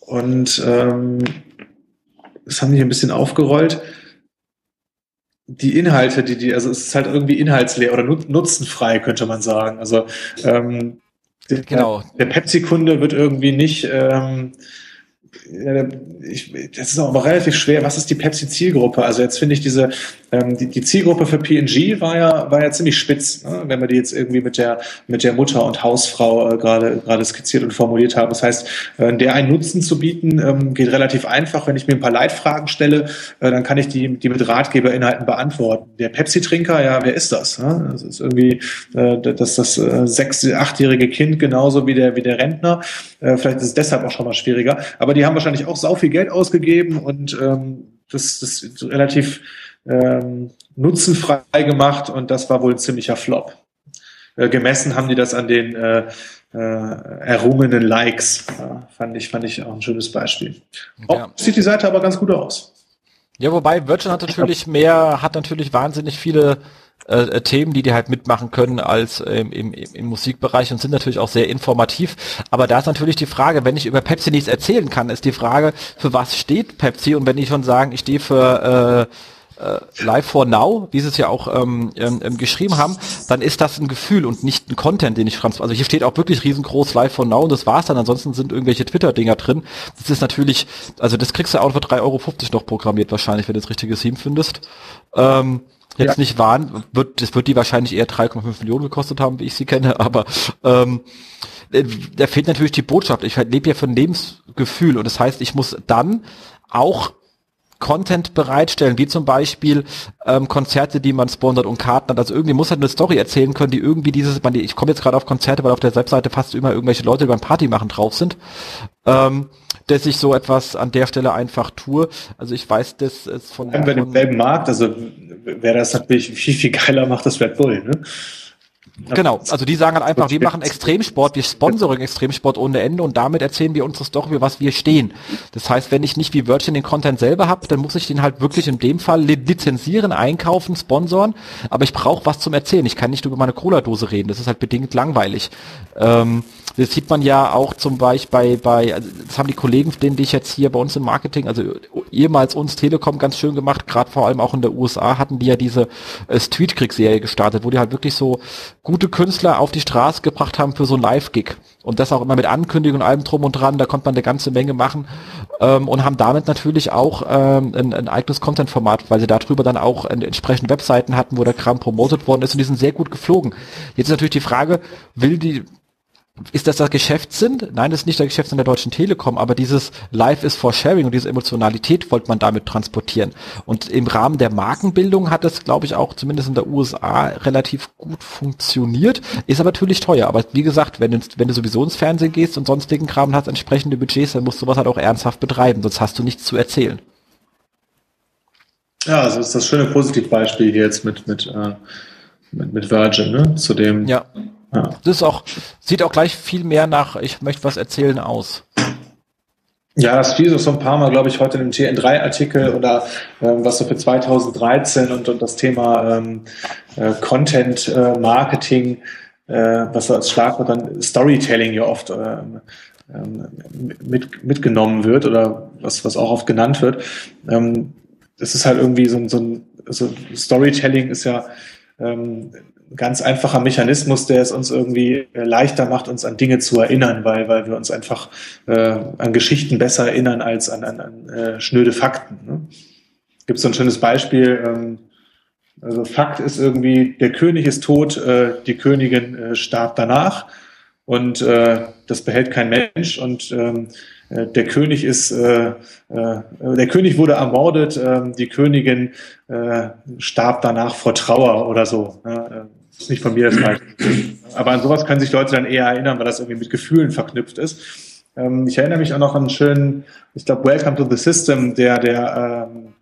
C: Und ähm, das haben die ein bisschen aufgerollt. Die Inhalte, die die, also es ist halt irgendwie inhaltsleer oder nutzenfrei, könnte man sagen. Also ähm,
A: genau.
C: der, der Pepsi-Kunde wird irgendwie nicht ähm, ja, ich, das ist aber relativ schwer. Was ist die Pepsi-Zielgruppe? Also jetzt finde ich diese, ähm, die, die Zielgruppe für P&G war ja, war ja ziemlich spitz, ne? wenn wir die jetzt irgendwie mit der, mit der Mutter und Hausfrau äh, gerade, gerade skizziert und formuliert haben. Das heißt, äh, der einen Nutzen zu bieten, ähm, geht relativ einfach. Wenn ich mir ein paar Leitfragen stelle, äh, dann kann ich die, die mit Ratgeberinhalten beantworten. Der Pepsi-Trinker, ja, wer ist das? Ne? Das ist irgendwie, äh, das, das äh, sechs-, achtjährige Kind genauso wie der, wie der Rentner. Äh, vielleicht ist es deshalb auch schon mal schwieriger. Aber die haben wahrscheinlich auch sau viel Geld ausgegeben und ähm, das, das ist relativ ähm, nutzenfrei gemacht und das war wohl ein ziemlicher Flop. Äh, gemessen haben die das an den äh, äh, errungenen Likes. Ja, fand, ich, fand ich auch ein schönes Beispiel. Ja. Sieht die Seite aber ganz gut aus.
A: Ja, wobei Virgin hat natürlich mehr, hat natürlich wahnsinnig viele äh, äh, Themen, die die halt mitmachen können als ähm, im, im, im Musikbereich und sind natürlich auch sehr informativ. Aber da ist natürlich die Frage, wenn ich über Pepsi nichts erzählen kann, ist die Frage, für was steht Pepsi? Und wenn die schon sagen, ich stehe für äh, äh, Live for Now, wie sie es ja auch ähm, ähm, geschrieben haben, dann ist das ein Gefühl und nicht ein Content, den ich trans. Also hier steht auch wirklich riesengroß Live for Now und das war's dann. Ansonsten sind irgendwelche Twitter-Dinger drin. Das ist natürlich, also das kriegst du auch für 3,50 Euro noch programmiert wahrscheinlich, wenn du das richtige Theme findest. Ähm, jetzt ja. nicht waren, wird, das wird die wahrscheinlich eher 3,5 Millionen gekostet haben, wie ich sie kenne, aber ähm, äh, da fehlt natürlich die Botschaft. Ich lebe ja von Lebensgefühl und das heißt, ich muss dann auch Content bereitstellen, wie zum Beispiel ähm, Konzerte, die man sponsert und Karten hat. Also irgendwie muss halt eine Story erzählen können, die irgendwie dieses, man, ich komme jetzt gerade auf Konzerte, weil auf der Webseite fast immer irgendwelche Leute, die beim Party machen drauf sind. Ähm, dass ich so etwas an der Stelle einfach tue. Also ich weiß, dass es von...
C: Wenn wir den selben Markt, also wäre das natürlich viel, viel geiler macht das Red Bull, ne?
A: Genau, also die sagen halt einfach, wir machen Extremsport, wir sponsoren Extremsport ohne Ende und damit erzählen wir unsere Story, für was wir stehen. Das heißt, wenn ich nicht wie Virgin den Content selber habe, dann muss ich den halt wirklich in dem Fall lizenzieren, einkaufen, sponsoren, aber ich brauche was zum Erzählen. Ich kann nicht über meine Cola-Dose reden, das ist halt bedingt langweilig. Ähm, das sieht man ja auch zum Beispiel bei, bei also das haben die Kollegen, denen ich jetzt hier bei uns im Marketing, also ehemals uns Telekom ganz schön gemacht, gerade vor allem auch in der USA hatten die ja diese äh, Streetkrieg-Serie gestartet, wo die halt wirklich so gute Künstler auf die Straße gebracht haben für so ein Live-Gig. Und das auch immer mit Ankündigung und allem drum und dran, da konnte man eine ganze Menge machen ähm, und haben damit natürlich auch ähm, ein, ein eigenes Content-Format, weil sie darüber dann auch entsprechende Webseiten hatten, wo der Kram promotet worden ist und die sind sehr gut geflogen. Jetzt ist natürlich die Frage, will die, ist das der Geschäftssinn? Nein, das ist nicht der Geschäftssinn der Deutschen Telekom, aber dieses Life is for Sharing und diese Emotionalität wollte man damit transportieren. Und im Rahmen der Markenbildung hat das, glaube ich, auch zumindest in der USA relativ gut funktioniert. Ist aber natürlich teuer. Aber wie gesagt, wenn du, wenn du sowieso ins Fernsehen gehst und sonstigen Kram hast, entsprechende Budgets, dann musst du was halt auch ernsthaft betreiben, sonst hast du nichts zu erzählen.
C: Ja, also ist das schöne Positivbeispiel jetzt mit, mit, äh, mit, mit Virgin, ne? Zu dem,
A: ja ja. Das ist auch, sieht auch gleich viel mehr nach, ich möchte was erzählen aus.
C: Ja, das fiel so ein paar Mal, glaube ich, heute in dem TN3-Artikel oder ähm, was so für 2013 und, und das Thema ähm, äh, Content äh, Marketing, äh, was so als Schlagwort dann Storytelling ja oft ähm, ähm, mit, mitgenommen wird oder was, was auch oft genannt wird. Ähm, das ist halt irgendwie so, so ein so Storytelling ist ja ähm, ganz einfacher Mechanismus, der es uns irgendwie äh, leichter macht, uns an Dinge zu erinnern, weil, weil wir uns einfach äh, an Geschichten besser erinnern als an, an, an äh, schnöde Fakten. Ne? Gibt so ein schönes Beispiel. Ähm, also Fakt ist irgendwie, der König ist tot, äh, die Königin äh, starb danach und äh, das behält kein Mensch und ähm, äh, der König ist, äh, äh, der König wurde ermordet, äh, die Königin äh, starb danach vor Trauer oder so. Ne? Ist nicht von mir das Beispiel. Aber an sowas können sich Leute dann eher erinnern, weil das irgendwie mit Gefühlen verknüpft ist. Ähm, ich erinnere mich auch noch an einen schönen, ich glaube, Welcome to the System, der, der ähm,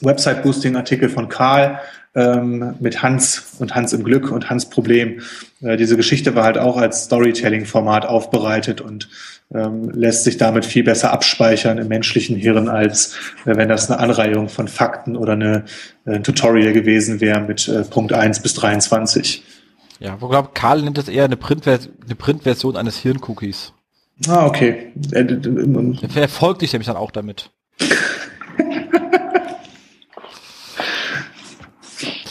C: Website-Boosting-Artikel von Karl ähm, mit Hans und Hans im Glück und Hans Problem. Äh, diese Geschichte war halt auch als Storytelling-Format aufbereitet und ähm, lässt sich damit viel besser abspeichern im menschlichen Hirn, als äh, wenn das eine Anreihung von Fakten oder eine, äh, ein Tutorial gewesen wäre mit äh, Punkt 1 bis 23.
A: Ja, wo glaube Karl nennt das eher eine, Printver eine Printversion eines Hirncookies.
C: Ah, okay.
A: Er folgt dich nämlich dann auch damit.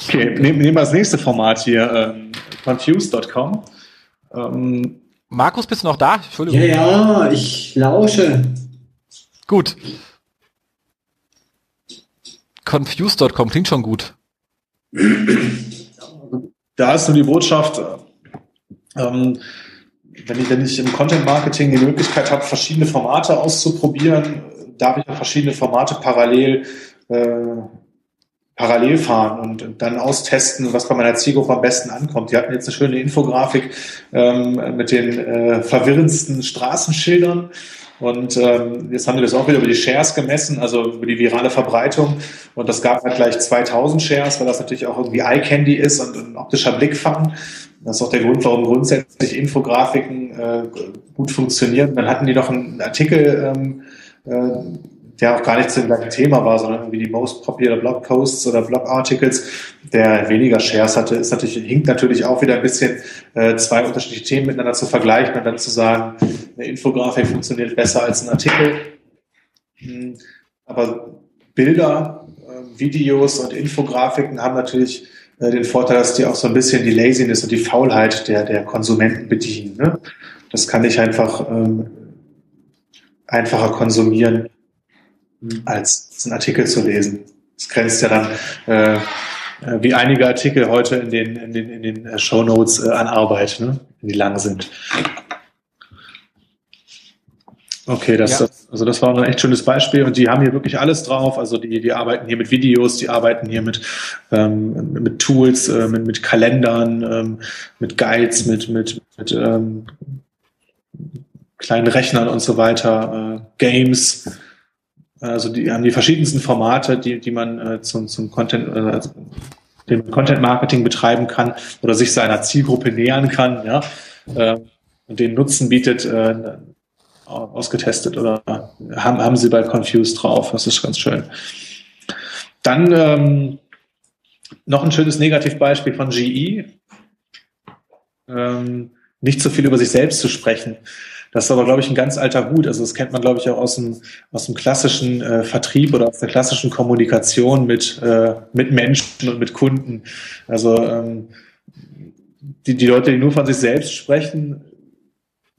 C: Okay, nehmen, wir das nächste Format hier, ähm, confused.com.
A: Ähm, Markus, bist du noch da?
B: Entschuldigung. Ja, ja, ich lausche.
A: Gut. Confused.com klingt schon gut.
C: Da ist nur die Botschaft, ähm, wenn, ich, wenn ich im Content Marketing die Möglichkeit habe, verschiedene Formate auszuprobieren, darf ich auch verschiedene Formate parallel äh, parallel fahren und, dann austesten, was bei meiner Zielgruppe am besten ankommt. Die hatten jetzt eine schöne Infografik ähm, mit den äh, verwirrendsten Straßenschildern. Und ähm, jetzt haben wir das auch wieder über die Shares gemessen, also über die virale Verbreitung. Und das gab halt gleich 2000 Shares, weil das natürlich auch irgendwie Eye Candy ist und ein optischer Blickfang. Das ist auch der Grund, warum grundsätzlich Infografiken äh, gut funktionieren. Dann hatten die noch einen Artikel, ähm, äh, der auch gar nicht zu dem gleichen Thema war, sondern irgendwie die most popular Blog Posts oder Blog Articles, der weniger Shares hatte, ist natürlich, hinkt natürlich auch wieder ein bisschen, äh, zwei unterschiedliche Themen miteinander zu vergleichen und dann zu sagen, eine Infografik funktioniert besser als ein Artikel. Hm, aber Bilder, äh, Videos und Infografiken haben natürlich äh, den Vorteil, dass die auch so ein bisschen die Laziness und die Faulheit der, der Konsumenten bedienen. Ne? Das kann ich einfach ähm, einfacher konsumieren als einen Artikel zu lesen. Das grenzt ja dann äh, äh, wie einige Artikel heute in den, in den, in den äh, Show Notes äh, an Arbeit, ne? wenn die lang sind. Okay, das, ja. also das war ein echt schönes Beispiel und die haben hier wirklich alles drauf. Also die, die arbeiten hier mit Videos, die arbeiten hier mit, ähm, mit Tools, äh, mit, mit Kalendern, ähm, mit Guides, mit, mit, mit ähm, kleinen Rechnern und so weiter, äh, Games. Also die haben die verschiedensten Formate, die, die man äh, zum, zum Content, äh, also dem Content Marketing betreiben kann oder sich seiner Zielgruppe nähern kann, ja, äh, und den Nutzen bietet, äh, ausgetestet oder haben, haben sie bei Confused drauf. Das ist ganz schön. Dann ähm, noch ein schönes Negativbeispiel von GE. Ähm, nicht so viel über sich selbst zu sprechen. Das ist aber, glaube ich, ein ganz alter Hut. Also das kennt man, glaube ich, auch aus dem, aus dem klassischen äh, Vertrieb oder aus der klassischen Kommunikation mit, äh, mit Menschen und mit Kunden. Also ähm, die, die Leute, die nur von sich selbst sprechen,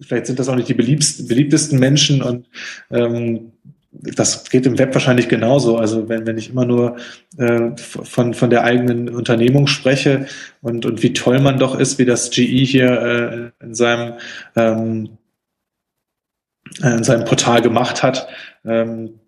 C: vielleicht sind das auch nicht die beliebtesten Menschen und ähm, das geht im Web wahrscheinlich genauso. Also wenn, wenn ich immer nur äh, von, von der eigenen Unternehmung spreche und, und wie toll man doch ist, wie das GE hier äh, in seinem ähm, äh, in seinem Portal gemacht hat, ähm,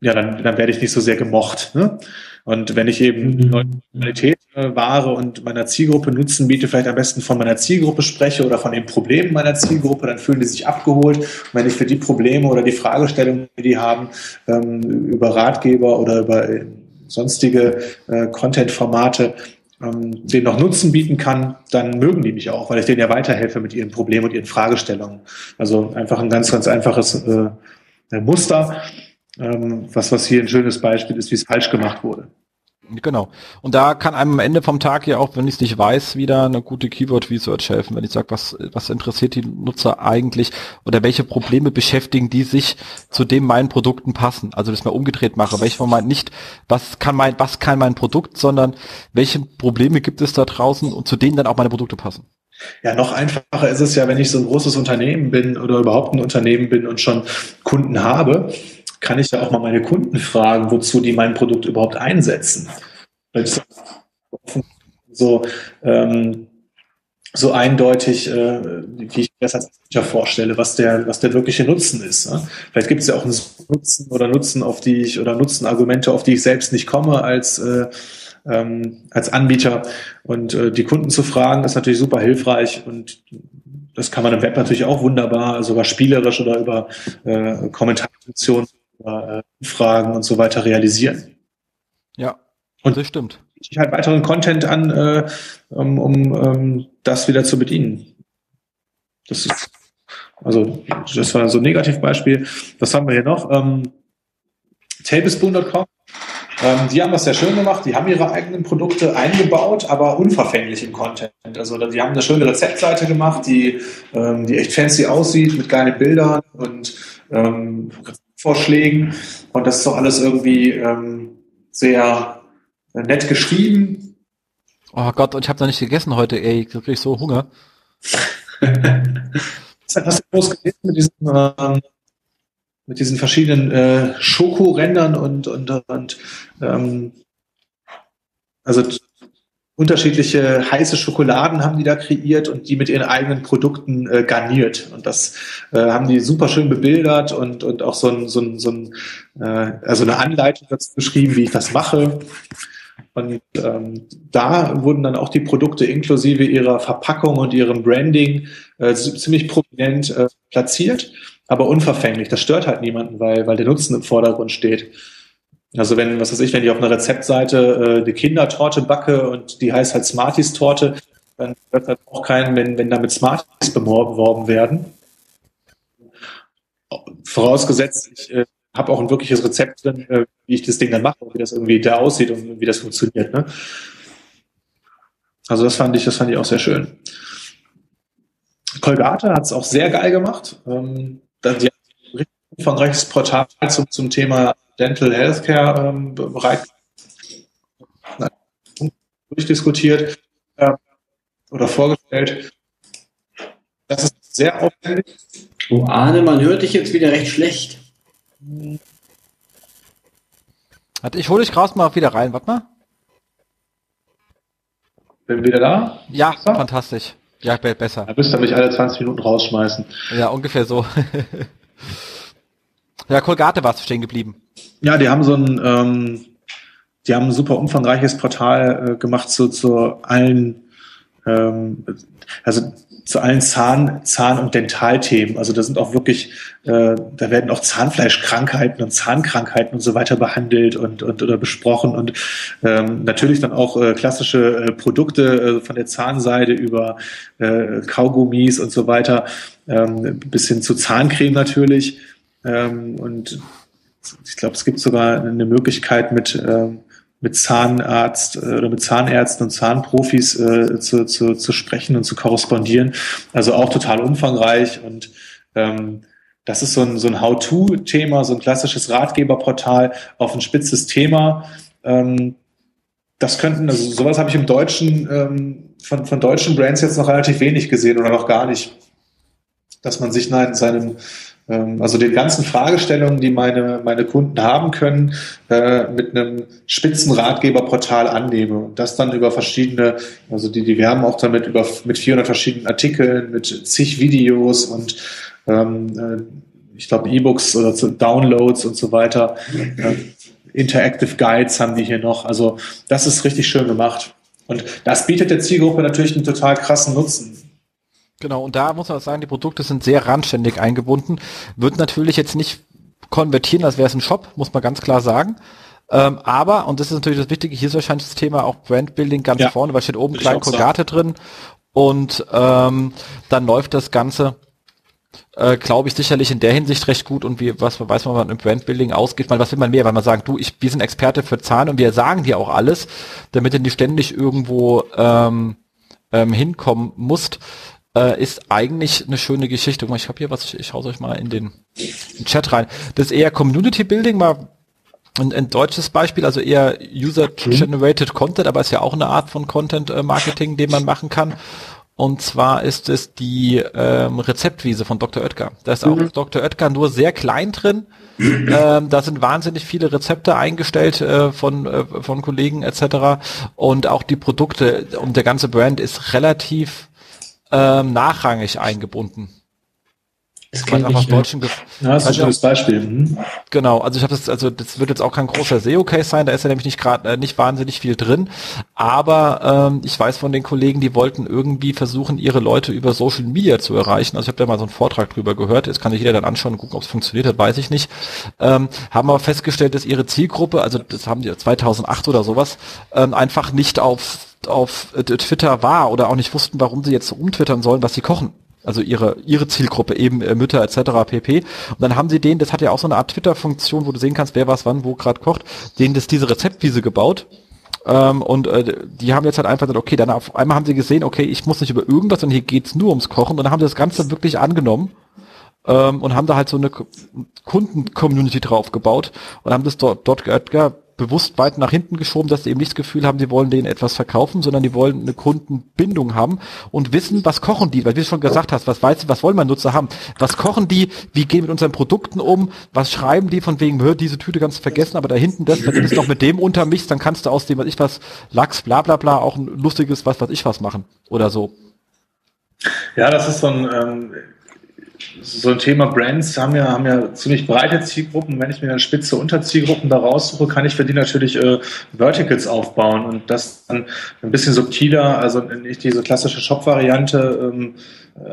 C: ja, dann, dann werde ich nicht so sehr gemocht. Ne? Und wenn ich eben mhm. neue Qualität äh, wahre und meiner Zielgruppe Nutzen biete, vielleicht am besten von meiner Zielgruppe spreche oder von den Problemen meiner Zielgruppe, dann fühlen die sich abgeholt. Und wenn ich für die Probleme oder die Fragestellungen, die die haben, ähm, über Ratgeber oder über äh, sonstige äh, Content-Formate ähm, denen noch Nutzen bieten kann, dann mögen die mich auch, weil ich denen ja weiterhelfe mit ihren Problemen und ihren Fragestellungen. Also einfach ein ganz, ganz einfaches äh, Muster, ähm, was, was hier ein schönes Beispiel ist, wie es falsch gemacht wurde.
A: Genau. Und da kann einem am Ende vom Tag ja auch, wenn ich es nicht weiß, wieder eine gute Keyword Research helfen. Wenn ich sage, was, was interessiert die Nutzer eigentlich oder welche Probleme beschäftigen die sich zu dem meinen Produkten passen. Also das mal umgedreht mache. Welche von meinen nicht, was kann mein, was kann mein Produkt, sondern welche Probleme gibt es da draußen und zu denen dann auch meine Produkte passen.
C: Ja, noch einfacher ist es ja, wenn ich so ein großes Unternehmen bin oder überhaupt ein Unternehmen bin und schon Kunden habe kann ich ja auch mal meine Kunden fragen, wozu die mein Produkt überhaupt einsetzen. So, ähm, so eindeutig, äh, wie ich das als Manager vorstelle, was der, was der wirkliche Nutzen ist. Ne? Vielleicht gibt es ja auch einen Nutzen oder Nutzen, auf die ich, oder Nutzenargumente, auf die ich selbst nicht komme als, äh, ähm, als Anbieter. Und äh, die Kunden zu fragen, ist natürlich super hilfreich und das kann man im Web natürlich auch wunderbar, sogar spielerisch oder über äh, Kommentarfunktionen äh, Fragen und so weiter realisieren.
A: Ja, und das stimmt.
C: Ich halt weiteren Content an, äh, um, um um das wieder zu bedienen. Das ist, also, das war so ein Negativbeispiel. Was haben wir hier noch? Ähm, Tablespoon.com. Ähm, die haben das sehr schön gemacht. Die haben ihre eigenen Produkte eingebaut, aber unverfänglich im Content. Also, die haben eine schöne Rezeptseite gemacht, die, ähm, die echt fancy aussieht, mit geilen Bildern und ähm, Vorschlägen. Und das ist doch alles irgendwie ähm, sehr äh, nett geschrieben.
A: Oh Gott, und ich habe noch nicht gegessen heute, ey, da krieg ich so Hunger.
C: Hast du groß gelesen mit diesem ähm, mit diesen verschiedenen äh, Schokorändern und, und, und ähm, also unterschiedliche heiße Schokoladen haben die da kreiert und die mit ihren eigenen Produkten äh, garniert. Und das äh, haben die super schön bebildert und, und auch so, ein, so, ein, so ein, äh, also eine Anleitung dazu beschrieben, wie ich das mache. Und ähm, da wurden dann auch die Produkte inklusive ihrer Verpackung und ihrem Branding äh, ziemlich prominent äh, platziert, aber unverfänglich. Das stört halt niemanden, weil, weil der Nutzen im Vordergrund steht. Also wenn, was weiß ich, wenn ich auf einer Rezeptseite äh, eine Kindertorte backe und die heißt halt Smarties-Torte, dann wird halt auch keinen, wenn, wenn damit Smarties beworben werden. Vorausgesetzt, ich äh, habe auch ein wirkliches Rezept drin, äh, wie ich das Ding dann mache, wie das irgendwie da aussieht und wie das funktioniert. Ne? Also das fand ich, das fand ich auch sehr schön. Colgate hat es auch sehr geil gemacht. Ähm, dann die ein umfangreiches Portal zum, zum Thema Dental Healthcare ähm, bereit durchdiskutiert äh, oder vorgestellt. Das ist sehr aufwendig.
B: Oh, Arne, man hört dich jetzt wieder recht schlecht.
A: Warte, ich hole dich raus mal wieder rein. Warte mal.
C: Bin wieder da?
A: Ja, so. fantastisch. Ja, besser.
C: Da müsst ihr mich alle 20 Minuten rausschmeißen.
A: Ja, ungefähr so. ja, Colgate war stehen geblieben.
C: Ja, die haben so ein, ähm, die haben ein super umfangreiches Portal äh, gemacht zu, zu allen, ähm, also zu allen Zahn, Zahn- und Dentalthemen. Also da sind auch wirklich, äh, da werden auch Zahnfleischkrankheiten und Zahnkrankheiten und so weiter behandelt und, und oder besprochen und ähm, natürlich dann auch äh, klassische äh, Produkte äh, von der Zahnseide über äh, Kaugummis und so weiter ähm, bis hin zu Zahncreme natürlich ähm, und ich glaube, es gibt sogar eine Möglichkeit mit, äh, mit Zahnarzt äh, oder mit Zahnärzten und Zahnprofis äh, zu, zu, zu sprechen und zu korrespondieren. Also auch total umfangreich und ähm, das ist so ein, so ein How-To-Thema, so ein klassisches Ratgeberportal auf ein spitzes Thema. Ähm, das könnten, also sowas habe ich im Deutschen, ähm, von, von deutschen Brands jetzt noch relativ wenig gesehen oder noch gar nicht. Dass man sich in seinem also den ganzen Fragestellungen, die meine, meine Kunden haben können, äh, mit einem Spitzenratgeberportal annehme und das dann über verschiedene, also die, die werben auch damit über mit 400 verschiedenen Artikeln, mit zig Videos und ähm, äh, ich glaube E-Books oder Downloads und so weiter. Äh, Interactive Guides haben die hier noch. Also das ist richtig schön gemacht. Und das bietet der Zielgruppe natürlich einen total krassen Nutzen.
A: Genau, und da muss man sagen, die Produkte sind sehr randständig eingebunden. Wird natürlich jetzt nicht konvertieren, als wäre es ein Shop, muss man ganz klar sagen. Ähm, aber, und das ist natürlich das Wichtige, hier ist wahrscheinlich das Thema auch Brandbuilding ganz ja. vorne, weil steht oben klein Colgate drin und ähm, dann läuft das Ganze, äh, glaube ich, sicherlich in der Hinsicht recht gut und wie, was weiß man, wann im Brandbuilding ausgeht, weil was will man mehr, weil man sagt, du, ich, wir sind Experte für Zahlen und wir sagen dir auch alles, damit du nicht ständig irgendwo ähm, ähm, hinkommen musst äh, ist eigentlich eine schöne Geschichte. Ich habe hier was, ich, ich schaue euch mal in den, in den Chat rein. Das ist eher Community Building, mal ein, ein deutsches Beispiel, also eher User-Generated Content, aber ist ja auch eine Art von Content-Marketing, den man machen kann. Und zwar ist es die ähm, Rezeptwiese von Dr. Oetker. Da ist auch mhm. Dr. Oetker nur sehr klein drin. ähm, da sind wahnsinnig viele Rezepte eingestellt äh, von, äh, von Kollegen etc. Und auch die Produkte und der ganze Brand ist relativ ähm, nachrangig eingebunden.
C: Das ich, ja. Deutschen ja, das ist ein schönes Beispiel. Mhm.
A: Genau, also ich habe das, also das wird jetzt auch kein großer SEO-Case sein, da ist ja nämlich nicht gerade äh, nicht wahnsinnig viel drin, aber ähm, ich weiß von den Kollegen, die wollten irgendwie versuchen, ihre Leute über Social Media zu erreichen. Also ich habe da mal so einen Vortrag drüber gehört, das kann sich jeder dann anschauen und gucken, ob es funktioniert hat, weiß ich nicht. Ähm, haben aber festgestellt, dass ihre Zielgruppe, also das haben die 2008 oder sowas, ähm, einfach nicht auf auf äh, Twitter war oder auch nicht wussten, warum sie jetzt umtwittern sollen, was sie kochen. Also ihre, ihre Zielgruppe, eben äh, Mütter etc. pp. Und dann haben sie denen, das hat ja auch so eine Art Twitter-Funktion, wo du sehen kannst, wer was wann, wo gerade kocht, denen das diese Rezeptwiese gebaut. Ähm, und äh, die haben jetzt halt einfach gesagt, okay, dann auf einmal haben sie gesehen, okay, ich muss nicht über irgendwas, sondern hier geht's nur ums Kochen. Und dann haben sie das Ganze wirklich angenommen ähm, und haben da halt so eine Kunden-Community drauf gebaut und haben das dort, dort ja, bewusst weit nach hinten geschoben, dass sie eben nicht das Gefühl haben, sie wollen denen etwas verkaufen, sondern die wollen eine Kundenbindung haben und wissen, was kochen die, weil wie du schon gesagt hast, was weiß was wollen wir Nutzer haben, was kochen die, wie gehen mit unseren Produkten um, was schreiben die von wegen, hör, diese Tüte du vergessen, aber da hinten das, wenn du das noch mit dem untermischst, dann kannst du aus dem, was ich was, Lachs, bla bla bla, auch ein lustiges, was was ich was machen oder so.
C: Ja, das ist so ein, ähm, so ein Thema Brands haben ja, haben ja ziemlich breite Zielgruppen. Wenn ich mir dann spitze Unterzielgruppen da raussuche, kann ich für die natürlich äh, Verticals aufbauen und das dann ein bisschen subtiler, also nicht diese klassische Shop-Variante, ähm,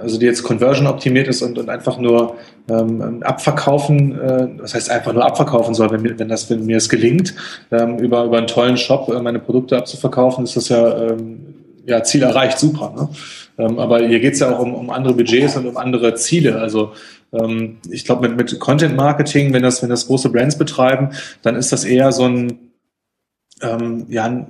C: also die jetzt Conversion optimiert ist und, und einfach nur ähm, abverkaufen, äh, das heißt einfach nur abverkaufen soll, wenn, mir, wenn das, wenn mir es gelingt, ähm, über, über einen tollen Shop äh, meine Produkte abzuverkaufen, ist das ja, ähm, ja Ziel erreicht, super. Ne? Ähm, aber hier geht es ja auch um, um andere Budgets und um andere Ziele. Also ähm, ich glaube, mit, mit Content Marketing, wenn das, wenn das große Brands betreiben, dann ist das eher so ein, ähm, ja, ein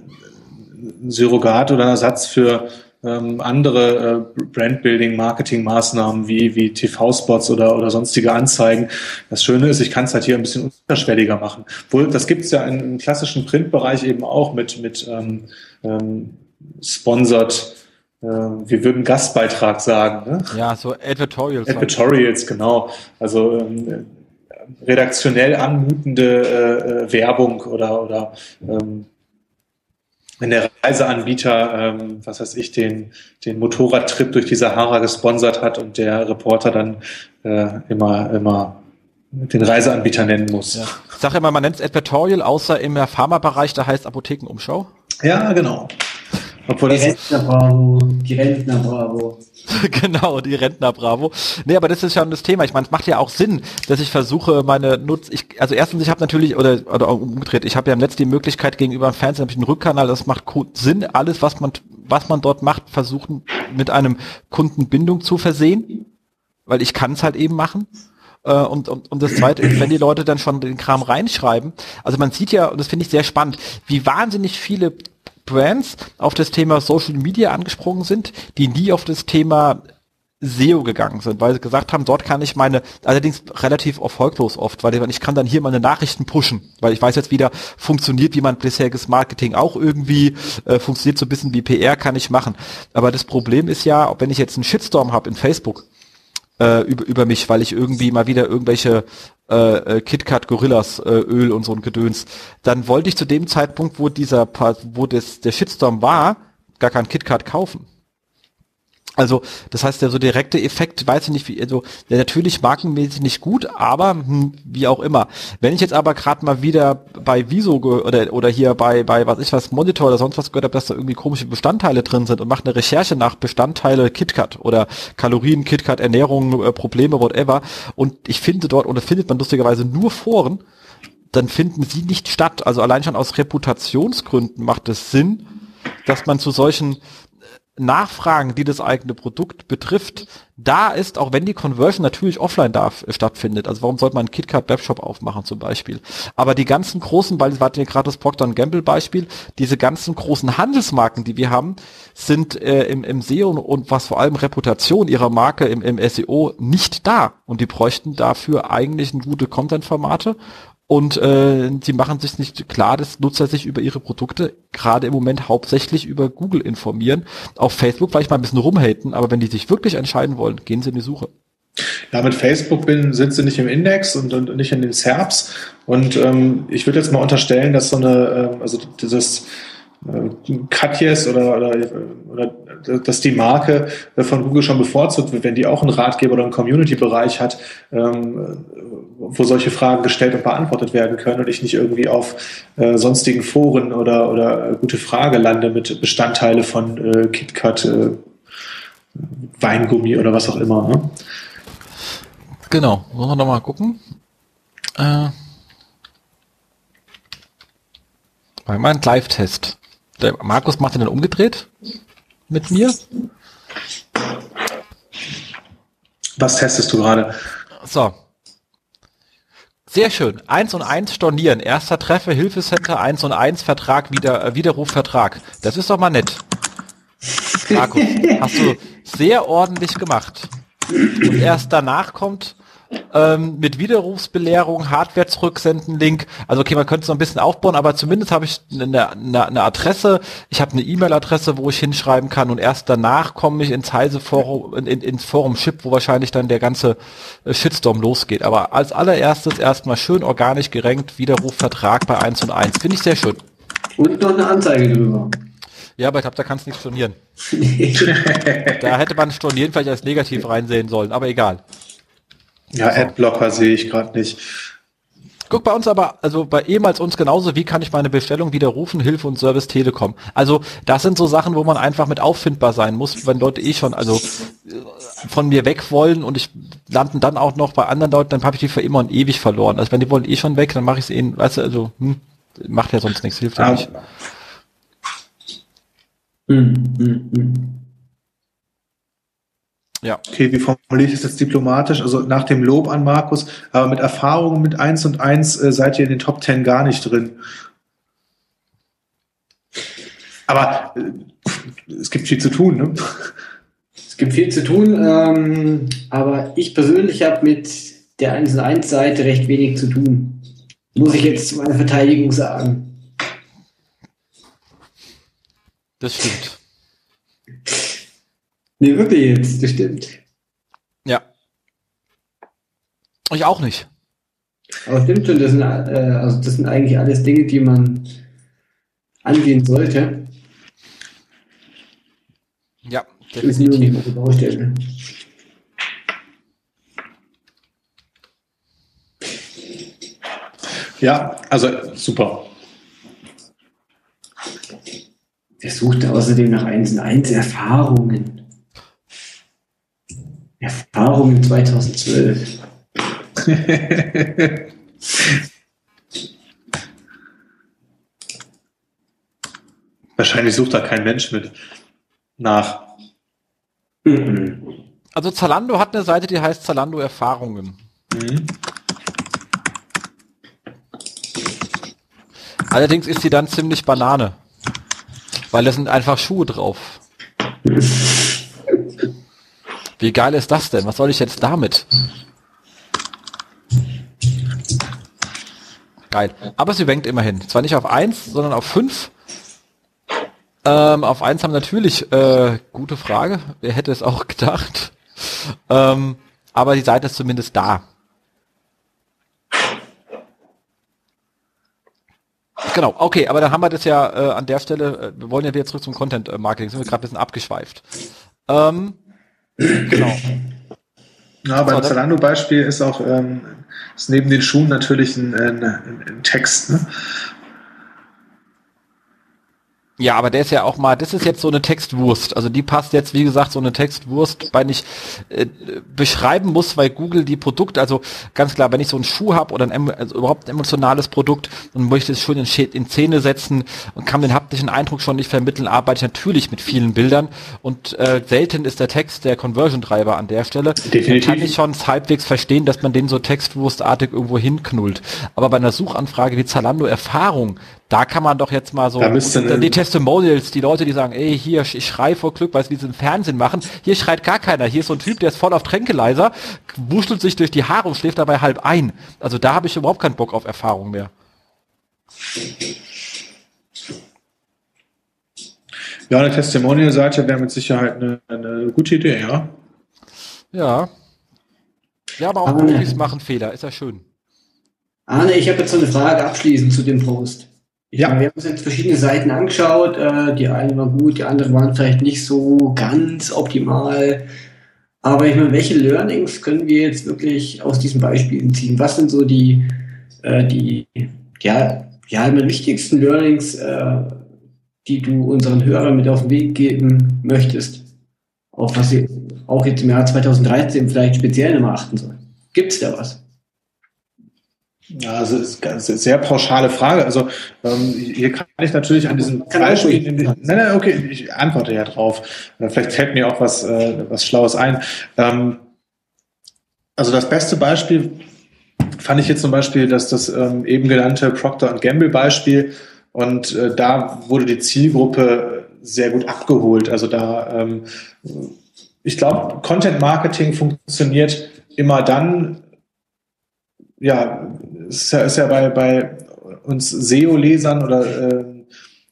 C: Surrogat oder ein Ersatz für ähm, andere äh, Brandbuilding, Marketing-Maßnahmen wie, wie TV-Spots oder, oder sonstige Anzeigen. Das Schöne ist, ich kann es halt hier ein bisschen unterschwelliger machen. Wohl, das gibt es ja im, klassischen Printbereich eben auch mit, mit ähm, ähm, Sponsored wir würden Gastbeitrag sagen. Ne?
A: Ja, so Advertorials.
C: Advertorials, genau. Also ähm, redaktionell anmutende äh, äh, Werbung oder, oder ähm, wenn der Reiseanbieter, ähm, was weiß ich, den, den Motorradtrip durch die Sahara gesponsert hat und der Reporter dann äh, immer, immer den Reiseanbieter nennen muss. Ja.
A: Ich sage immer, man nennt es Advertorial, außer im Pharmabereich, da heißt Apothekenumschau.
C: Ja, genau.
B: Obwohl die Rentner Bravo, die Rentner Bravo.
A: genau, die Rentner Bravo. Nee, aber das ist ja das Thema. Ich meine, es macht ja auch Sinn, dass ich versuche, meine Nutz, ich, also erstens, ich habe natürlich, oder, oder umgedreht, ich habe ja im Netz die Möglichkeit gegenüber dem Fernsehen, habe ich einen Rückkanal, das macht Sinn, alles, was man, was man dort macht, versuchen, mit einem Kundenbindung zu versehen, weil ich kann es halt eben machen. Äh, und, und, und das Zweite ist, wenn die Leute dann schon den Kram reinschreiben, also man sieht ja, und das finde ich sehr spannend, wie wahnsinnig viele Brands auf das Thema Social Media angesprungen sind, die nie auf das Thema SEO gegangen sind, weil sie gesagt haben, dort kann ich meine, allerdings relativ erfolglos oft, weil ich kann dann hier meine Nachrichten pushen, weil ich weiß jetzt wieder, funktioniert wie mein bisheriges Marketing auch irgendwie, äh, funktioniert so ein bisschen wie PR, kann ich machen. Aber das Problem ist ja, wenn ich jetzt einen Shitstorm habe in Facebook, äh, über, über mich, weil ich irgendwie mal wieder irgendwelche äh, äh KitKat Gorillas äh, Öl und so ein Gedöns. Dann wollte ich zu dem Zeitpunkt, wo dieser wo das der Shitstorm war, gar kein KitKat kaufen. Also, das heißt, der so direkte Effekt, weiß ich nicht, wie, also, der natürlich markenmäßig nicht gut, aber hm, wie auch immer. Wenn ich jetzt aber gerade mal wieder bei Viso oder, oder hier bei, bei, was ich was, Monitor oder sonst was gehört habe, dass da irgendwie komische Bestandteile drin sind und mache eine Recherche nach Bestandteile KitKat oder Kalorien, KitKat, Ernährung, äh, Probleme, whatever, und ich finde dort, oder findet man lustigerweise nur Foren, dann finden sie nicht statt. Also allein schon aus Reputationsgründen macht es Sinn, dass man zu solchen Nachfragen, die das eigene Produkt betrifft, da ist, auch wenn die Conversion natürlich offline darf, äh, stattfindet. Also warum sollte man einen KitKat Webshop aufmachen zum Beispiel? Aber die ganzen großen, weil es war ja gerade das Procter Gamble Beispiel, diese ganzen großen Handelsmarken, die wir haben, sind äh, im, im SEO und was vor allem Reputation ihrer Marke im, im SEO nicht da. Und die bräuchten dafür eigentlich gute Content-Formate und äh, sie machen sich nicht klar, dass Nutzer sich über ihre Produkte gerade im Moment hauptsächlich über Google informieren. Auf Facebook vielleicht mal ein bisschen rumhaten, aber wenn die sich wirklich entscheiden wollen, gehen sie in die Suche.
C: Ja, mit Facebook bin, sind sie nicht im Index und, und nicht in den SERPs. Und ähm, ich würde jetzt mal unterstellen, dass so eine, äh, also dieses äh, Katjes oder, oder, oder dass die Marke von Google schon bevorzugt wird, wenn die auch einen Ratgeber oder einen Community-Bereich hat, ähm, wo solche Fragen gestellt und beantwortet werden können und ich nicht irgendwie auf äh, sonstigen Foren oder, oder gute Frage lande mit Bestandteile von äh, KitKat, äh, Weingummi oder was auch immer. Ne?
A: Genau, wollen wir nochmal gucken. Äh, meinem Live-Test. Der Markus macht den dann umgedreht mit mir.
C: Was testest du gerade?
A: So. Sehr schön. Eins und eins stornieren. Erster Treffer, Hilfecenter, eins und eins Vertrag, wieder, äh, Widerrufvertrag. Das ist doch mal nett. Markus, hast du sehr ordentlich gemacht. Und erst danach kommt ähm, mit Widerrufsbelehrung, Hardware zurücksenden, Link. Also okay, man könnte es noch ein bisschen aufbauen, aber zumindest habe ich eine, eine, eine Adresse, ich habe eine E-Mail-Adresse, wo ich hinschreiben kann und erst danach komme ich ins Heise Forum, in, in, ins Forum Ship, wo wahrscheinlich dann der ganze äh, Shitstorm losgeht. Aber als allererstes erstmal schön organisch gerenkt, Widerrufvertrag bei 1 und 1. Finde ich sehr schön.
B: Und noch eine Anzeige drüber.
A: Ja, aber ich glaube, da kannst du nicht stornieren. da hätte man stornieren vielleicht als negativ reinsehen sollen, aber egal.
C: Ja, Adblocker sehe ich gerade nicht.
A: Guck bei uns aber, also bei ehemals uns genauso, wie kann ich meine Bestellung widerrufen, Hilfe und Service Telekom. Also das sind so Sachen, wo man einfach mit auffindbar sein muss, wenn Leute eh schon also von mir weg wollen und ich landen dann auch noch bei anderen Leuten, dann habe ich die für immer und ewig verloren. Also wenn die wollen eh schon weg, dann mache ich es eh, weißt du, also hm, macht ja sonst nichts, hilft ja, ja nicht.
C: Hm, hm, hm. Ja. Okay, wie formuliere ich das jetzt diplomatisch? Also nach dem Lob an Markus, aber mit Erfahrungen mit 1 und 1 äh, seid ihr in den Top 10 gar nicht drin. Aber äh, es gibt viel zu tun, ne?
B: Es gibt viel zu tun, ähm, aber ich persönlich habe mit der 1 und 1 Seite recht wenig zu tun. Muss ich jetzt zu meiner Verteidigung sagen.
A: Das stimmt.
B: Nee, wirklich jetzt, das stimmt.
A: Ja. Ich auch nicht.
B: Aber stimmt schon, das sind, äh, also das sind eigentlich alles Dinge, die man angehen sollte.
A: Ja, definitiv. Baustelle.
C: Ja, also super.
B: Wer sucht außerdem nach 1 und 1 Erfahrungen? Erfahrungen 2012.
C: Wahrscheinlich sucht da kein Mensch mit nach.
A: Also Zalando hat eine Seite, die heißt Zalando Erfahrungen. Mhm. Allerdings ist sie dann ziemlich Banane. Weil da sind einfach Schuhe drauf. Wie geil ist das denn? Was soll ich jetzt damit? Geil. Aber sie wenkt immerhin. Zwar nicht auf 1, sondern auf 5. Ähm, auf 1 haben natürlich, äh, gute Frage. Wer hätte es auch gedacht? Ähm, aber die Seite ist zumindest da. Genau, okay, aber dann haben wir das ja äh, an der Stelle, äh, wir wollen ja wieder zurück zum Content Marketing, sind wir gerade ein bisschen abgeschweift. Ähm,
C: Genau. Ja, beim Zalando-Beispiel ist auch ähm, ist neben den Schuhen natürlich ein, ein, ein Text. Ne?
A: Ja, aber der ist ja auch mal, das ist jetzt so eine Textwurst. Also die passt jetzt, wie gesagt, so eine Textwurst, weil ich äh, beschreiben muss, weil Google die Produkte, also ganz klar, wenn ich so einen Schuh habe oder ein also überhaupt ein emotionales Produkt und möchte es schon in, in Szene setzen und kann den haptischen Eindruck schon nicht vermitteln, arbeite ich natürlich mit vielen Bildern und äh, selten ist der Text der Conversion-Treiber an der Stelle. Definitiv. Dann kann ich schon halbwegs verstehen, dass man den so textwurstartig irgendwo hinknullt. Aber bei einer Suchanfrage wie Zalando Erfahrung, da kann man doch jetzt mal so die Testimonials, die Leute, die sagen, ey, hier, ich schrei vor Glück, weil sie diesen Fernsehen machen. Hier schreit gar keiner. Hier ist so ein Typ, der ist voll auf Tränkeleiser, wuschelt sich durch die Haare und schläft dabei halb ein. Also da habe ich überhaupt keinen Bock auf Erfahrung mehr.
C: Ja, eine Testimonial-Seite wäre mit Sicherheit eine, eine, gute Idee, ja.
A: Ja. Ja, aber auch Profis machen Fehler, ist ja schön.
B: Arne, ich habe jetzt so eine Frage abschließend zu dem Post. Ja. Wir haben uns jetzt verschiedene Seiten angeschaut. Äh, die eine war gut, die andere waren vielleicht nicht so ganz optimal. Aber ich meine, welche Learnings können wir jetzt wirklich aus diesen Beispielen ziehen? Was sind so die, äh, die ja, ja, die wichtigsten Learnings, äh, die du unseren Hörern mit auf den Weg geben möchtest? Auf was sie auch jetzt im Jahr 2013 vielleicht speziell immer achten sollen? Gibt es da was?
C: Ja, also ist eine sehr pauschale Frage. Also ähm, hier kann ich natürlich an diesem Beispiel. Nein, nein, okay, ich antworte ja drauf. Äh, vielleicht fällt mir auch was, äh, was Schlaues ein. Ähm, also das beste Beispiel fand ich jetzt zum Beispiel, dass das ähm, eben genannte Procter Gamble Beispiel und äh, da wurde die Zielgruppe sehr gut abgeholt. Also da, ähm, ich glaube, Content Marketing funktioniert immer dann, ja, ist ja, ist ja bei, bei uns SEO-Lesern oder äh,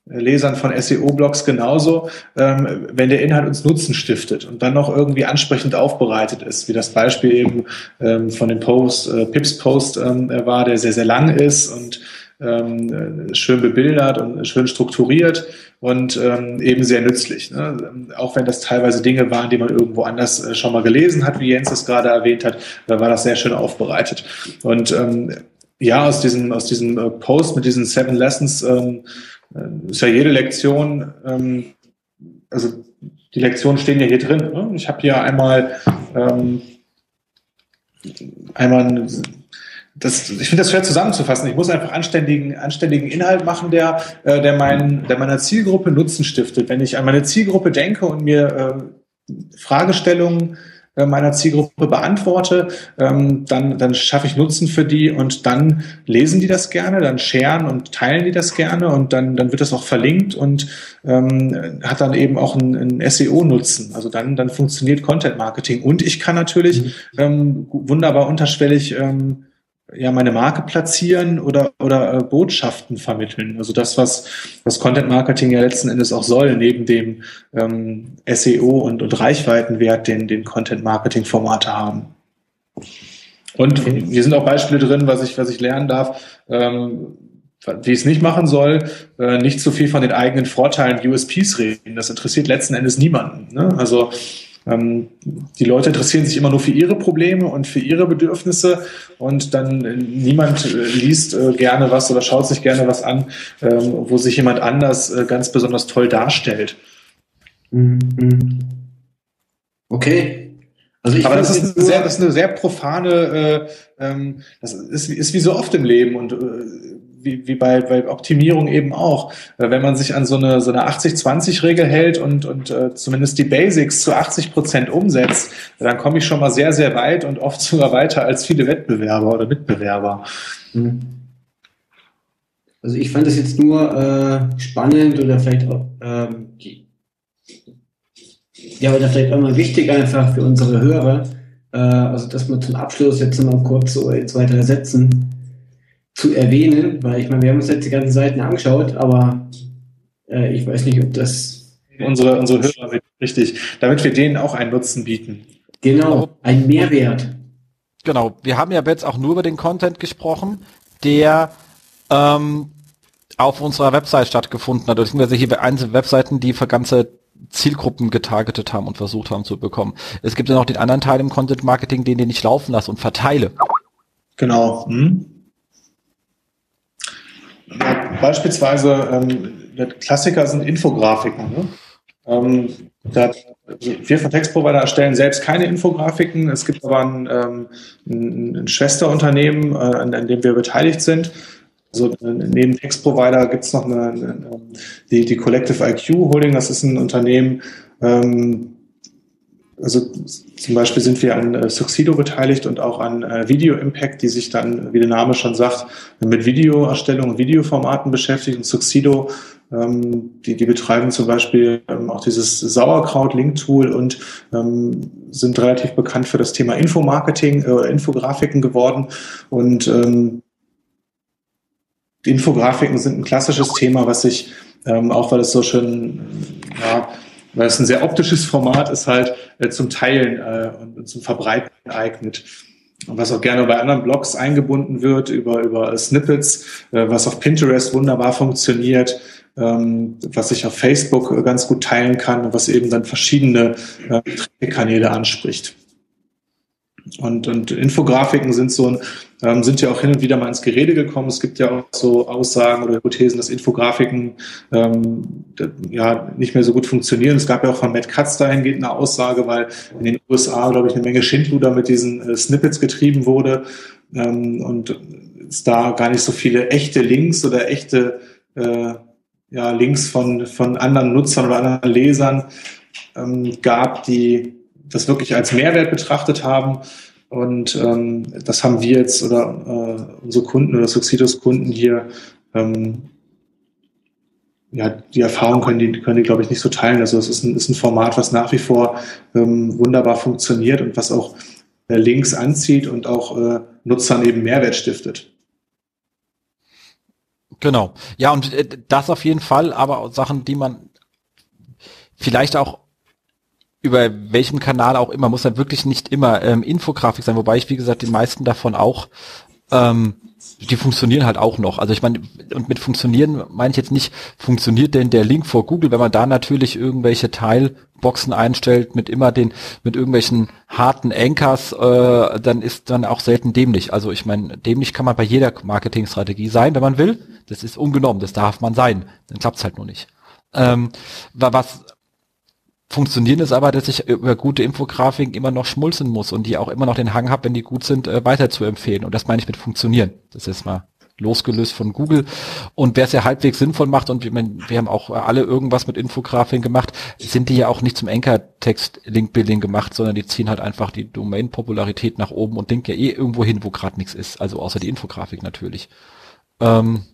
C: Lesern von SEO-Blogs genauso, ähm, wenn der Inhalt uns Nutzen stiftet und dann noch irgendwie ansprechend aufbereitet ist, wie das Beispiel eben ähm, von dem Post, äh, Pips Post ähm, war, der sehr, sehr lang ist und ähm, schön bebildert und schön strukturiert und ähm, eben sehr nützlich. Ne? Auch wenn das teilweise Dinge waren, die man irgendwo anders äh, schon mal gelesen hat, wie Jens es gerade erwähnt hat, da war das sehr schön aufbereitet. Und ähm, ja, aus diesem, aus diesem äh, Post mit diesen Seven Lessons ähm, äh, ist ja jede Lektion, ähm, also die Lektionen stehen ja hier drin. Ne? Ich habe hier einmal ähm, einmal das, ich finde das schwer zusammenzufassen. Ich muss einfach anständigen, anständigen Inhalt machen, der, äh, der, mein, der meiner Zielgruppe Nutzen stiftet. Wenn ich an meine Zielgruppe denke und mir äh, Fragestellungen äh, meiner Zielgruppe beantworte, ähm, dann, dann schaffe ich Nutzen für die und dann lesen die das gerne, dann sharen und teilen die das gerne und dann, dann wird das auch verlinkt und ähm, hat dann eben auch einen, einen SEO-Nutzen. Also dann, dann funktioniert Content Marketing. Und ich kann natürlich mhm. ähm, wunderbar unterschwellig ähm, ja meine Marke platzieren oder oder äh, Botschaften vermitteln. Also das, was was Content Marketing ja letzten Endes auch soll, neben dem ähm, SEO und, und Reichweitenwert, den den Content Marketing Formate haben. Und hier sind auch Beispiele drin, was ich was ich lernen darf. Ähm, wie es nicht machen soll, äh, nicht zu viel von den eigenen Vorteilen USPs reden. Das interessiert letzten Endes niemanden. Ne? Also ähm, die Leute interessieren sich immer nur für ihre Probleme und für ihre Bedürfnisse und dann äh, niemand äh, liest äh, gerne was oder schaut sich gerne was an, ähm, wo sich jemand anders äh, ganz besonders toll darstellt.
B: Mhm. Okay.
C: Also Aber das ist, sehr, das ist eine sehr profane, äh, ähm, das ist, ist wie so oft im Leben und äh, wie, wie bei, bei Optimierung eben auch. Wenn man sich an so eine, so eine 80-20-Regel hält und, und äh, zumindest die Basics zu 80 Prozent umsetzt, dann komme ich schon mal sehr, sehr weit und oft sogar weiter als viele Wettbewerber oder Mitbewerber. Mhm.
B: Also ich fand das jetzt nur äh, spannend oder vielleicht auch ähm, ja, oder vielleicht auch mal wichtig einfach für unsere Hörer, äh, also dass wir zum Abschluss jetzt mal kurz so in zwei, drei Sätzen zu erwähnen, weil ich meine, wir haben uns jetzt die ganzen Seiten angeschaut, aber äh, ich weiß nicht, ob das
C: unsere, unsere Hörer richtig, damit wir denen auch einen Nutzen bieten.
B: Genau, ein Mehrwert.
A: Genau, wir haben ja jetzt auch nur über den Content gesprochen, der ähm, auf unserer Website stattgefunden hat, beziehungsweise hier bei einzelnen Webseiten, die für ganze Zielgruppen getargetet haben und versucht haben zu bekommen. Es gibt ja noch den anderen Teil im Content Marketing, den den ich laufen lasse und verteile.
C: Genau. Hm. Ja, beispielsweise, ähm, Klassiker sind Infografiken. Ne? Ähm, da, wir von Textprovider erstellen selbst keine Infografiken. Es gibt aber ein, ähm, ein Schwesterunternehmen, äh, an, an, dem wir beteiligt sind. Also äh, neben Textprovider gibt es noch eine, eine, die, die Collective IQ Holding. Das ist ein Unternehmen, ähm, also zum Beispiel sind wir an äh, Succedo beteiligt und auch an äh, Video Impact, die sich dann, wie der Name schon sagt, mit Videoerstellung und Videoformaten beschäftigt. Und Succedo, ähm, die, die betreiben zum Beispiel ähm, auch dieses Sauerkraut-Link-Tool und ähm, sind relativ bekannt für das Thema Infomarketing, äh, Infografiken geworden. Und ähm, Infografiken sind ein klassisches Thema, was sich, ähm, auch weil es so schön, ja, weil es ein sehr optisches Format ist, halt äh, zum Teilen äh, und, zum Verbreiten eignet. Und was auch gerne bei anderen Blogs eingebunden wird, über, über Snippets, äh, was auf Pinterest wunderbar funktioniert, ähm, was ich auf Facebook ganz gut teilen kann und was eben dann verschiedene äh, Kanäle anspricht. Und, und Infografiken sind so ein, ähm, sind ja auch hin und wieder mal ins Gerede gekommen. Es gibt ja auch so Aussagen oder Hypothesen, dass Infografiken ähm, ja nicht mehr so gut funktionieren. Es gab ja auch von Matt Katz dahingehend eine Aussage, weil in den USA, glaube ich, eine Menge Schindluder mit diesen äh, Snippets getrieben wurde ähm, und es da gar nicht so viele echte Links oder echte äh, ja, Links von, von anderen Nutzern oder anderen Lesern ähm, gab, die das wirklich als Mehrwert betrachtet haben. Und ähm, das haben wir jetzt oder äh, unsere Kunden oder Succedos Kunden hier, ähm, ja, die Erfahrung können die, können die, glaube ich, nicht so teilen. Also es ist ein, ist ein Format, was nach wie vor ähm, wunderbar funktioniert und was auch Links anzieht und auch äh, Nutzern eben Mehrwert stiftet.
A: Genau. Ja, und äh, das auf jeden Fall, aber Sachen, die man vielleicht auch über welchem Kanal auch immer, muss dann wirklich nicht immer ähm, Infografik sein, wobei ich, wie gesagt, die meisten davon auch ähm, die funktionieren halt auch noch. Also ich meine, und mit funktionieren meine ich jetzt nicht, funktioniert denn der Link vor Google, wenn man da natürlich irgendwelche Teilboxen einstellt mit immer den, mit irgendwelchen harten Anchors, äh, dann ist dann auch selten dämlich. Also ich meine, dämlich kann man bei jeder Marketingstrategie sein, wenn man will. Das ist ungenommen, das darf man sein. Dann klappt's halt nur nicht. Ähm, was funktionieren ist aber, dass ich über gute Infografiken immer noch schmulzen muss und die auch immer noch den Hang habe, wenn die gut sind, äh, weiter zu empfehlen. Und das meine ich mit funktionieren. Das ist mal losgelöst von Google. Und wer es ja halbwegs sinnvoll macht, und wir, wir haben auch alle irgendwas mit Infografiken gemacht, sind die ja auch nicht zum Anchor-Text-Link-Building gemacht, sondern die ziehen halt einfach die Domain-Popularität nach oben und denken ja eh irgendwo hin, wo gerade nichts ist. Also außer die Infografik natürlich. Ähm,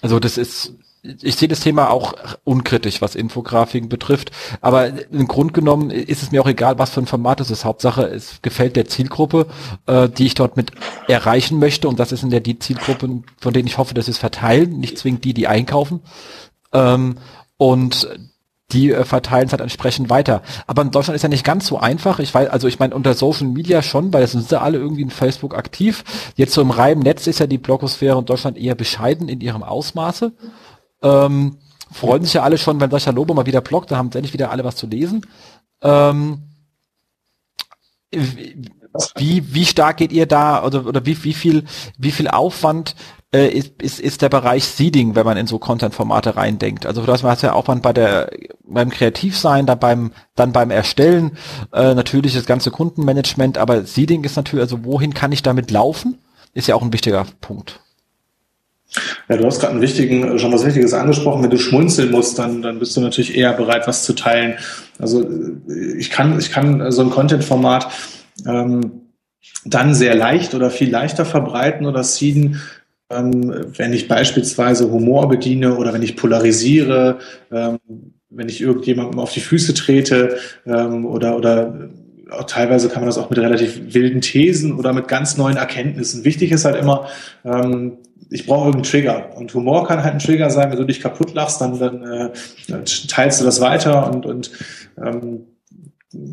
A: also das ist ich sehe das Thema auch unkritisch, was Infografiken betrifft. Aber im Grunde genommen ist es mir auch egal, was für ein Format es ist. Hauptsache, es gefällt der Zielgruppe, äh, die ich dort mit erreichen möchte. Und das ist in der die Zielgruppen, von denen ich hoffe, dass sie es verteilen, nicht zwingend die, die einkaufen. Ähm, und die äh, verteilen es halt entsprechend weiter. Aber in Deutschland ist ja nicht ganz so einfach. Ich weiß, also ich meine unter Social Media schon, weil es sind ja alle irgendwie in Facebook aktiv. Jetzt so im reinen Netz ist ja die Blogosphäre in Deutschland eher bescheiden in ihrem Ausmaße. Ähm, freuen sich ja alle schon, wenn Sascha Lobo mal wieder bloggt, da haben endlich wieder alle was zu lesen. Ähm, wie, wie stark geht ihr da oder, oder wie, wie viel, wie viel Aufwand äh, ist, ist, ist der Bereich Seeding, wenn man in so Content-Formate reindenkt? Also du hast ja Aufwand bei der, beim Kreativsein, dann beim, dann beim Erstellen, äh, natürlich das ganze Kundenmanagement, aber Seeding ist natürlich, also wohin kann ich damit laufen? Ist ja auch ein wichtiger Punkt.
C: Ja, du hast gerade einen wichtigen, schon was Wichtiges angesprochen. Wenn du schmunzeln musst, dann, dann bist du natürlich eher bereit, was zu teilen. Also ich kann, ich kann so ein Content-Format ähm, dann sehr leicht oder viel leichter verbreiten oder seeden, ähm, wenn ich beispielsweise Humor bediene oder wenn ich polarisiere, ähm, wenn ich irgendjemandem auf die Füße trete ähm, oder, oder auch teilweise kann man das auch mit relativ wilden Thesen oder mit ganz neuen Erkenntnissen. Wichtig ist halt immer, ähm, ich brauche irgendeinen Trigger. Und Humor kann halt ein Trigger sein, wenn du dich kaputt lachst, dann, dann äh, teilst du das weiter und, und ähm,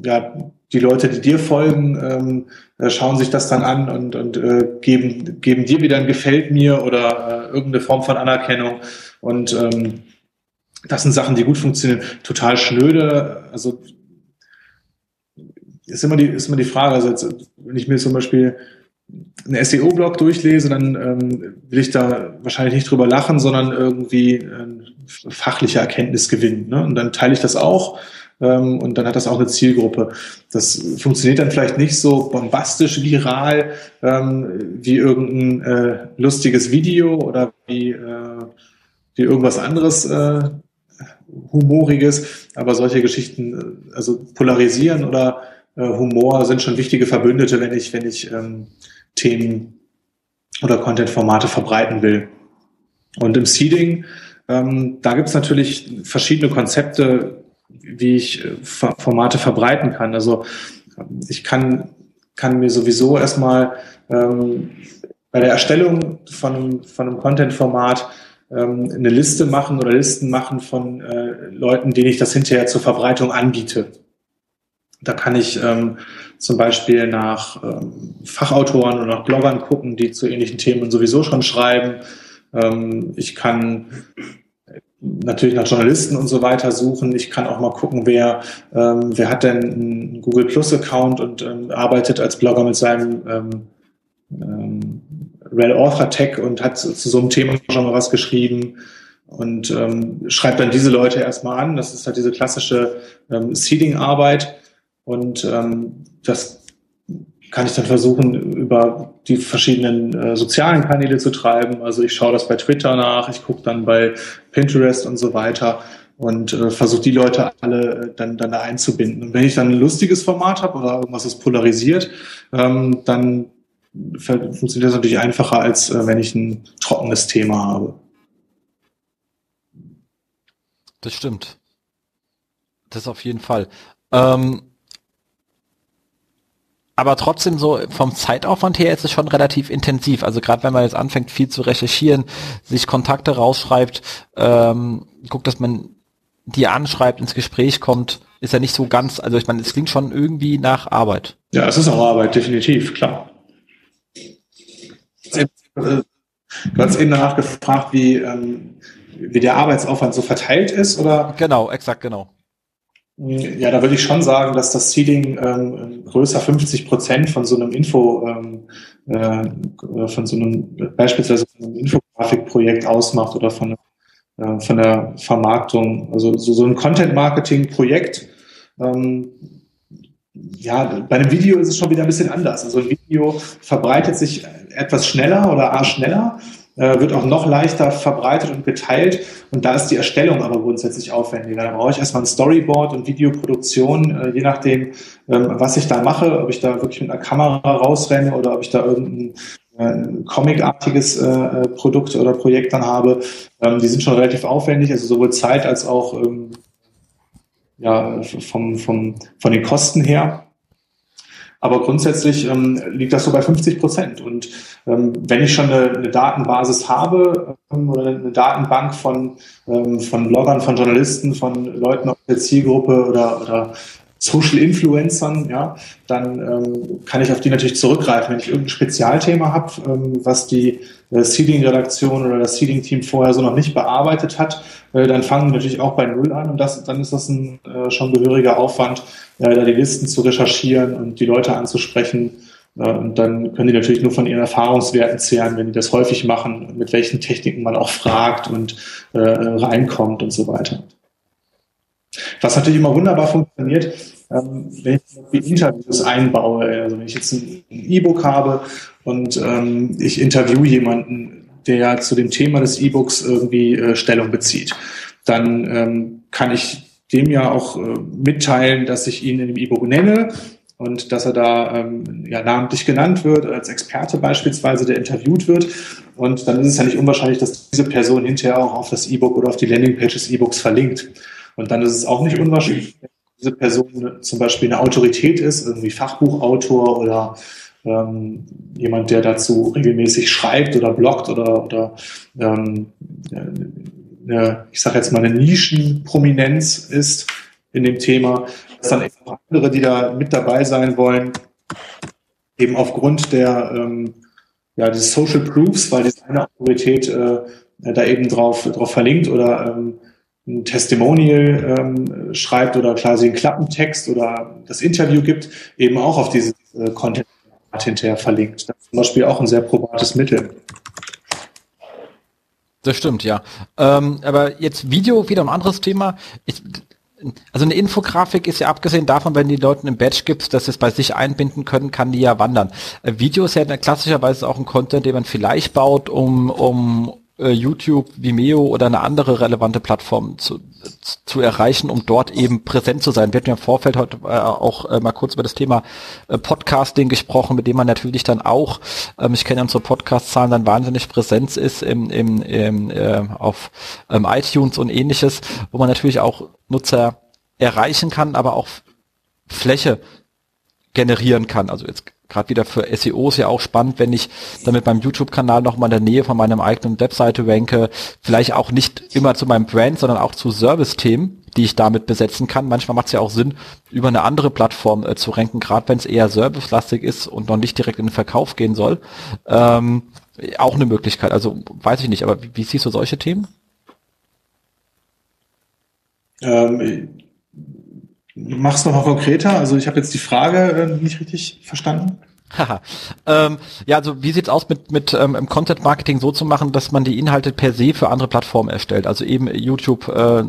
C: ja, die Leute, die dir folgen, ähm, äh, schauen sich das dann an und, und äh, geben, geben dir wieder ein Gefällt mir oder äh, irgendeine Form von Anerkennung. Und ähm, das sind Sachen, die gut funktionieren. Total schnöde, also ist immer die, ist immer die Frage, also jetzt, wenn ich mir zum Beispiel einen SEO-Blog durchlese, dann ähm, will ich da wahrscheinlich nicht drüber lachen, sondern irgendwie äh, fachliche Erkenntnis gewinnen. Ne? Und dann teile ich das auch ähm, und dann hat das auch eine Zielgruppe. Das funktioniert dann vielleicht nicht so bombastisch viral ähm, wie irgendein äh, lustiges Video oder wie, äh, wie irgendwas anderes äh, Humoriges, aber solche Geschichten, äh, also polarisieren oder äh, Humor sind schon wichtige Verbündete, wenn ich, wenn ich ähm, Themen oder Content-Formate verbreiten will. Und im Seeding, ähm, da gibt es natürlich verschiedene Konzepte, wie ich äh, Formate verbreiten kann. Also ich kann, kann mir sowieso erstmal ähm, bei der Erstellung von einem, von einem Content-Format ähm, eine Liste machen oder Listen machen von äh, Leuten, denen ich das hinterher zur Verbreitung anbiete. Da kann ich ähm, zum Beispiel nach ähm, Fachautoren oder nach Bloggern gucken, die zu ähnlichen Themen sowieso schon schreiben. Ähm, ich kann natürlich nach Journalisten und so weiter suchen. Ich kann auch mal gucken, wer, ähm, wer hat denn einen Google Plus Account und ähm, arbeitet als Blogger mit seinem ähm, ähm, Rel Author Tag und hat zu, zu so einem Thema schon mal was geschrieben und ähm, schreibt dann diese Leute erstmal an. Das ist halt diese klassische ähm, Seeding-Arbeit. Und ähm, das kann ich dann versuchen, über die verschiedenen äh, sozialen Kanäle zu treiben. Also ich schaue das bei Twitter nach, ich gucke dann bei Pinterest und so weiter und äh, versuche die Leute alle äh, dann, dann da einzubinden. Und wenn ich dann ein lustiges Format habe oder irgendwas ist polarisiert, ähm, dann funktioniert das natürlich einfacher, als äh, wenn ich ein trockenes Thema habe.
A: Das stimmt. Das auf jeden Fall. Ähm, aber trotzdem so vom Zeitaufwand her ist es schon relativ intensiv. Also gerade wenn man jetzt anfängt, viel zu recherchieren, sich Kontakte rausschreibt, ähm, guckt, dass man die anschreibt, ins Gespräch kommt, ist ja nicht so ganz, also ich meine, es klingt schon irgendwie nach Arbeit.
C: Ja, es ist auch Arbeit, definitiv, klar. Du hast eben danach gefragt, wie, ähm, wie der Arbeitsaufwand so verteilt ist, oder?
A: Genau, exakt, genau.
C: Ja, da würde ich schon sagen, dass das Seeding ähm, größer 50 Prozent von so einem Info, ähm, äh, von so einem beispielsweise von einem Infografikprojekt ausmacht oder von, äh, von der Vermarktung. Also so, so ein Content-Marketing-Projekt. Ähm, ja, bei einem Video ist es schon wieder ein bisschen anders. Also ein Video verbreitet sich etwas schneller oder a schneller wird auch noch leichter verbreitet und geteilt. Und da ist die Erstellung aber grundsätzlich aufwendiger. Da brauche ich erstmal ein Storyboard und Videoproduktion, äh, je nachdem, ähm, was ich da mache, ob ich da wirklich mit einer Kamera rausrenne oder ob ich da irgendein äh, Comic-artiges äh, Produkt oder Projekt dann habe. Ähm, die sind schon relativ aufwendig, also sowohl Zeit als auch ähm, ja, vom, vom, von den Kosten her. Aber grundsätzlich ähm, liegt das so bei 50 Prozent. Und ähm, wenn ich schon eine, eine Datenbasis habe ähm, oder eine Datenbank von, ähm, von Bloggern, von Journalisten, von Leuten aus der Zielgruppe oder, oder Social Influencern, ja, dann ähm, kann ich auf die natürlich zurückgreifen. Wenn ich irgendein Spezialthema habe, ähm, was die äh, Seeding-Redaktion oder das Seeding-Team vorher so noch nicht bearbeitet hat, äh, dann fangen wir natürlich auch bei Null an und das, dann ist das ein äh, schon gehöriger Aufwand, äh, da die Listen zu recherchieren und die Leute anzusprechen. Äh, und dann können die natürlich nur von ihren Erfahrungswerten zehren, wenn die das häufig machen, mit welchen Techniken man auch fragt und äh, reinkommt und so weiter. Was natürlich immer wunderbar funktioniert, ähm, wenn ich Interviews einbaue. Also wenn ich jetzt ein E-Book habe und ähm, ich interview jemanden, der zu dem Thema des E-Books irgendwie äh, Stellung bezieht, dann ähm, kann ich dem ja auch äh, mitteilen, dass ich ihn in dem E-Book nenne und dass er da ähm, ja, namentlich genannt wird, als Experte beispielsweise, der interviewt wird. Und dann ist es ja nicht unwahrscheinlich, dass diese Person hinterher auch auf das E-Book oder auf die Landingpage des E-Books verlinkt. Und dann ist es auch nicht unwahrscheinlich, dass diese Person zum Beispiel eine Autorität ist, irgendwie Fachbuchautor oder ähm, jemand, der dazu regelmäßig schreibt oder bloggt oder, oder ähm, eine, ich sage jetzt mal, eine Nischenprominenz ist in dem Thema, dass dann eben andere, die da mit dabei sein wollen, eben aufgrund der ähm, ja, des Social Proofs, weil diese eine Autorität äh, da eben drauf, drauf verlinkt oder ähm, ein Testimonial ähm, schreibt oder quasi einen Klappentext oder das Interview gibt, eben auch auf dieses äh, Content hinterher verlinkt. Das ist zum Beispiel auch ein sehr probates Mittel.
A: Das stimmt, ja. Ähm, aber jetzt Video, wieder ein anderes Thema. Ich, also eine Infografik ist ja abgesehen davon, wenn die Leuten im Badge gibt, dass sie es bei sich einbinden können, kann die ja wandern. Äh, Video ist ja klassischerweise auch ein Content, den man vielleicht baut, um, um äh, YouTube, Vimeo oder eine andere relevante Plattform zu, zu erreichen, um dort eben präsent zu sein. Wir hatten ja im Vorfeld heute äh, auch äh, mal kurz über das Thema äh, Podcasting gesprochen, mit dem man natürlich dann auch, ähm, ich kenne unsere Podcast-Zahlen, dann wahnsinnig Präsenz ist im, im, im, äh, auf ähm, iTunes und ähnliches, wo man natürlich auch Nutzer erreichen kann, aber auch Fläche generieren kann. Also jetzt gerade wieder für SEOs ja auch spannend, wenn ich damit beim YouTube-Kanal nochmal in der Nähe von meinem eigenen Webseite ranke, vielleicht auch nicht immer zu meinem Brand, sondern auch zu Service-Themen, die ich damit besetzen kann. Manchmal macht es ja auch Sinn, über eine andere Plattform äh, zu ranken, gerade wenn es eher servicelastig ist und noch nicht direkt in den Verkauf gehen soll. Ähm, auch eine Möglichkeit. Also weiß ich nicht, aber wie, wie siehst du solche Themen?
C: Ähm, Mach's noch mal konkreter. Also ich habe jetzt die Frage äh, nicht richtig verstanden.
A: Haha. ähm, ja, also wie sieht's aus mit mit ähm, Content Marketing so zu machen, dass man die Inhalte per se für andere Plattformen erstellt, also eben YouTube äh,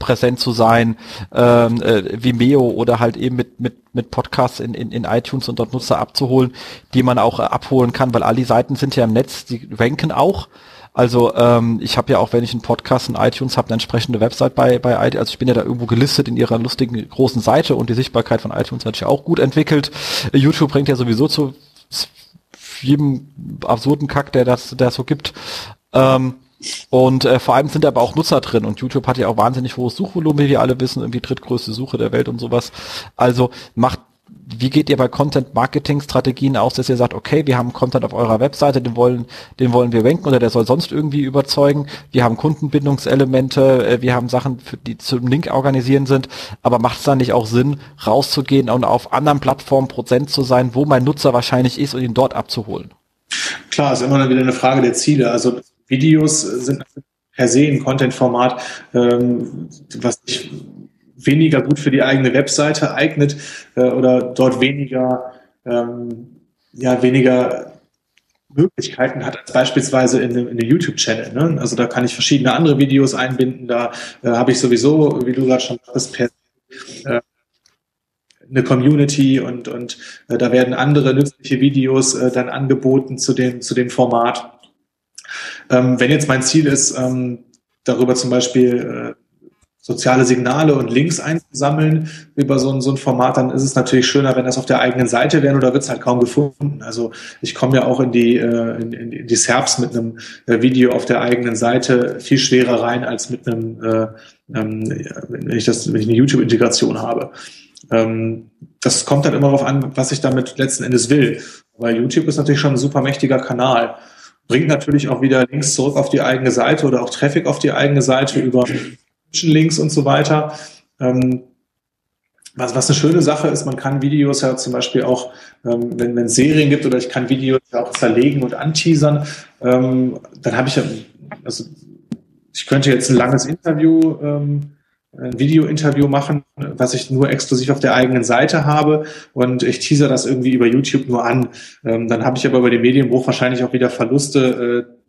A: präsent zu sein, ähm, äh, Vimeo oder halt eben mit mit mit Podcasts in, in, in iTunes und dort Nutzer abzuholen, die man auch äh, abholen kann, weil all die Seiten sind ja im Netz, die ranken auch. Also ähm, ich habe ja auch, wenn ich einen Podcast in iTunes habe, eine entsprechende Website bei, bei iTunes. Also ich bin ja da irgendwo gelistet in ihrer lustigen großen Seite und die Sichtbarkeit von iTunes hat sich auch gut entwickelt. YouTube bringt ja sowieso zu jedem absurden Kack, der das, der so gibt. Ähm, und äh, vor allem sind aber auch Nutzer drin und YouTube hat ja auch wahnsinnig hohes Suchvolumen, wie wir alle wissen, irgendwie drittgrößte Suche der Welt und sowas. Also macht wie geht ihr bei Content-Marketing-Strategien aus, dass ihr sagt, okay, wir haben Content auf eurer Webseite, den wollen, den wollen wir ranken oder der soll sonst irgendwie überzeugen. Wir haben Kundenbindungselemente, äh, wir haben Sachen, die zum Link organisieren sind. Aber macht es dann nicht auch Sinn, rauszugehen und auf anderen Plattformen Prozent zu sein, wo mein Nutzer wahrscheinlich ist und ihn dort abzuholen?
C: Klar, ist immer wieder eine Frage der Ziele. Also Videos sind per se ein Content-Format, ähm, was ich weniger gut für die eigene Webseite eignet äh, oder dort weniger, ähm, ja, weniger Möglichkeiten hat als beispielsweise in, in einem YouTube-Channel. Ne? Also da kann ich verschiedene andere Videos einbinden. Da äh, habe ich sowieso, wie du gerade schon sagst, per äh, eine Community und, und äh, da werden andere nützliche Videos äh, dann angeboten zu dem, zu dem Format. Ähm, wenn jetzt mein Ziel ist, ähm, darüber zum Beispiel äh, soziale Signale und Links einzusammeln über so ein, so ein Format, dann ist es natürlich schöner, wenn das auf der eigenen Seite wäre oder wird es halt kaum gefunden. Also ich komme ja auch in die, äh, in, in die SERPs mit einem äh, Video auf der eigenen Seite viel schwerer rein als mit einem, äh, ähm, wenn ich das, wenn ich eine YouTube-Integration habe. Ähm, das kommt dann immer darauf an, was ich damit letzten Endes will. Weil YouTube ist natürlich schon ein super mächtiger Kanal. Bringt natürlich auch wieder Links zurück auf die eigene Seite oder auch Traffic auf die eigene Seite über Links und so weiter. Ähm, was, was eine schöne Sache ist, man kann Videos ja zum Beispiel auch, ähm, wenn es Serien gibt oder ich kann Videos ja auch zerlegen und anteasern, ähm, dann habe ich ja, also ich könnte jetzt ein langes Interview, ähm, ein Video-Interview machen, was ich nur exklusiv auf der eigenen Seite habe und ich teaser das irgendwie über YouTube nur an. Ähm, dann habe ich aber über den Medienbruch wahrscheinlich auch wieder Verluste, äh,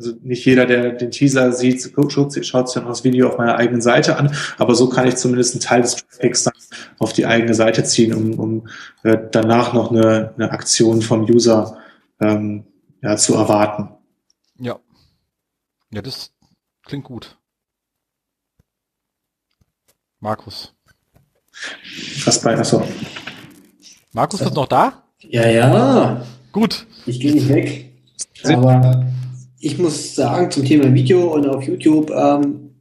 C: also nicht jeder, der den Teaser sieht, schaut sich dann das Video auf meiner eigenen Seite an, aber so kann ich zumindest einen Teil des Traffics dann auf die eigene Seite ziehen, um, um äh, danach noch eine, eine Aktion vom User ähm, ja, zu erwarten.
A: Ja. Ja, das klingt gut. Markus.
C: Was bei, achso.
A: Markus, bist du noch da?
B: Ja, ja.
A: Gut.
B: Ich gehe nicht weg. Aber ich muss sagen, zum Thema Video und auf YouTube ähm,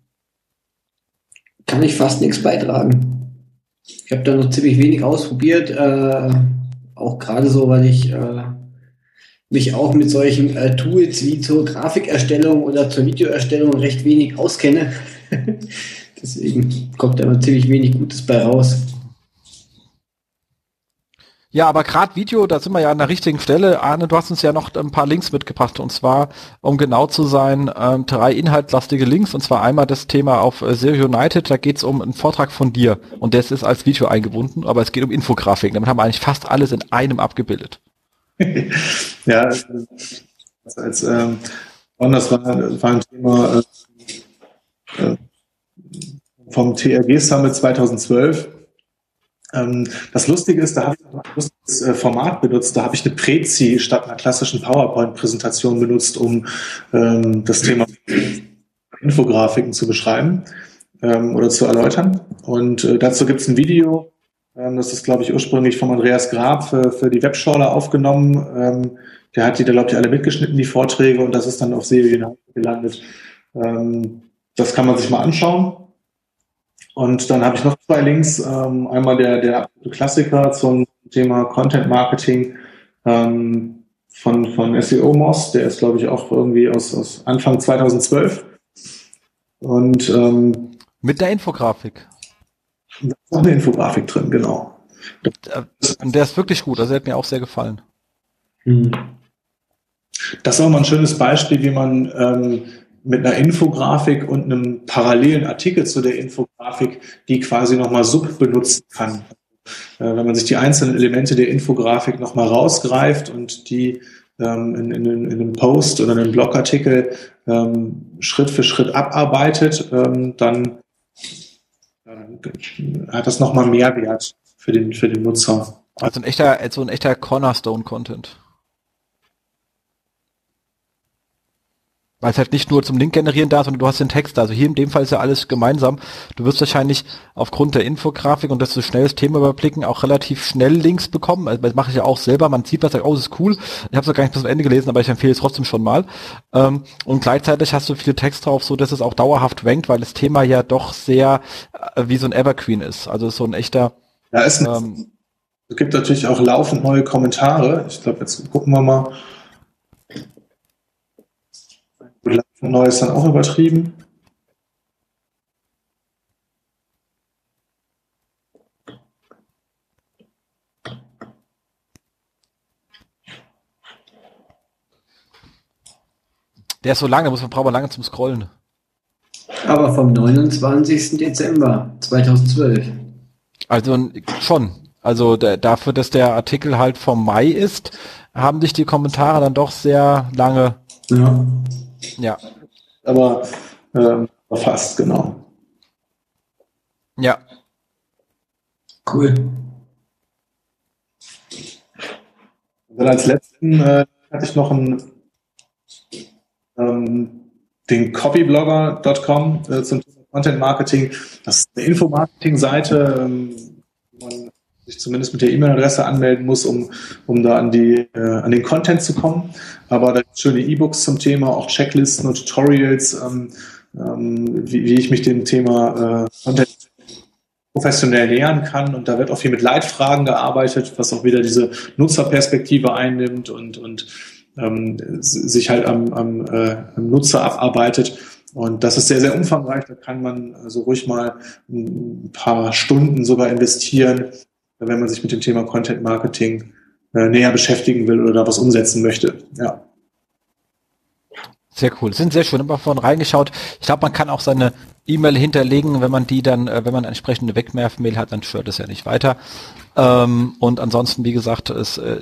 B: kann ich fast nichts beitragen. Ich habe da noch ziemlich wenig ausprobiert, äh, auch gerade so, weil ich äh, mich auch mit solchen äh, Tools wie zur Grafikerstellung oder zur Videoerstellung recht wenig auskenne. Deswegen kommt da immer ziemlich wenig Gutes bei raus.
A: Ja, aber gerade Video, da sind wir ja an der richtigen Stelle. Arne, du hast uns ja noch ein paar Links mitgebracht und zwar, um genau zu sein, ähm, drei inhaltlastige Links und zwar einmal das Thema auf äh, Serie United, da geht es um einen Vortrag von dir und das ist als Video eingebunden, aber es geht um Infografiken. Damit haben wir eigentlich fast alles in einem abgebildet.
C: ja, also als ähm, das war, war ein Thema äh, äh vom TRG Summit 2012 ähm, das Lustige ist, da habe ich ein lustiges äh, Format benutzt. Da habe ich eine Prezi statt einer klassischen PowerPoint-Präsentation benutzt, um ähm, das Thema Infografiken zu beschreiben ähm, oder zu erläutern. Und äh, dazu gibt es ein Video. Ähm, das ist, glaube ich, ursprünglich von Andreas Grab für, für die Webschorle aufgenommen. Ähm, der hat die da, glaube ich, alle mitgeschnitten, die Vorträge, und das ist dann auf Serien gelandet. Ähm, das kann man sich mal anschauen. Und dann habe ich noch zwei Links. Ähm, einmal der, der Klassiker zum Thema Content Marketing ähm, von, von SEO Moss. Der ist, glaube ich, auch irgendwie aus, aus Anfang 2012. Und ähm,
A: mit der Infografik.
C: Da ist auch eine Infografik drin, genau.
A: Und der ist wirklich gut, also der hat mir auch sehr gefallen.
C: Mhm. Das ist auch mal ein schönes Beispiel, wie man ähm, mit einer Infografik und einem parallelen Artikel zu der Infografik, die quasi nochmal sub benutzen kann. Äh, wenn man sich die einzelnen Elemente der Infografik nochmal rausgreift und die ähm, in, in, in, einem Post oder einem Blogartikel ähm, Schritt für Schritt abarbeitet, ähm, dann äh, hat das nochmal Mehrwert für den, für den Nutzer.
A: Also ein echter, so ein echter Cornerstone-Content. Weil es halt nicht nur zum Link generieren da, sondern du hast den Text da. Also hier in dem Fall ist ja alles gemeinsam. Du wirst wahrscheinlich aufgrund der Infografik und dass du schnell das Thema überblicken auch relativ schnell Links bekommen. Also das mache ich ja auch selber. Man sieht was, sagt, oh, das ist cool. Ich habe es gar nicht bis zum Ende gelesen, aber ich empfehle es trotzdem schon mal. Ähm, und gleichzeitig hast du viel Text drauf, so dass es auch dauerhaft rankt, weil das Thema ja doch sehr äh, wie so ein Evergreen ist. Also so ein echter
C: ja, ist ein, ähm, Es gibt natürlich auch laufend neue Kommentare. Ich glaube, jetzt gucken wir mal. Neu ist dann auch übertrieben.
A: Der ist so lange, da muss man brauchen lange zum Scrollen.
B: Aber vom 29. Dezember 2012.
A: Also schon. Also der, dafür, dass der Artikel halt vom Mai ist, haben sich die Kommentare dann doch sehr lange.
B: Ja.
A: Ja.
C: Aber ähm, fast, genau.
A: Ja.
B: Cool.
C: Und dann als letzten äh, hatte ich noch einen ähm, den copyblogger.com äh, zum Thema Content Marketing. Das ist eine Infomarketing-Seite, ähm, sich zumindest mit der E-Mail-Adresse anmelden muss, um, um da an, die, äh, an den Content zu kommen. Aber da gibt schöne E-Books zum Thema, auch Checklisten und Tutorials, ähm, ähm, wie, wie ich mich dem Thema äh, Content professionell nähern kann. Und da wird auch viel mit Leitfragen gearbeitet, was auch wieder diese Nutzerperspektive einnimmt und, und ähm, sich halt am, am, äh, am Nutzer abarbeitet. Und das ist sehr, sehr umfangreich. Da kann man so ruhig mal ein paar Stunden sogar investieren, wenn man sich mit dem Thema Content Marketing äh, näher beschäftigen will oder da was umsetzen möchte. Ja.
A: Sehr cool. Sind sehr schön. Immer vorhin reingeschaut. Ich glaube, man kann auch seine E-Mail hinterlegen, wenn man die dann, äh, wenn man eine entsprechende Wegwerf-Mail hat, dann stört es ja nicht weiter. Ähm, und ansonsten, wie gesagt, es, äh,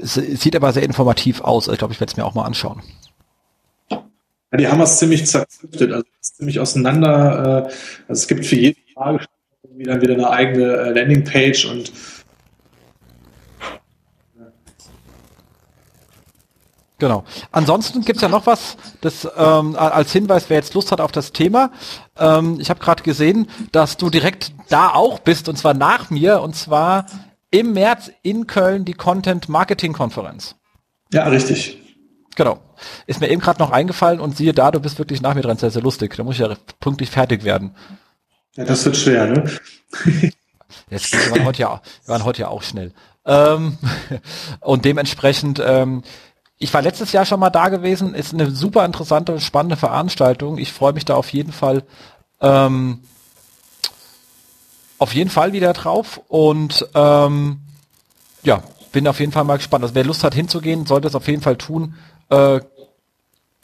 A: es, sieht aber sehr informativ aus. Ich glaube, ich werde es mir auch mal anschauen.
C: Ja, die haben es ziemlich zerklüftet, also ziemlich auseinander. Also es gibt für jede Frage dann wieder eine eigene äh, Landingpage und
A: Genau. Ansonsten gibt's ja noch was, das ähm, als Hinweis, wer jetzt Lust hat auf das Thema. Ähm, ich habe gerade gesehen, dass du direkt da auch bist, und zwar nach mir, und zwar im März in Köln die Content Marketing Konferenz.
C: Ja, richtig.
A: Genau. Ist mir eben gerade noch eingefallen und siehe da, du bist wirklich nach mir dran, sehr, sehr lustig. Da muss ich ja pünktlich fertig werden.
C: Ja, das wird schwer, ne?
A: Jetzt, wir, waren heute ja, wir waren heute ja auch schnell. Ähm, und dementsprechend ähm, ich war letztes Jahr schon mal da gewesen, ist eine super interessante, spannende Veranstaltung. Ich freue mich da auf jeden Fall, ähm, auf jeden Fall wieder drauf und ähm, ja, bin auf jeden Fall mal gespannt. Also wer Lust hat hinzugehen, sollte es auf jeden Fall tun. Äh,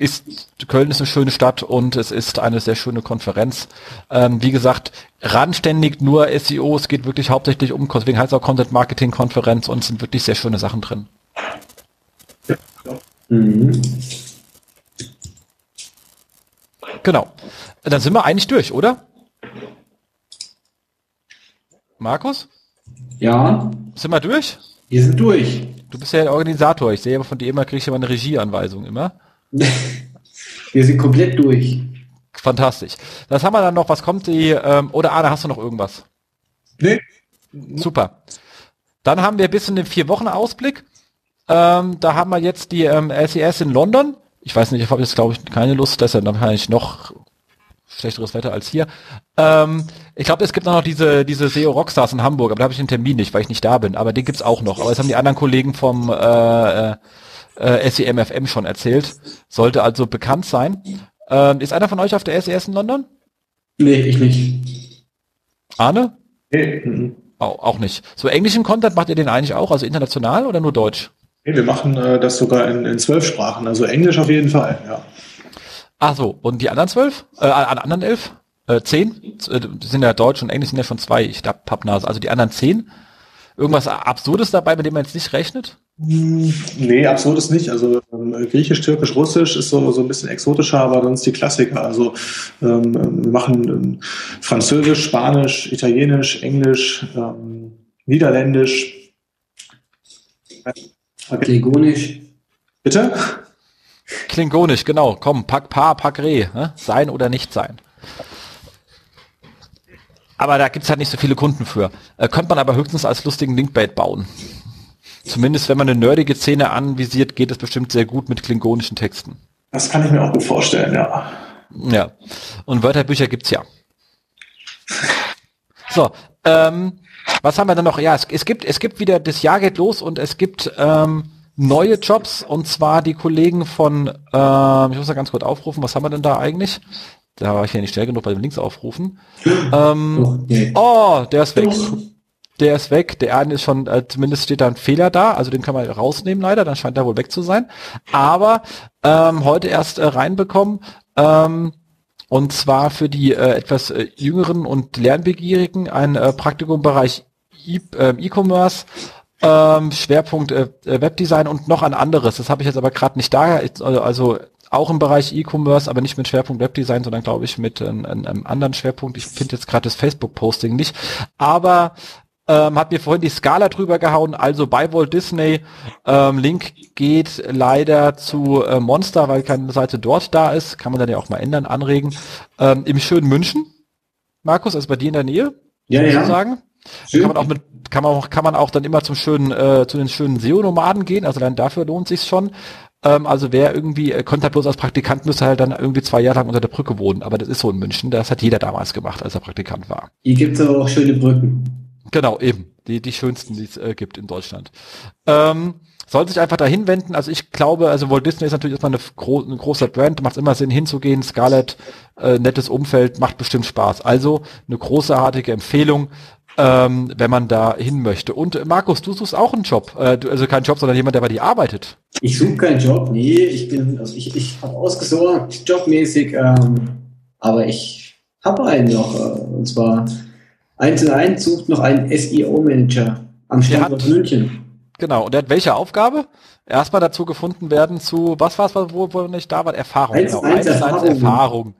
A: ist Köln ist eine schöne Stadt und es ist eine sehr schöne Konferenz. Ähm, wie gesagt, randständig nur SEO, es geht wirklich hauptsächlich um, deswegen heißt es auch Content Marketing Konferenz und es sind wirklich sehr schöne Sachen drin. Mhm. Genau. Dann sind wir eigentlich durch, oder? Markus?
B: Ja.
A: Sind wir durch?
B: Wir sind durch.
A: Du bist ja der Organisator. Ich sehe aber von dir immer, kriege ich immer eine Regieanweisung immer.
B: wir sind komplett durch.
A: Fantastisch. Das haben wir dann noch. Was kommt die? Ähm, oder Arne, hast du noch irgendwas?
C: Nee.
A: Super. Dann haben wir bis in den vier Wochen Ausblick. Ähm, da haben wir jetzt die ähm, SES in London. Ich weiß nicht, ich habe jetzt glaube ich keine Lust, deshalb dann habe ich noch schlechteres Wetter als hier. Ähm, ich glaube, es gibt noch diese diese SEO Rockstars in Hamburg, aber da habe ich den Termin nicht, weil ich nicht da bin. Aber den gibt's auch noch. Aber das haben die anderen Kollegen vom äh, äh, SEMFM schon erzählt. Sollte also bekannt sein. Ähm, ist einer von euch auf der SES in London?
B: Nee, ich nicht.
A: Arne?
C: Nee. Mhm.
A: Auch, auch nicht. So englischen Content macht ihr den eigentlich auch, also international oder nur Deutsch?
C: Nee, wir machen äh, das sogar in, in zwölf Sprachen, also Englisch auf jeden Fall, ja.
A: Ach so, und die anderen zwölf? Äh, anderen elf? Äh, zehn? Äh, sind ja Deutsch und Englisch sind ja schon zwei, ich hab Pappnase. Also die anderen zehn? Irgendwas Absurdes dabei, mit dem man jetzt nicht rechnet?
C: Hm, nee, absurdes nicht. Also ähm, Griechisch, Türkisch, Russisch ist so, so ein bisschen exotischer, aber sonst die Klassiker. Also ähm, wir machen ähm, Französisch, Spanisch, Italienisch, Englisch, ähm, Niederländisch.
B: Klingonisch.
C: Bitte?
A: Klingonisch, genau. Komm, pack Pa, pack Re. Ne? Sein oder nicht sein. Aber da gibt's halt nicht so viele Kunden für. Äh, könnte man aber höchstens als lustigen Linkbait bauen. Zumindest wenn man eine nerdige Szene anvisiert, geht es bestimmt sehr gut mit klingonischen Texten.
C: Das kann ich mir auch gut vorstellen, ja.
A: Ja. Und Wörterbücher gibt's ja. So, ähm, was haben wir denn noch? Ja, es, es gibt, es gibt wieder, das Jahr geht los und es gibt ähm, neue Jobs und zwar die Kollegen von, ähm, ich muss da ganz kurz aufrufen, was haben wir denn da eigentlich? Da war ich ja nicht schnell genug bei dem Links aufrufen. Ähm, oh, der ist weg. Der ist weg. Der eine ist schon, äh, zumindest steht da ein Fehler da, also den kann man rausnehmen leider, dann scheint er wohl weg zu sein. Aber ähm, heute erst äh, reinbekommen. Ähm, und zwar für die äh, etwas äh, jüngeren und lernbegierigen ein äh, Praktikum im Bereich e, äh, E-Commerce, ähm, Schwerpunkt äh, äh, Webdesign und noch ein anderes. Das habe ich jetzt aber gerade nicht da. Also auch im Bereich E-Commerce, aber nicht mit Schwerpunkt Webdesign, sondern glaube ich mit einem anderen Schwerpunkt. Ich finde jetzt gerade das Facebook-Posting nicht. Aber ähm, hat mir vorhin die Skala drüber gehauen, also bei Walt Disney. Ähm, Link geht leider zu äh, Monster, weil keine Seite dort da ist. Kann man dann ja auch mal ändern, anregen. Ähm, Im schönen München. Markus, also bei dir in der Nähe?
B: Ja, ja.
A: Sagen. Kann man auch mit, kann man auch, kann man auch dann immer zum schönen, äh, zu den schönen SEO-Nomaden gehen. Also dann dafür lohnt sich's schon. Ähm, also wer irgendwie, äh, konnte halt bloß als Praktikant müsste halt dann irgendwie zwei Jahre lang unter der Brücke wohnen. Aber das ist so in München. Das hat jeder damals gemacht, als er Praktikant war.
B: Hier gibt's aber auch schöne Brücken.
A: Genau, eben. Die, die schönsten, die es äh, gibt in Deutschland. Ähm, soll sich einfach dahin wenden. Also ich glaube, also Walt Disney ist natürlich erstmal eine, gro eine große Brand, macht immer Sinn hinzugehen. Scarlett, äh, nettes Umfeld, macht bestimmt Spaß. Also eine großartige Empfehlung, ähm, wenn man da hin möchte. Und äh, Markus, du suchst auch einen Job. Äh, du, also keinen Job, sondern jemand, der bei dir arbeitet.
B: Ich suche keinen Job, nee, ich bin, also ich, ich habe ausgesorgt, jobmäßig, ähm, aber ich habe einen noch, äh, und zwar 1 und 1 sucht noch einen SEO-Manager am Standort München.
A: Genau, und der hat welche Aufgabe? Erstmal dazu gefunden werden zu, was war es, wo, wo nicht da war? Erfahrung.
B: 1 genau. 1 Erfahrung.
A: Erfahrung.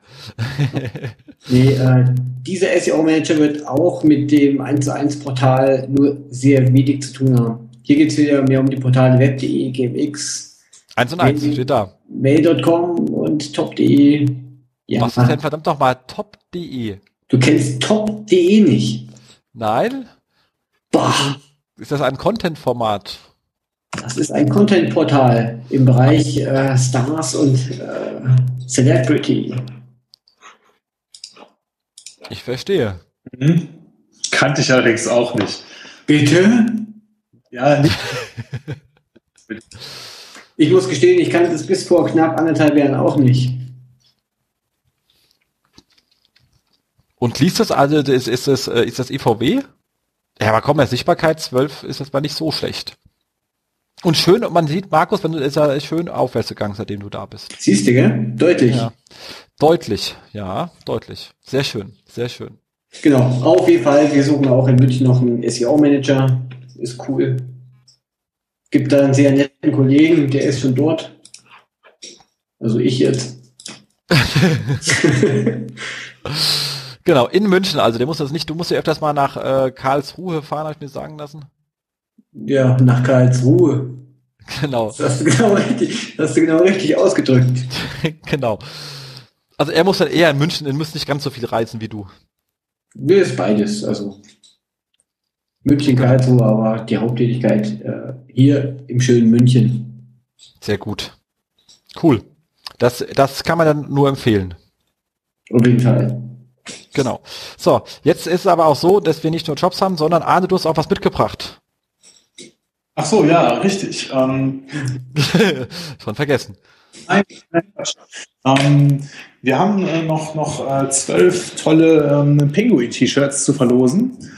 B: nee, äh, dieser SEO-Manager wird auch mit dem 1 zu 1 Portal nur sehr wenig zu tun haben. Hier geht es wieder mehr um die Portale web.de, GMX.
A: 1 und 1 steht da.
B: Mail.com und top.de.
A: Ja. Was ist denn verdammt nochmal top.de?
B: Du kennst top.de nicht.
A: Nein?
B: Boah.
A: Ist das ein Content-Format?
B: Das ist ein Content-Portal im Bereich äh, Stars und äh, Celebrity.
A: Ich verstehe.
C: Mhm. Kannte ich allerdings auch nicht.
B: Bitte?
C: Ja, nicht.
B: ich muss gestehen, ich kannte das bis vor knapp anderthalb Jahren auch nicht.
A: Und liest das also, ist, ist, das, äh, ist das IVW? Ja, aber komm, Sichtbarkeit 12 ist das mal nicht so schlecht. Und schön, und man sieht, Markus, wenn du ist ja schön aufwärts gegangen, seitdem du da bist.
B: Siehst du, gell? Deutlich.
A: Ja. Deutlich, ja, deutlich. Sehr schön, sehr schön.
B: Genau, auf jeden Fall. Wir suchen auch in München noch einen SEO-Manager. Ist cool. Gibt da einen sehr netten Kollegen, der ist schon dort. Also ich jetzt.
A: Genau, in München, also der muss das nicht, du musst ja öfters mal nach äh, Karlsruhe fahren, habe ich mir sagen lassen.
B: Ja, nach Karlsruhe.
A: Genau.
B: Das hast du genau richtig, das hast du genau richtig ausgedrückt.
A: genau. Also er muss dann eher in München, er muss nicht ganz so viel reisen wie du.
B: Nee, ist beides, also München, Karlsruhe, aber die Haupttätigkeit äh, hier im schönen München.
A: Sehr gut. Cool. Das, das kann man dann nur empfehlen.
B: Auf jeden Fall.
A: Genau. So, jetzt ist es aber auch so, dass wir nicht nur Jobs haben, sondern Arne, du hast auch was mitgebracht.
C: Ach so, ja, richtig. Ähm,
A: Schon vergessen.
C: Nein, ähm, wir haben äh, noch, noch äh, zwölf tolle ähm, Pinguin-T-Shirts zu verlosen.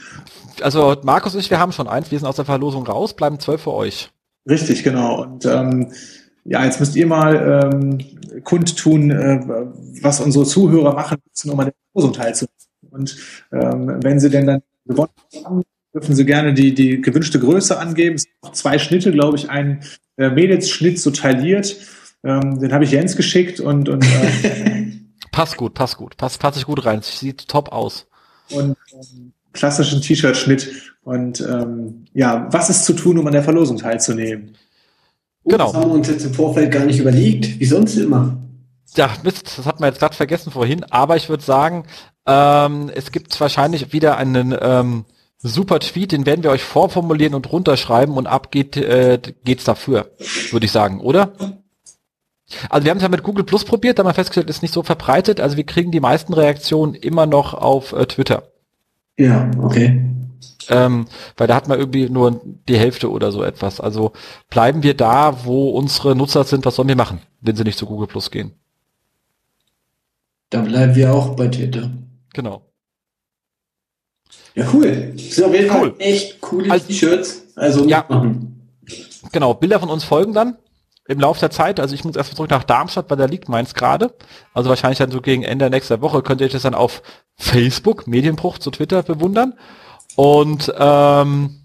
A: Also Markus und ich, wir haben schon eins, wir sind aus der Verlosung raus, bleiben zwölf für euch.
C: Richtig, genau. Und ähm, ja, jetzt müsst ihr mal ähm, kundtun, äh, was unsere Zuhörer machen müssen, um an der Verlosung teilzunehmen. Und ähm, wenn sie denn dann gewonnen haben, dürfen sie gerne die, die gewünschte Größe angeben. Es sind noch zwei Schnitte, glaube ich, ein äh, Mädelsschnitt so tailliert. Ähm, den habe ich Jens geschickt und, und äh,
A: passt gut, passt gut, passt, passt sich gut rein. Sieht top aus.
C: Und ähm, klassischen T-Shirt-Schnitt. Und ähm, ja, was ist zu tun, um an der Verlosung teilzunehmen?
A: Genau.
B: Das haben wir uns jetzt im Vorfeld gar nicht überlegt, wie sonst immer.
A: Ja, Mist, das hat man jetzt gerade vergessen vorhin, aber ich würde sagen, ähm, es gibt wahrscheinlich wieder einen ähm, super Tweet, den werden wir euch vorformulieren und runterschreiben und ab geht, äh, geht's dafür, würde ich sagen, oder? Also wir haben es ja mit Google Plus probiert, da haben wir festgestellt, ist nicht so verbreitet. Also wir kriegen die meisten Reaktionen immer noch auf äh, Twitter.
B: Ja, okay.
A: Ähm, weil da hat man irgendwie nur die Hälfte oder so etwas. Also bleiben wir da, wo unsere Nutzer sind, was sollen wir machen, wenn sie nicht zu Google Plus gehen?
B: Da bleiben wir auch bei Twitter.
A: Genau.
B: Ja, cool. Das sind auf jeden
A: Cool.
B: Fall echt coole
A: Also-
B: T-Shirts. Also
A: Ja. Genau, Bilder von uns folgen dann im Laufe der Zeit. Also ich muss erst mal zurück nach Darmstadt, weil da liegt meins gerade. Also wahrscheinlich dann so gegen Ende nächster Woche könnt ihr euch das dann auf Facebook, Medienbruch zu Twitter bewundern. Und ähm,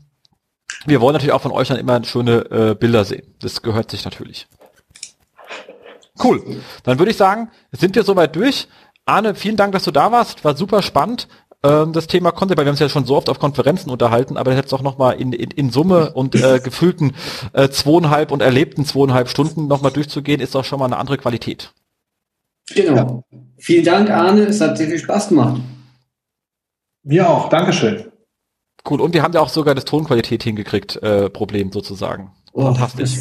A: wir wollen natürlich auch von euch dann immer schöne äh, Bilder sehen. Das gehört sich natürlich. Cool. Dann würde ich sagen, sind wir soweit durch. Arne, vielen Dank, dass du da warst. War super spannend. Ähm, das Thema Content, weil wir haben uns ja schon so oft auf Konferenzen unterhalten, aber jetzt auch nochmal in, in, in Summe und äh, gefühlten äh, zweieinhalb und erlebten zweieinhalb Stunden nochmal durchzugehen, ist doch schon mal eine andere Qualität.
B: Genau. Vielen Dank, Arne. Es hat sehr viel Spaß gemacht.
C: Mir auch, Dankeschön.
A: Cool. Und wir haben ja auch sogar das Tonqualität hingekriegt, äh, Problem sozusagen.
B: Oh,
A: Fantastisch.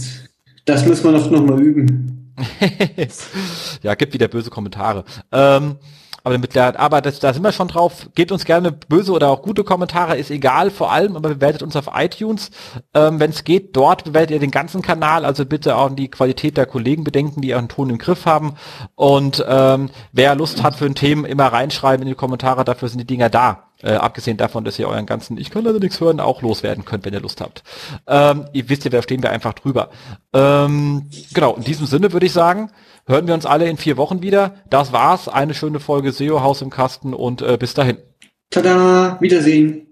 B: Das, das müssen wir noch, noch mal üben.
A: ja, gibt wieder böse Kommentare. Ähm, aber mit der, aber das, da sind wir schon drauf. Gebt uns gerne böse oder auch gute Kommentare, ist egal, vor allem, aber bewertet uns auf iTunes. Ähm, Wenn es geht, dort bewertet ihr den ganzen Kanal, also bitte auch die Qualität der Kollegen bedenken, die ihren Ton im Griff haben. Und ähm, wer Lust hat für ein Thema, immer reinschreiben in die Kommentare, dafür sind die Dinger da. Äh, abgesehen davon, dass ihr euren ganzen, ich kann leider nichts hören, auch loswerden könnt, wenn ihr Lust habt. Ähm, ihr wisst ja, da stehen wir einfach drüber. Ähm, genau, in diesem Sinne würde ich sagen, hören wir uns alle in vier Wochen wieder. Das war's. Eine schöne Folge SEO Haus im Kasten und äh, bis dahin.
B: Tada, Wiedersehen.